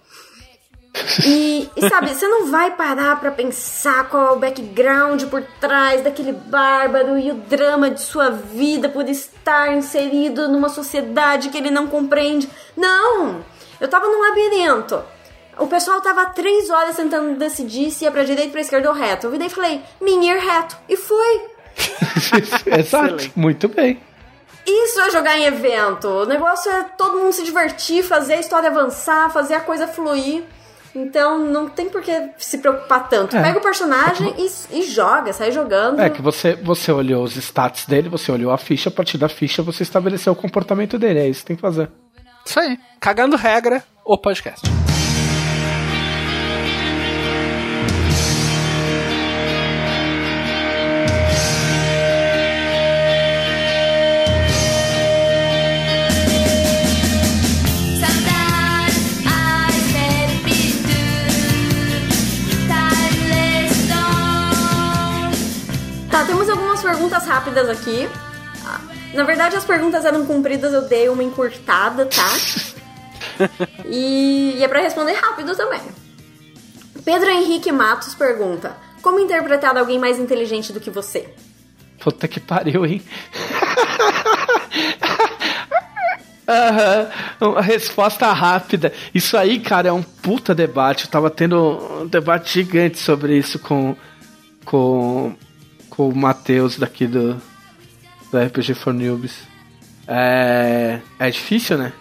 E, e sabe, você não vai parar pra pensar qual é o background por trás daquele bárbaro e o drama de sua vida por estar inserido numa sociedade que ele não compreende. Não! Eu tava num labirinto. O pessoal tava três horas tentando decidir se ia pra direita, pra esquerda ou reto. Eu virei e falei, Minir reto. E foi! Exato. Muito bem. Isso é jogar em evento. O negócio é todo mundo se divertir, fazer a história avançar, fazer a coisa fluir. Então não tem por que se preocupar tanto. É. Pega o personagem e, e joga, sai jogando. É que você, você olhou os stats dele, você olhou a ficha, a partir da ficha você estabeleceu o comportamento dele. É isso que tem que fazer. Isso aí. Cagando regra, o podcast. Perguntas rápidas aqui. Ah, Na verdade, as perguntas eram compridas, eu dei uma encurtada, tá? e, e é pra responder rápido também. Pedro Henrique Matos pergunta: Como interpretar alguém mais inteligente do que você? Puta que pariu, hein? Aham, uma resposta rápida. Isso aí, cara, é um puta debate. Eu tava tendo um debate gigante sobre isso com, com, com o Matheus daqui do, do RPG for Noobs. É, é difícil, né?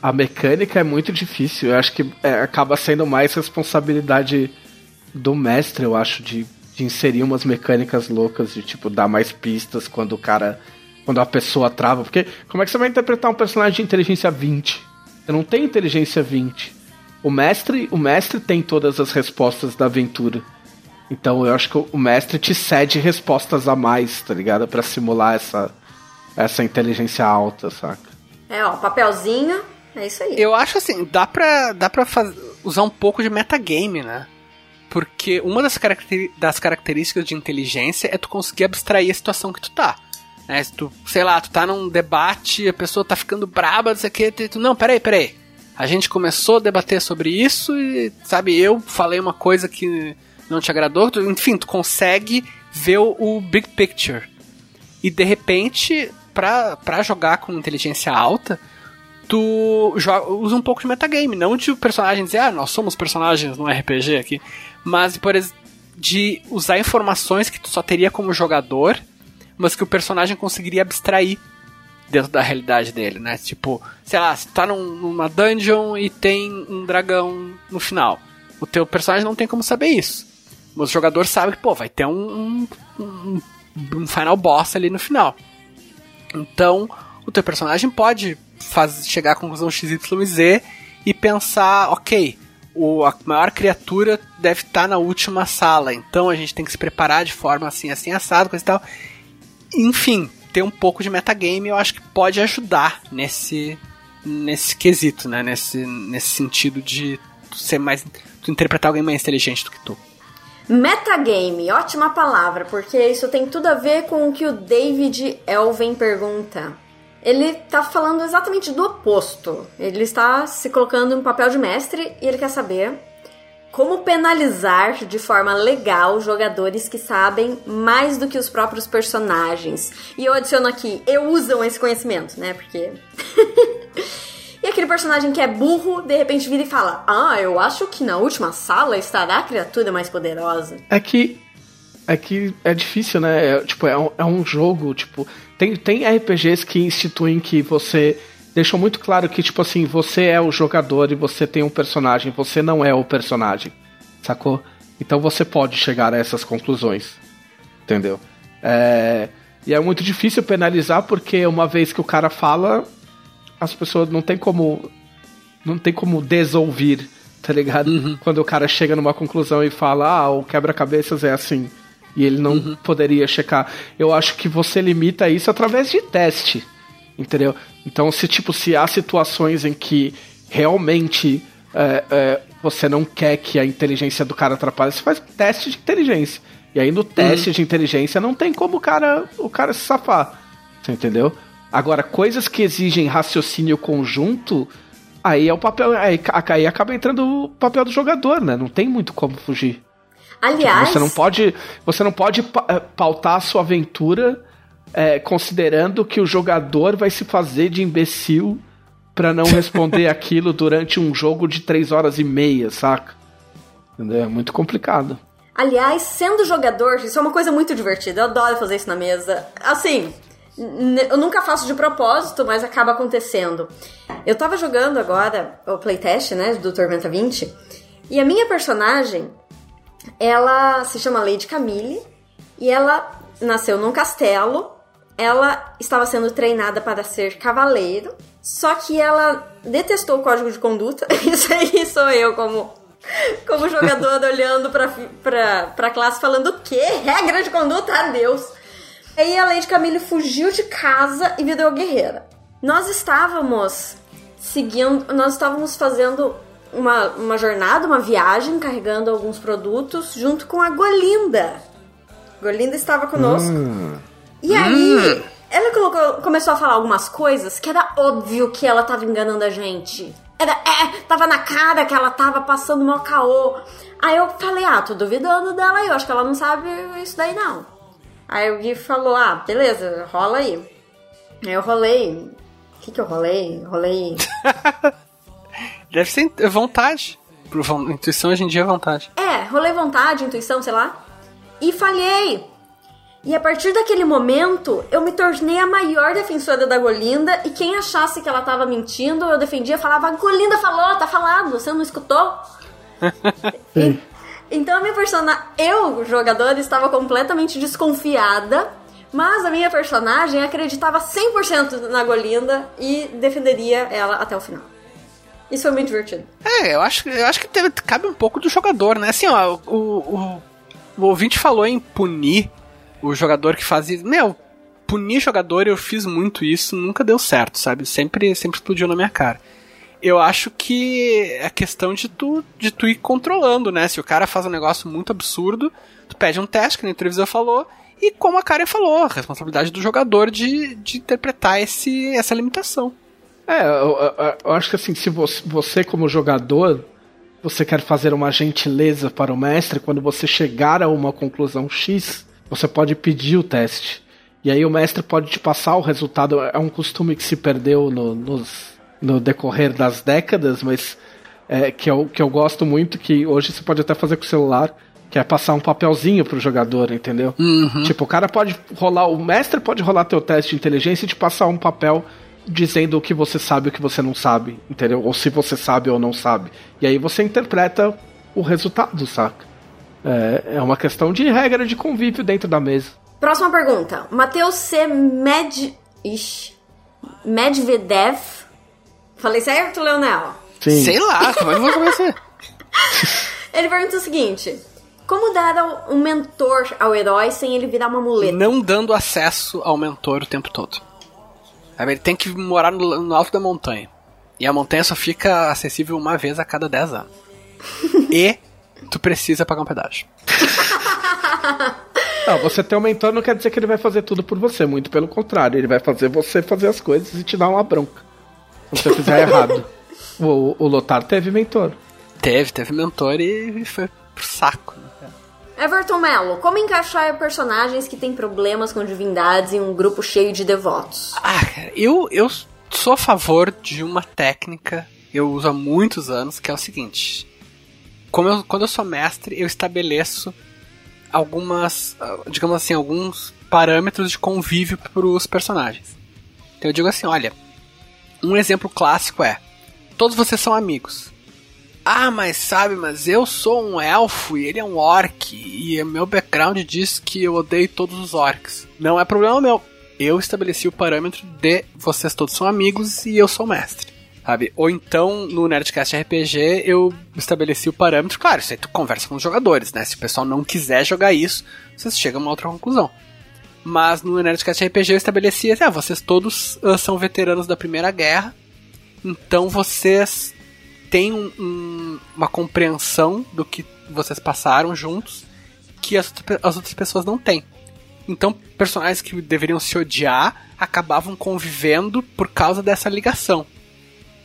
A mecânica é muito difícil. Eu acho que é, acaba sendo mais responsabilidade do mestre, eu acho, de, de inserir umas mecânicas loucas, de tipo, dar mais pistas quando o cara. Quando a pessoa trava. Porque como é que você vai interpretar um personagem de inteligência 20? Você não tem inteligência 20. O mestre, o mestre tem todas as respostas da aventura. Então eu acho que o mestre te cede respostas a mais, tá ligado? Pra simular essa, essa inteligência alta, saca? É, ó, papelzinho, é isso aí. Eu acho assim, dá pra, dá pra faz- usar um pouco de metagame, né? Porque uma das, caracteri- das características de inteligência é tu conseguir abstrair a situação que tu tá. Né? Se tu, sei lá, tu tá num debate, a pessoa tá ficando braba, não sei o que, tu, não, peraí, peraí. A gente começou a debater sobre isso e, sabe, eu falei uma coisa que não te agradou, tu- enfim, tu consegue ver o, o big picture. E de repente, pra, pra jogar com inteligência alta, tu jo- usa um pouco de metagame, não de personagem dizer, ah, nós somos personagens no RPG aqui, mas por de usar informações que tu só teria como jogador, mas que o personagem conseguiria abstrair dentro da realidade dele, né? Tipo, sei lá, se tu tá num- numa dungeon e tem um dragão no final, o teu personagem não tem como saber isso. O jogador sabe que, pô, vai ter um, um, um, final boss ali no final. Então, o teu personagem pode faz, chegar à conclusão X, Y e pensar, ok, o, a maior criatura deve estar na última sala, então a gente tem que se preparar de forma assim, assim, assado, coisa e tal. Enfim, ter um pouco de metagame eu acho que pode ajudar nesse, nesse quesito, né? Nesse, nesse sentido de ser mais. tu interpretar alguém mais inteligente do que tu. Metagame, ótima palavra, porque isso tem tudo a ver com o que o David Elven pergunta. Ele tá falando exatamente do oposto. Ele está se colocando em papel de mestre e ele quer saber como penalizar de forma legal jogadores que sabem mais do que os próprios personagens. E eu adiciono aqui, eu usam esse conhecimento, né? Porque. e aquele personagem que é burro, de repente vira e fala: Ah, eu acho que na última sala estará a criatura mais poderosa. É que. É que é difícil, né? É, tipo, é um, é um jogo, tipo. Tem, tem RPGs que instituem que você. Deixam muito claro que, tipo assim, você é o jogador e você tem um personagem, você não é o personagem. Sacou? Então você pode chegar a essas conclusões. Entendeu? É, e é muito difícil penalizar porque uma vez que o cara fala, as pessoas não tem como. Não tem como desouvir, tá ligado? Quando o cara chega numa conclusão e fala, ah, o quebra-cabeças é assim. E ele não poderia checar. Eu acho que você limita isso através de teste. Entendeu? Então, se tipo, se há situações em que realmente é, é, você não quer que a inteligência do cara atrapalhe, você faz teste de inteligência. E aí no teste de inteligência não tem como o cara, o cara se safar. Você entendeu? Agora, coisas que exigem raciocínio conjunto, aí é o papel. Aí, aí acaba entrando o papel do jogador, né? Não tem muito como fugir. Aliás, Você não pode, você não pode eh, pautar a sua aventura eh, considerando que o jogador vai se fazer de imbecil pra não responder aquilo durante um jogo de três horas e meia, saca? Entendeu? É muito complicado. Aliás, sendo jogador, isso é uma coisa muito divertida. Eu adoro fazer isso na mesa. Assim, eu nunca faço de propósito, mas acaba acontecendo. Eu tava jogando agora o playtest, né, do Tormenta 20, e a minha personagem, ela se chama Lady Camille, e ela nasceu num castelo. Ela estava sendo treinada para ser cavaleiro, só que ela detestou o código de conduta. Isso aí sou eu como como jogador olhando pra, pra, pra classe falando o quê? Regra de conduta? Adeus. Aí a Lady Camille fugiu de casa e virou guerreira. Nós estávamos seguindo, nós estávamos fazendo uma, uma jornada, uma viagem, carregando alguns produtos junto com a Golinda. Golinda estava conosco. E aí, ela colocou- começou a falar algumas coisas que era óbvio que ela tava enganando a gente. Era, é, tava na cara que ela tava passando mó caô. Aí eu falei, ah, tô duvidando dela aí, eu acho que ela não sabe isso daí não. Aí o Gui falou, ah, beleza, rola aí. Aí eu rolei. O que que eu rolei? Rolei. Deve ser vontade. Intuição hoje em dia é vontade. É, rolei vontade, intuição, sei lá. E falhei. E a partir daquele momento, eu me tornei a maior defensora da Golinda. E quem achasse que ela tava mentindo, eu defendia, falava: Golinda falou, tá falado, você não escutou? E- então a minha personagem, eu, jogador, estava completamente desconfiada. Mas a minha personagem acreditava 100% na Golinda e defenderia ela até o final. Isso foi muito divertido. É, eu acho, eu acho que deve- cabe um pouco do jogador, né? Assim, ó, o, o, o ouvinte falou em punir o jogador que faz isso. Meu, punir jogador, eu fiz muito isso, nunca deu certo, sabe? Sempre, sempre explodiu na minha cara. Eu acho que é questão de tu, de tu ir controlando, né? Se o cara faz um negócio muito absurdo, tu pede um teste, que nem o falou, e como a Karen falou, a responsabilidade do jogador de, de interpretar esse, essa limitação. É, eu, eu- eu acho que assim, se você, você como jogador, você quer fazer uma gentileza para o mestre, quando você chegar a uma conclusão X, você pode pedir o teste. E aí o mestre pode te passar o resultado. É um costume que se perdeu no, nos- no decorrer das décadas, mas é, que, eu, que eu gosto muito, que hoje você pode até fazer com o celular, que é passar um papelzinho pro jogador, entendeu? Tipo, o cara pode rolar, o mestre pode rolar teu teste de inteligência e te passar um papel dizendo o que você sabe e o que você não sabe, entendeu? Ou se você sabe ou não sabe. E aí você interpreta o resultado, saca? É, é uma questão de regra de convívio dentro da mesa. Próxima pergunta. Matheus C. Med... Ixi. Medvedev. Falei certo, Leonel? Sim. Sei lá, como é que eu vou conhecer? Ele pergunta o seguinte. Como dar ao- um mentor ao herói sem ele virar uma muleta? não dando acesso ao mentor o tempo todo. Ele tem que morar no, no alto da montanha. E a montanha só fica acessível uma vez a cada 10 anos. e tu precisa pagar um pedágio. Não, você ter um mentor não quer dizer que ele vai fazer tudo por você, muito pelo contrário, ele vai fazer você fazer as coisas e te dar uma bronca. Se você fizer errado. O, o Lotar teve mentor. Teve, teve mentor e foi pro saco. né? Everton Mello. Como encaixar personagens que têm problemas com divindades em um grupo cheio de devotos? Ah, cara, eu, eu sou a favor de uma técnica que eu uso há muitos anos, que é o seguinte. Como eu, quando eu sou mestre, eu estabeleço algumas, digamos assim, alguns parâmetros de convívio para os personagens. Então eu digo assim, olha, um exemplo clássico é, todos vocês são amigos. Ah, mas sabe, mas eu sou um elfo e ele é um orc, e meu background diz que eu odeio todos os orcs. Não é problema meu. Eu estabeleci o parâmetro de vocês todos são amigos e eu sou mestre. Sabe? Ou então, no Nerdcast RPG, eu estabeleci o parâmetro. Claro, isso aí tu conversa com os jogadores, né? Se o pessoal não quiser jogar isso, vocês chegam a uma outra conclusão. Mas no Nerdcast RPG eu estabeleci assim, ah, vocês todos ah, são veteranos da Primeira Guerra, então vocês têm um- um- uma compreensão do que vocês passaram juntos que as, as outras pessoas não têm. Então, personagens que deveriam se odiar acabavam convivendo por causa dessa ligação.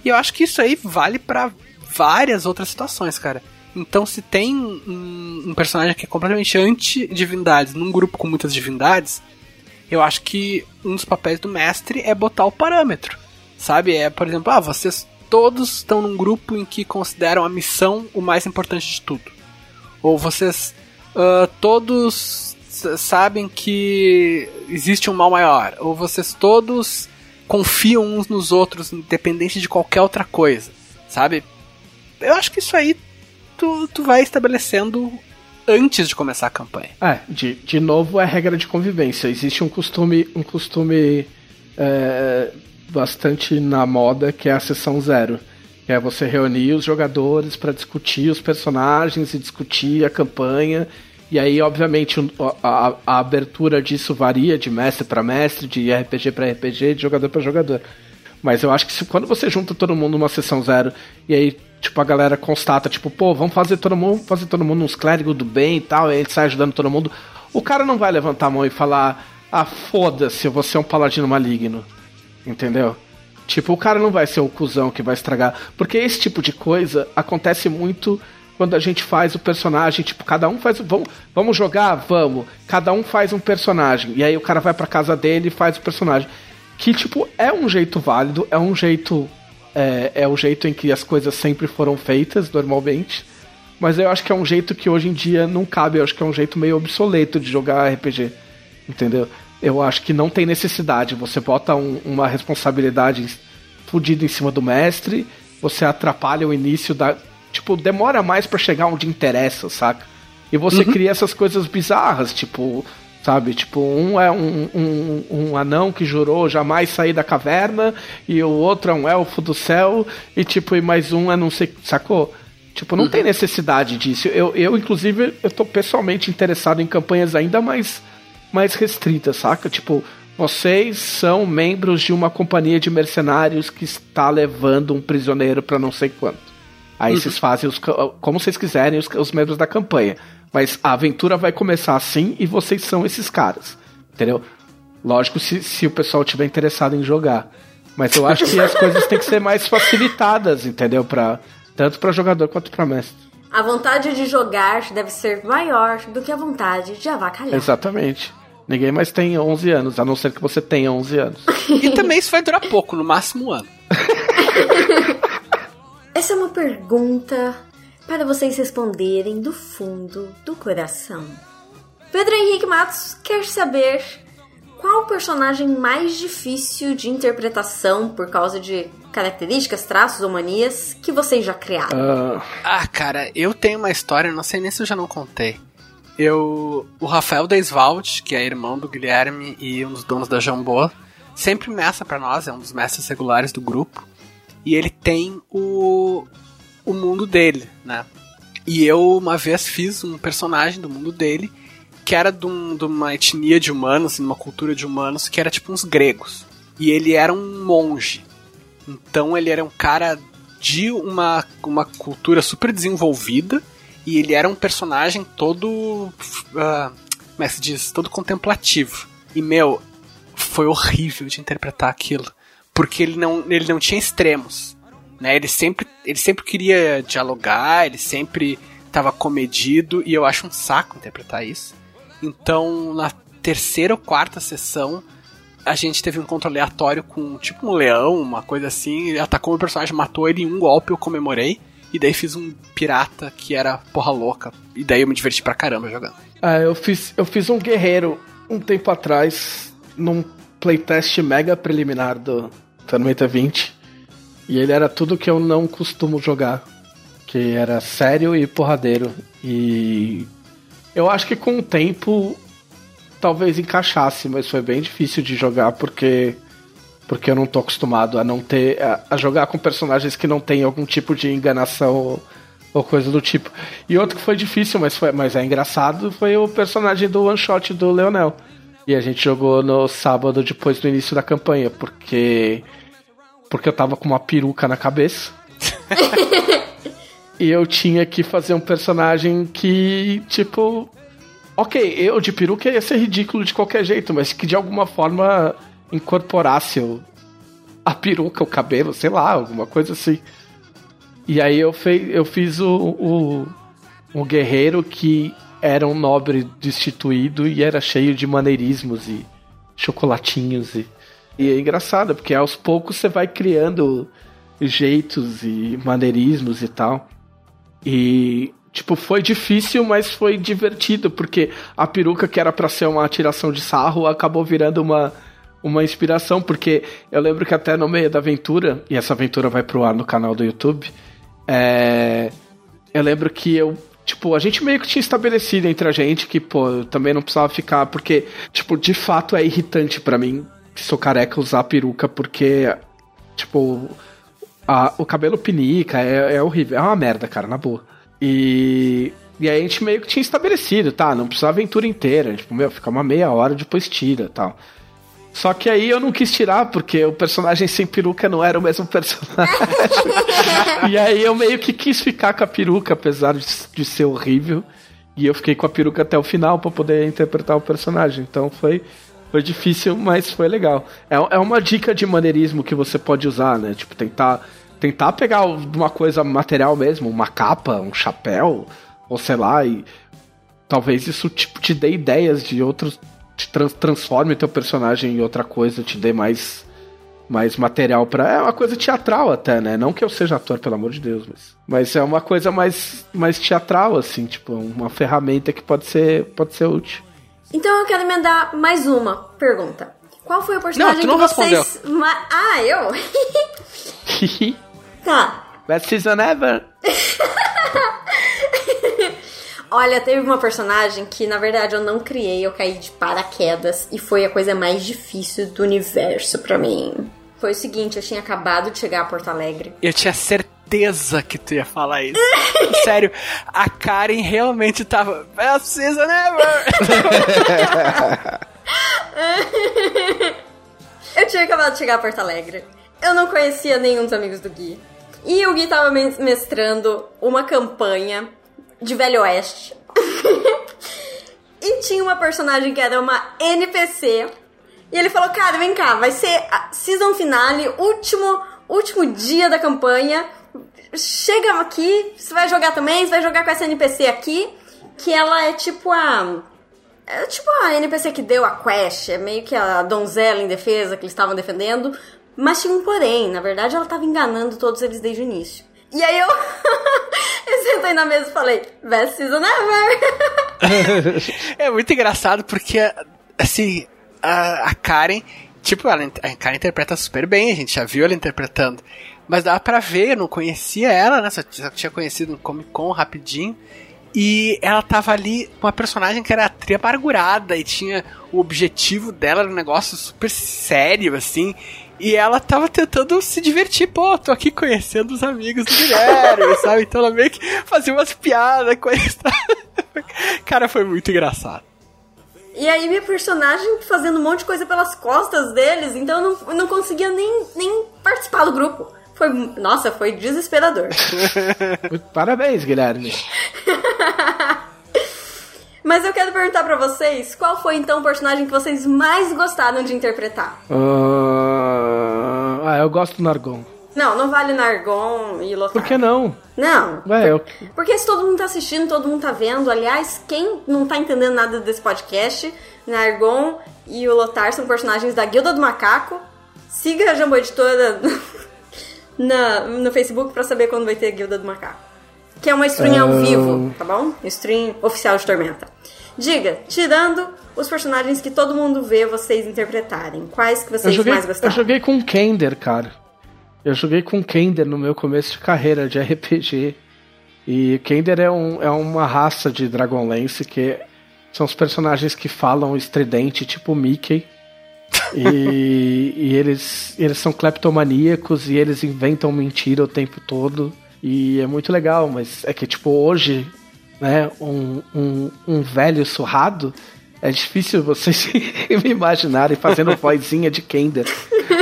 E eu acho que isso aí vale pra várias outras situações, cara. Então, se tem um, um personagem que é completamente anti-divindades num grupo com muitas divindades, eu acho que um dos papéis do mestre é botar o parâmetro. Sabe? É, por exemplo, ah, vocês todos estão num grupo em que consideram a missão o mais importante de tudo. Ou vocês ah, todos sabem que existe um mal maior. Ou vocês todos confiam uns nos outros, independente de qualquer outra coisa. Sabe? Eu acho que isso aí tu, tu vai estabelecendo antes de começar a campanha. É, de, de novo é regra de convivência. Existe um costume, um costume é, bastante na moda que é a sessão zero. Que é você reunir os jogadores para discutir os personagens e discutir a campanha. E aí, obviamente, a, a- a abertura disso varia de mestre para mestre, de RPG para RPG, de jogador para jogador. Mas eu acho que se, quando você junta todo mundo numa sessão zero e aí, tipo, a galera constata, tipo, pô, vamos fazer todo mundo, fazer todo mundo uns clérigos do bem e tal, e ele sai ajudando todo mundo, o cara não vai levantar a mão e falar, ah, foda-se, eu vou ser um paladino maligno. Entendeu? Tipo, o cara não vai ser o cuzão que vai estragar. Porque esse tipo de coisa acontece muito quando a gente faz o personagem, tipo, cada um faz. Vamos, vamos jogar? Vamos. Cada um faz um personagem. E aí o cara vai pra casa dele e faz o personagem. Que, tipo, é um jeito válido, é um jeito. É, é o jeito em que as coisas sempre foram feitas, normalmente. Mas eu acho que é um jeito que hoje em dia não cabe. Eu acho que é um jeito meio obsoleto de jogar RPG. Entendeu? Eu acho que não tem necessidade. Você bota um- uma responsabilidade fodida em cima do mestre, você atrapalha o início da. Tipo, demora mais pra chegar onde interessa, saca? E você cria essas coisas bizarras, tipo, sabe? Tipo, um é um, um, um anão que jurou jamais sair da caverna, e o outro é um elfo do céu, e tipo, e mais um é não sei. Sacou? Tipo, não tem necessidade disso. Eu, eu, inclusive, eu tô pessoalmente interessado em campanhas ainda mais, mais restritas, saca? Tipo, vocês são membros de uma companhia de mercenários que está levando um prisioneiro pra não sei quanto. Aí vocês fazem os, como vocês quiserem os, os membros da campanha. Mas a aventura vai começar assim e vocês são esses caras. Entendeu? Lógico, se, se o pessoal tiver interessado em jogar. Mas eu acho que as coisas têm que ser mais facilitadas, entendeu? Pra, tanto para jogador quanto para mestre. A vontade de jogar deve ser maior do que a vontade de avacalhar. Exatamente. Ninguém mais tem 11 anos, a não ser que você tenha 11 anos. E também isso vai durar pouco, no máximo um ano. Essa é uma pergunta para vocês responderem do fundo do coração. Pedro Henrique Matos quer saber qual o personagem mais difícil de interpretação por causa de características, traços ou manias que vocês já criaram. Ah, Ah, cara, eu tenho uma história, não sei nem se eu já não contei. Eu. O Rafael Deiswald, que é irmão do Guilherme e um dos donos da Jambô, sempre mestra pra nós, é um dos mestres regulares do grupo. E ele tem o. o mundo dele, né? E eu uma vez fiz um personagem do mundo dele que era de, um- de uma etnia de humanos, de uma cultura de humanos, que era tipo uns gregos. E ele era um monge. Então ele era um cara de uma, uma cultura super desenvolvida e ele era um personagem todo. ah, como é que se diz? Todo contemplativo. E, meu, foi horrível de interpretar aquilo. Porque ele não, ele não tinha extremos. Né? Ele, sempre, ele sempre queria dialogar, ele sempre estava comedido, e eu acho um saco interpretar isso. Então, na terceira ou quarta sessão, a gente teve um encontro aleatório com tipo um leão, uma coisa assim, ele atacou meu personagem, matou ele em um golpe, eu comemorei. E daí fiz um pirata que era porra louca. E daí eu me diverti pra caramba jogando. ah, eu, fiz, eu fiz um guerreiro um tempo atrás, num playtest mega preliminar do Tormenta 20. E ele era tudo que eu não costumo jogar. Que era sério e porradeiro. E eu acho que com o tempo talvez encaixasse, mas foi bem difícil de jogar porque porque eu não tô acostumado a não ter a, a jogar com personagens que não tem algum tipo de enganação ou, ou coisa do tipo. E outro que foi difícil, mas foi mas é engraçado, foi o personagem do one shot do Leonel. E a gente jogou no sábado depois do início da campanha, porque porque eu tava com uma peruca na cabeça. e eu tinha que fazer um personagem que, tipo, Ok, eu de peruca ia ser ridículo de qualquer jeito, mas que de alguma forma incorporasse o, a peruca, o cabelo, sei lá, alguma coisa assim. E aí eu, fei, eu fiz o, o, um guerreiro que era um nobre destituído e era cheio de maneirismos e chocolatinhos. E, e é engraçado, porque aos poucos você vai criando jeitos e maneirismos e tal. E, tipo, foi difícil, mas foi divertido, porque a peruca que era pra ser uma tiração de sarro acabou virando uma, uma inspiração, porque eu lembro que até no meio da aventura, e essa aventura vai pro ar no canal do YouTube, é, eu lembro que eu. Tipo, a gente meio que tinha estabelecido entre a gente que, pô, eu também não precisava ficar, porque, tipo, de fato é irritante pra mim, que sou careca, usar peruca, porque, tipo, a- o cabelo pinica, é, é horrível. É uma merda, cara, na boa. E, e aí a gente meio que tinha estabelecido, tá? Não precisa aventura inteira. Tipo, meu, fica uma meia hora, depois tira tal. Só que aí eu não quis tirar, porque o personagem sem peruca não era o mesmo personagem. e aí eu meio que quis ficar com a peruca, apesar de, de ser horrível. E eu fiquei com a peruca até o final pra poder interpretar o personagem. Então foi, Foi difícil, mas foi legal. É, é uma dica de maneirismo que você pode usar, né? Tipo, tentar, tentar pegar uma coisa material mesmo, uma capa, um chapéu, ou sei lá, e talvez isso tipo, te dê ideias de outros. Te trans, transforme teu personagem em outra coisa, te dê mais mais material para é uma coisa teatral até, né? Não que eu seja ator, pelo amor de Deus, mas, mas é uma coisa mais mais teatral assim, tipo, uma ferramenta que pode ser pode ser útil. Então eu quero emendar mais uma pergunta. Qual foi o personagem Não, tu não que vocês. Ma- Ah, eu? tá. Best season ever. Olha, teve uma personagem que na verdade eu não criei, eu caí de paraquedas e foi a coisa mais difícil do universo pra mim. Foi o seguinte, eu tinha acabado de chegar a Porto Alegre. Eu tinha certeza que tu ia falar isso. Sério, a Karen realmente tava. Best season ever! Eu tinha acabado de chegar a Porto Alegre. Eu não conhecia nenhum dos amigos do Gui. E o Gui tava mes- mestrando uma campanha de Velho Oeste. e tinha uma personagem que era uma NPC. E ele falou, cara, vem cá, vai ser a season finale, último, último dia da campanha. Chega aqui, você vai jogar também, você vai jogar com essa NPC aqui, que ela é tipo a... É tipo a NPC que deu a quest, é meio que a donzela em defesa que eles estavam defendendo. Mas tinha um porém, na verdade ela tava enganando todos eles desde o início. E aí eu, eu sentei na mesa e falei, best season ever! É muito engraçado porque, assim, a, a Karen, tipo, ela, a Karen interpreta super bem, a gente já viu ela interpretando. Mas dava pra ver, eu não conhecia ela, né? Só tinha conhecido no Comic Con rapidinho. E ela tava ali com uma personagem que era tri amargurada e tinha o objetivo dela era um negócio super sério, assim. E ela tava tentando se divertir, pô, tô aqui conhecendo os amigos do Guilherme, sabe? Então ela meio que fazia umas piadas com isso. Cara, foi muito engraçado. E aí minha personagem fazendo um monte de coisa pelas costas deles, então eu não, eu não conseguia nem, nem participar do grupo. Foi, nossa, foi desesperador. Parabéns, Guilherme. Mas eu quero perguntar pra vocês, qual foi então o personagem que vocês mais gostaram de interpretar? Ah, ah, eu gosto do Nargon. Não, não vale Nargon e Lotar. Por que não? Não. Ué, eu, Porque se todo mundo tá assistindo, todo mundo tá vendo. Aliás, quem não tá entendendo nada desse podcast, Nargon e o Lotar são personagens da Guilda do Macaco. Siga a Jambô Editora na, no Facebook pra saber quando vai ter a Guilda do Macaco. Que é uma stream ao Ah. vivo, tá bom? Stream oficial de Tormenta. Diga, tirando os personagens que todo mundo vê vocês interpretarem, quais que eu, vocês joguei, mais eu gostaram? joguei com Kender, cara. Eu joguei com Kender no meu começo de carreira de RPG. E Kender é, um, é uma raça de Dragonlance que são os personagens que falam estridente, tipo Mickey. E, e eles, eles são cleptomaníacos e eles inventam mentira o tempo todo. E é muito legal, mas é que, tipo, hoje, né, um, um, um velho surrado, é difícil vocês me imaginarem fazendo vozinha de Kender.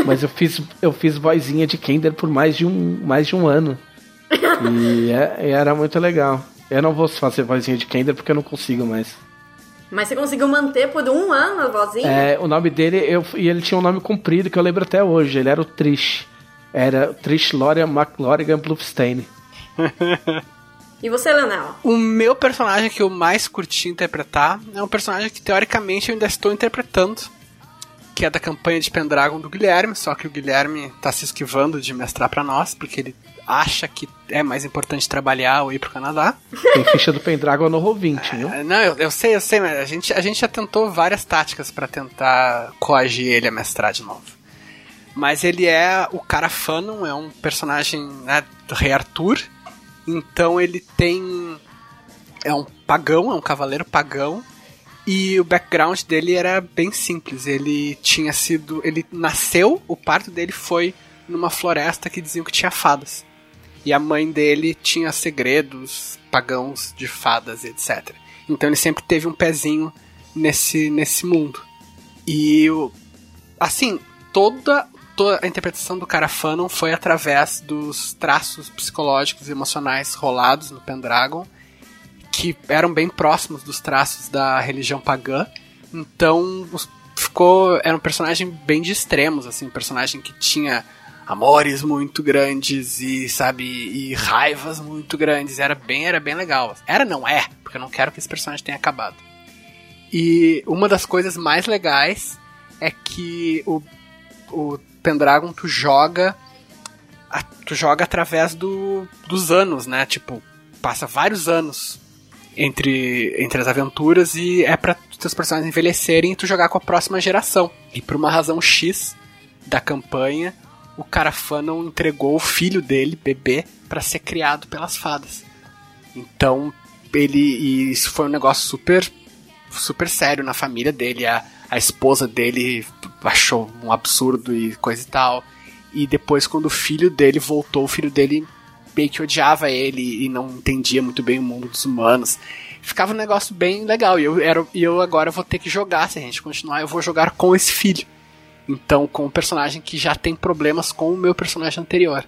Mas eu fiz, eu fiz vozinha de Kender por mais de um, mais de um ano. E, é- e era muito legal. Eu não vou fazer vozinha de Kender porque eu não consigo mais. Mas você conseguiu manter por um ano a vozinha? É, o nome dele, eu, e ele tinha um nome comprido que eu lembro até hoje. Ele era o Trish. Era Trish Lorian McLorigan Bluffstein. E você, Leonel? O meu personagem que eu mais curti interpretar é um personagem que teoricamente eu ainda estou interpretando, que é da campanha de Pendragon do Guilherme, só que o Guilherme tá se esquivando de mestrar pra nós, porque ele acha que é mais importante trabalhar ou ir pro Canadá. Tem ficha do Pendragon no Roll20, viu? É, Não, eu, eu sei, eu sei, mas a gente, a gente já tentou várias táticas pra tentar coagir ele a mestrar de novo. Mas ele é o cara Fanon, é um personagem né, do Rei Arthur. Então ele tem. É um pagão, é um cavaleiro pagão. E o background dele era bem simples. Ele tinha sido. Ele nasceu, o parto dele foi numa floresta que diziam que tinha fadas. E a mãe dele tinha segredos pagãos de fadas, etc. Então ele sempre teve um pezinho nesse, nesse mundo. E o- assim, toda, toda a interpretação do cara Fanon foi através dos traços psicológicos e emocionais rolados no Pendragon, que eram bem próximos dos traços da religião pagã. Então ficou. Era um personagem bem de extremos, assim, um personagem que tinha amores muito grandes e, sabe, e raivas muito grandes. Era bem, era bem legal. Era, não é, porque eu não quero que esse personagem tenha acabado. E uma das coisas mais legais é que o, o Pendragon tu joga. Tu joga através do, dos anos, né? Tipo, passa vários anos entre, entre as aventuras e é pra teus personagens envelhecerem e tu jogar com a próxima geração. E por uma razão X da campanha, o Carafã não entregou o filho dele, bebê, pra ser criado pelas fadas. Então, ele. E isso foi um negócio super. super sério na família dele. A, a esposa dele achou um absurdo e coisa e tal. E depois, quando o filho dele voltou, o filho dele meio que odiava ele e não entendia muito bem o mundo dos humanos. Ficava um negócio bem legal. E eu, era, e eu agora vou ter que jogar, se a gente continuar, eu vou jogar com esse filho. Então, com um personagem que já tem problemas com o meu personagem anterior.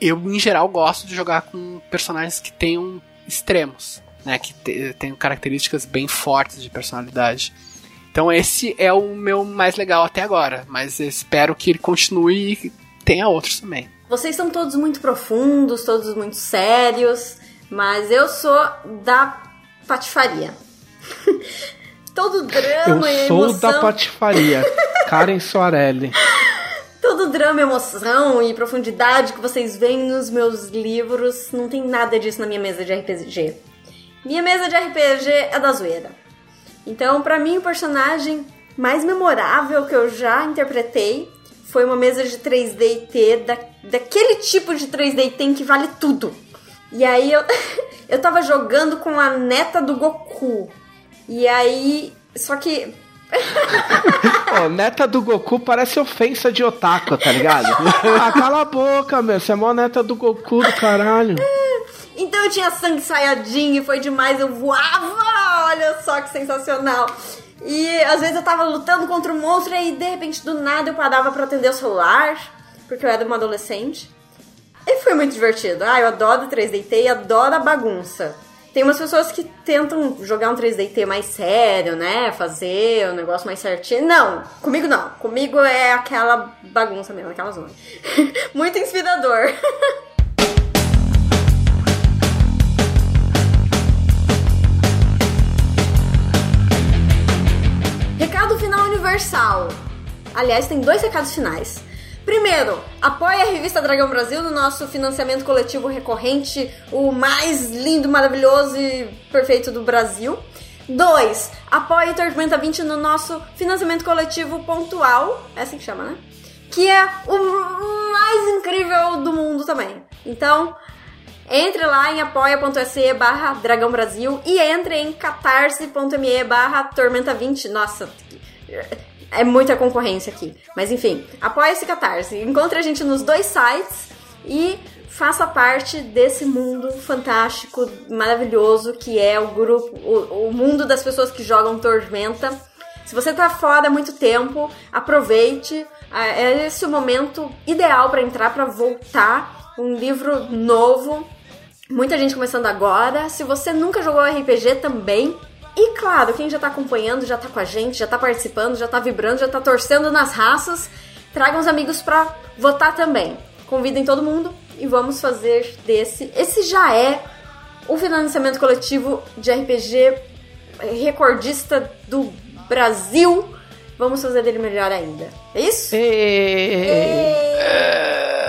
Eu, em geral, gosto de jogar com personagens que tenham extremos, né? Que te, tenham características bem fortes de personalidade. Então, esse é o meu mais legal até agora. Mas espero que ele continue e tenha outros também. Vocês são todos muito profundos, todos muito sérios, mas eu sou da patifaria. Todo drama Eu sou emoção, da patifaria. Karen Soarelli. todo drama, emoção e profundidade que vocês veem nos meus livros, não tem nada disso na minha mesa de RPG. Minha mesa de RPG é da zoeira. Então, pra mim, o personagem mais memorável que eu já interpretei foi uma mesa de 3D e T, da, daquele tipo de 3D e T em que vale tudo. E aí eu, eu tava jogando com a neta do Goku. E aí. Só que. Ó, neta do Goku parece ofensa de otaku, tá ligado? ah, cala a boca, meu. Você é mó neta do Goku do caralho. Então eu tinha sangue saiyajin e foi demais, eu voava! Olha só que sensacional! E às vezes eu tava lutando contra um monstro e aí de repente do nada eu parava pra atender o celular, porque eu era uma adolescente. E foi muito divertido. Ah, eu adoro 3DT e adoro a bagunça. Tem umas pessoas que tentam jogar um 3DT mais sério, né? Fazer um negócio mais certinho. Não, comigo não. Comigo é aquela bagunça mesmo, aquela zona. muito inspirador. Recado final universal. Aliás, tem dois recados finais. Primeiro, apoie a revista Dragão Brasil no nosso financiamento coletivo recorrente, o mais lindo, maravilhoso e perfeito do Brasil. Dois, apoie Tormenta 20 no nosso financiamento coletivo pontual, é assim que chama, né? Que é o mais incrível do mundo também. Então, entre lá em apoia.se barra Dragão Brasil e entre em catarse.me barra Tormenta 20. Nossa, é muita concorrência aqui. Mas enfim, apoia esse Catarse. Encontre a gente nos dois sites e faça parte desse mundo fantástico, maravilhoso que é o grupo, o, o mundo das pessoas que jogam Tormenta. Se você tá fora há muito tempo, aproveite. Ah, É esse o momento ideal para entrar, para voltar. Um livro novo, Muita gente começando agora. Se você nunca jogou RPG também. E claro, quem já tá acompanhando, já tá com a gente, já tá participando, já tá vibrando, já tá torcendo nas raças, tragam os amigos pra votar também. Convidem todo mundo e vamos fazer desse. Esse já é o financiamento coletivo de RPG recordista do Brasil. Vamos fazer dele melhor ainda. É isso?